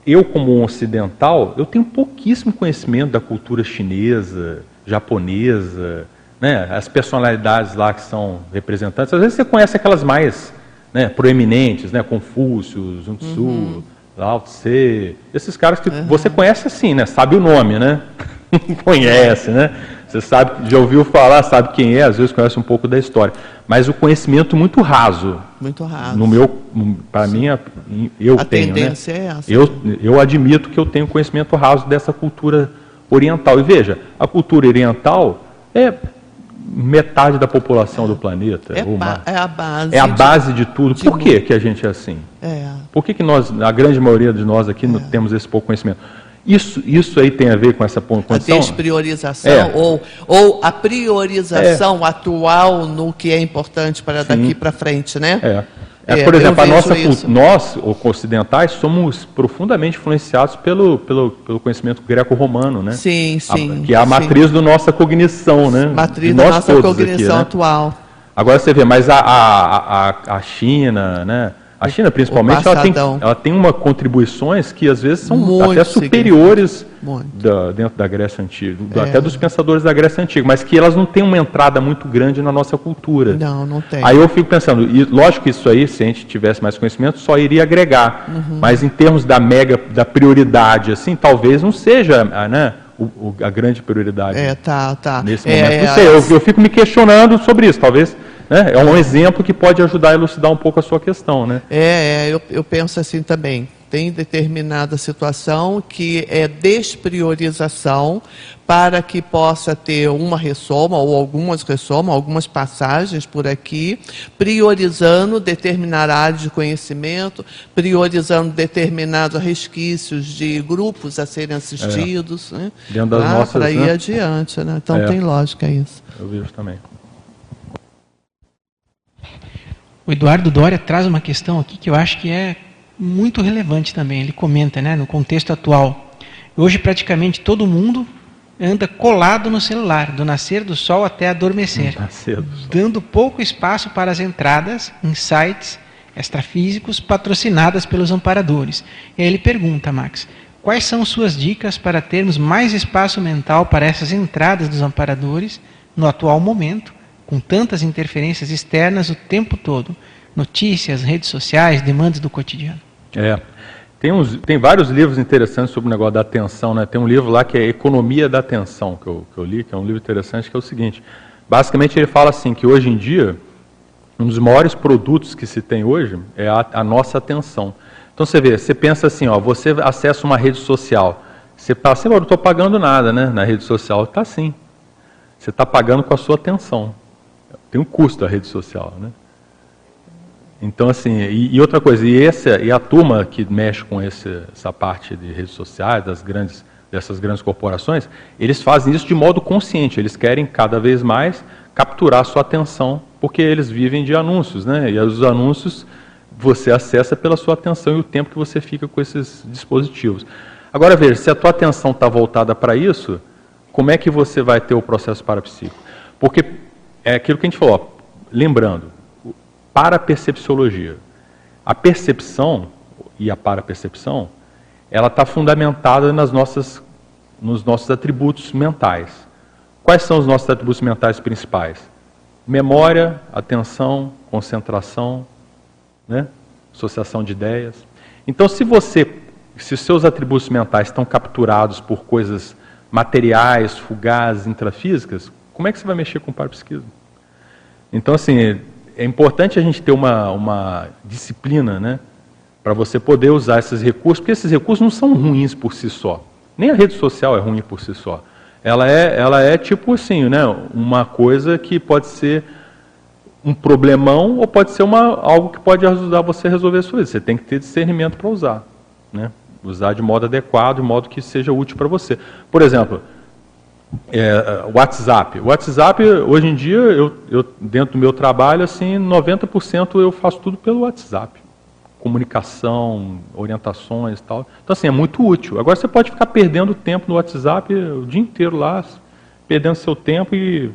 A: eu como um ocidental, eu tenho pouquíssimo conhecimento da cultura chinesa, japonesa, né? As personalidades lá que são representantes. Às vezes você conhece aquelas mais né, proeminentes, né? Confúcio, Sun Tzu, Lao Tse, esses caras que você conhece assim, né? Sabe o nome, né? conhece, né? Você sabe, já ouviu falar, sabe quem é, às vezes conhece um pouco da história. Mas o conhecimento muito raso.
B: Muito raso.
A: No meu, para mim, a- eu
B: A
A: tenho, né?
B: tendência é essa.
A: Eu, eu admito que eu tenho conhecimento raso dessa cultura oriental. E veja, a cultura oriental é metade da população do planeta.
B: É,
A: mais.
B: é a base.
A: É a
B: de-
A: base de tudo.
B: de
A: Por que, que a gente é assim?
B: É.
A: Por que, que nós, a grande maioria de nós aqui, não temos esse pouco conhecimento? Isso, isso aí tem a ver com essa
B: A
A: condição?
B: despriorização
A: É.
B: ou, ou a priorização atual no que é importante para daqui para frente, né?
A: É. É,
B: É,
A: por exemplo, a nossa,
B: isso.
A: nós, ocidentais, somos profundamente influenciados pelo, pelo, pelo conhecimento greco-romano, né?
B: Sim,
A: A-
B: sim.
A: que é a
B: sim.
A: matriz da nossa cognição, né?
B: Matriz da nossa
A: todos aqui,
B: cognição
A: né?
B: atual.
A: Agora você vê, mas a, a, a, a China, né? A China, principalmente, ela tem, ela tem uma contribuições que às vezes são
B: Muito
A: até superiores da- dentro da Grécia Antiga,
B: É.
A: até dos pensadores da Grécia Antiga, mas que elas não têm uma entrada muito grande na nossa cultura.
B: Não, não tem.
A: Aí eu fico pensando, e lógico que isso aí, se a gente tivesse mais conhecimento, só iria agregar.
B: Uhum.
A: Mas em termos da mega, da prioridade, assim, talvez não seja a, né, o- o- a grande prioridade
B: É, tá, tá.
A: nesse
B: É,
A: momento. Não sei, eu, eu fico me questionando sobre isso, talvez. Né, é um exemplo que pode ajudar a elucidar um pouco a sua questão, né?
B: É, é, eu, eu penso assim também. Tem determinada situação que é despriorização para que possa ter uma ressoma ou algumas ressomas, algumas passagens por aqui, priorizando determinada área de conhecimento, priorizando determinados resquícios de grupos a serem assistidos, né?
A: Dentro das
B: Ah,
A: nossas,
B: para ir
A: né?
B: adiante, né? Então
A: É.
B: tem lógica isso.
A: Eu vejo também.
D: O Eduardo Doria traz uma questão aqui que eu acho que é muito relevante também. Ele comenta, né, no contexto atual. Hoje praticamente todo mundo anda colado no celular, do nascer do sol até adormecer,
A: cedo.
D: dando pouco espaço para as entradas em sites extrafísicos patrocinadas pelos amparadores. E aí ele pergunta, Max, quais são suas dicas para termos mais espaço mental para essas entradas dos amparadores no atual momento, com tantas interferências externas o tempo todo? Notícias, redes sociais, demandas do cotidiano.
A: É. Tem, uns, tem vários livros interessantes sobre o negócio da atenção, né? Tem um livro lá que é Economia da Atenção, que eu, que eu li, que é um livro interessante, que é o seguinte. Basicamente ele fala assim, que hoje em dia, um dos maiores produtos que se tem hoje é a, a nossa atenção. Então você vê, você pensa assim, ó, você acessa uma rede social, Você assim, eu não estou pagando nada né, na rede social. Está sim. Você está pagando com a sua atenção. Tem um custo a rede social. Né? Então, assim, e, e, outra coisa, e, essa, e a turma que mexe com esse, essa parte de redes sociais, das grandes, dessas grandes corporações, eles fazem isso de modo consciente, eles querem cada vez mais capturar sua atenção, porque eles vivem de anúncios, né? E os anúncios você acessa pela sua atenção e o tempo que você fica com esses dispositivos. Agora veja, se a tua atenção está voltada para isso, como é que você vai ter o processo parapsíquico? Porque é aquilo que a gente falou, ó, lembrando, parapercepciologia. A percepção e a parapercepção, ela está fundamentada nas nossas, nos nossos atributos mentais. Quais são os nossos atributos mentais principais? Memória, atenção, concentração, né? associação de ideias. Então, se você, se os seus atributos mentais estão capturados por coisas materiais, fugazes, intrafísicas, como é que você vai mexer com o parapsiquismo? Então, assim, é importante a gente ter uma, uma disciplina, né? Para você poder usar esses recursos, porque esses recursos não são ruins por si só. Nem a rede social é ruim por si só. Ela é, ela é tipo assim, né? Uma coisa que pode ser um problemão ou pode ser uma, algo que pode ajudar você a resolver a sua vida. Você tem que ter discernimento para usar. Né? Usar de modo adequado, de modo que seja útil para você. Por exemplo, é, WhatsApp. WhatsApp, hoje em dia, eu, eu, dentro do meu trabalho, assim, 90% eu faço tudo pelo WhatsApp. Comunicação, orientações e tal. Então, assim, é muito útil. Agora você pode ficar perdendo tempo no WhatsApp o dia inteiro lá, perdendo seu tempo e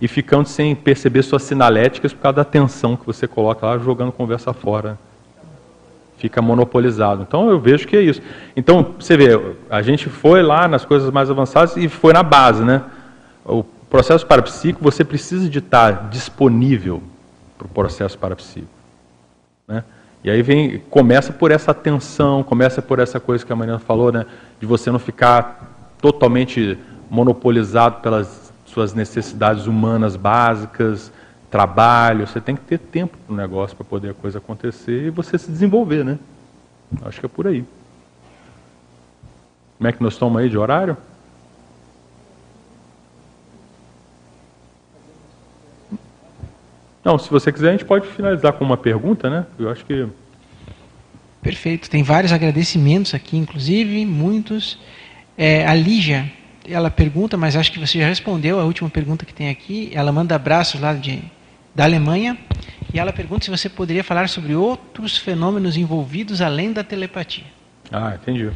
A: e ficando sem perceber suas sinaléticas por causa da tensão que você coloca lá, jogando conversa fora. Fica monopolizado. Então eu vejo que é isso. Então, você vê, a gente foi lá nas coisas mais avançadas e foi na base, né? O processo parapsíquico, você precisa de estar disponível para o processo parapsíquico. Né? E aí vem, começa por essa tensão, começa por essa coisa que a Mariana falou, né? De você não ficar totalmente monopolizado pelas suas necessidades humanas básicas, trabalho, você tem que ter tempo para o negócio para poder a coisa acontecer e você se desenvolver, né? Acho que é por aí. Como é que nós estamos aí de horário? Não, se você quiser, a gente pode finalizar com uma pergunta, né? Eu acho que.
D: Perfeito. Tem vários agradecimentos aqui, inclusive, muitos. É, a Lígia ela pergunta, mas acho que você já respondeu a última pergunta que tem aqui. Ela manda abraços lá de, da Alemanha e ela pergunta se você poderia falar sobre outros fenômenos envolvidos além da telepatia.
A: Ah, entendi.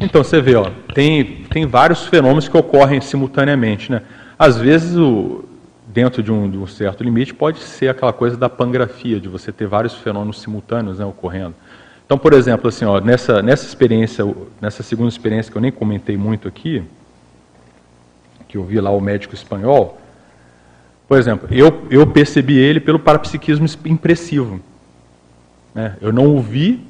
A: Então você vê, ó, tem, tem vários fenômenos que ocorrem simultaneamente, né? Às vezes o, dentro de um, de um, certo limite pode ser aquela coisa da pangrafia, de você ter vários fenômenos simultâneos né, ocorrendo. Então, por exemplo, assim, ó, nessa, nessa experiência, nessa segunda experiência que eu nem comentei muito aqui, que eu vi lá o médico espanhol, por exemplo, eu, eu percebi ele pelo parapsiquismo impressivo. Né? Eu não o vi,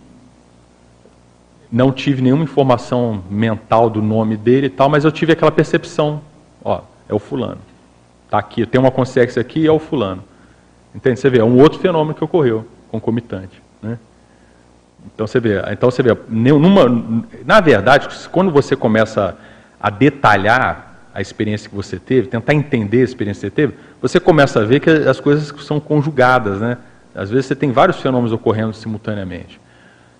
A: não tive nenhuma informação mental do nome dele e tal, mas eu tive aquela percepção, ó, é o fulano. Está aqui, tem uma consciência aqui é o fulano. Entende? Você vê, é um outro fenômeno que ocorreu, concomitante. Né? Então você vê, então você vê, numa, na verdade, quando você começa a detalhar a experiência que você teve, tentar entender a experiência que você teve, você começa a ver que as coisas são conjugadas, né? Às vezes você tem vários fenômenos ocorrendo simultaneamente.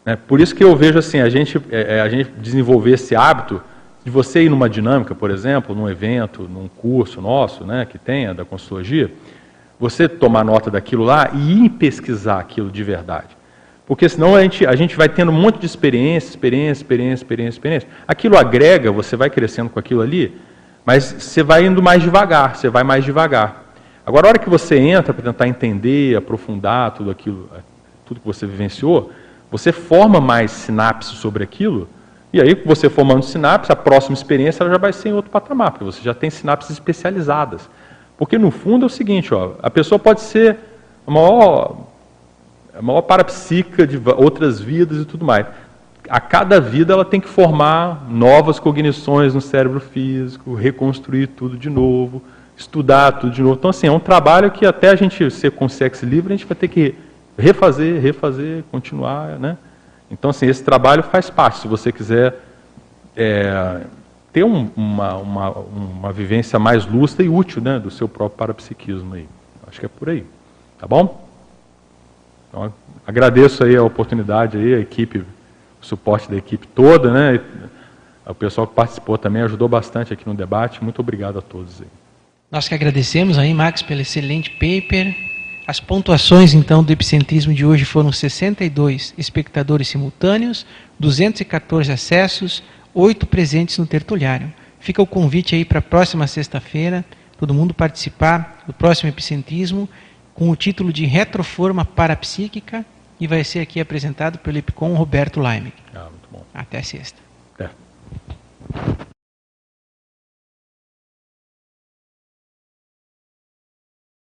A: Né? Por isso que eu vejo assim, a gente, é, é, a gente desenvolver esse hábito de você ir numa dinâmica, por exemplo, num evento, num curso nosso, né, que tenha da consultogia, você tomar nota daquilo lá e ir pesquisar aquilo de verdade. Porque senão a gente, a gente vai tendo um monte de experiência, experiência, experiência, experiência, experiência. Aquilo agrega, você vai crescendo com aquilo ali, mas você vai indo mais devagar, você vai mais devagar. Agora, a hora que você entra para tentar entender, aprofundar tudo aquilo, tudo que você vivenciou, você forma mais sinapses sobre aquilo, e aí, você formando sinapses, a próxima experiência ela já vai ser em outro patamar, porque você já tem sinapses especializadas. Porque, no fundo, é o seguinte, ó, a pessoa pode ser a maior, a maior parapsíquica de outras vidas e tudo mais a cada vida ela tem que formar novas cognições no cérebro físico, reconstruir tudo de novo, estudar tudo de novo. Então, assim, é um trabalho que até a gente ser consciência livre, a gente vai ter que refazer, refazer, continuar, né? Então, assim, esse trabalho faz parte. Se você quiser é, ter um, uma, uma, uma vivência mais lúcida e útil né, do seu próprio parapsiquismo aí. Acho que é por aí. Tá bom? Então, agradeço aí a oportunidade aí, a equipe, o suporte da equipe toda, né? O pessoal que participou também ajudou bastante aqui no debate. Muito obrigado a todos aí.
D: Nós que agradecemos aí, Max, pelo excelente paper. As pontuações, então, do epicentrismo de hoje foram 62 espectadores simultâneos, 214 acessos, 8 presentes no tertuliário. Fica o convite aí para a próxima sexta-feira, todo mundo participar do próximo epicentrismo, com o título de Retroforma Parapsíquica, e vai ser aqui apresentado pelo Epicom Roberto Laime.
A: Ah, muito bom.
D: Até sexta.
A: É.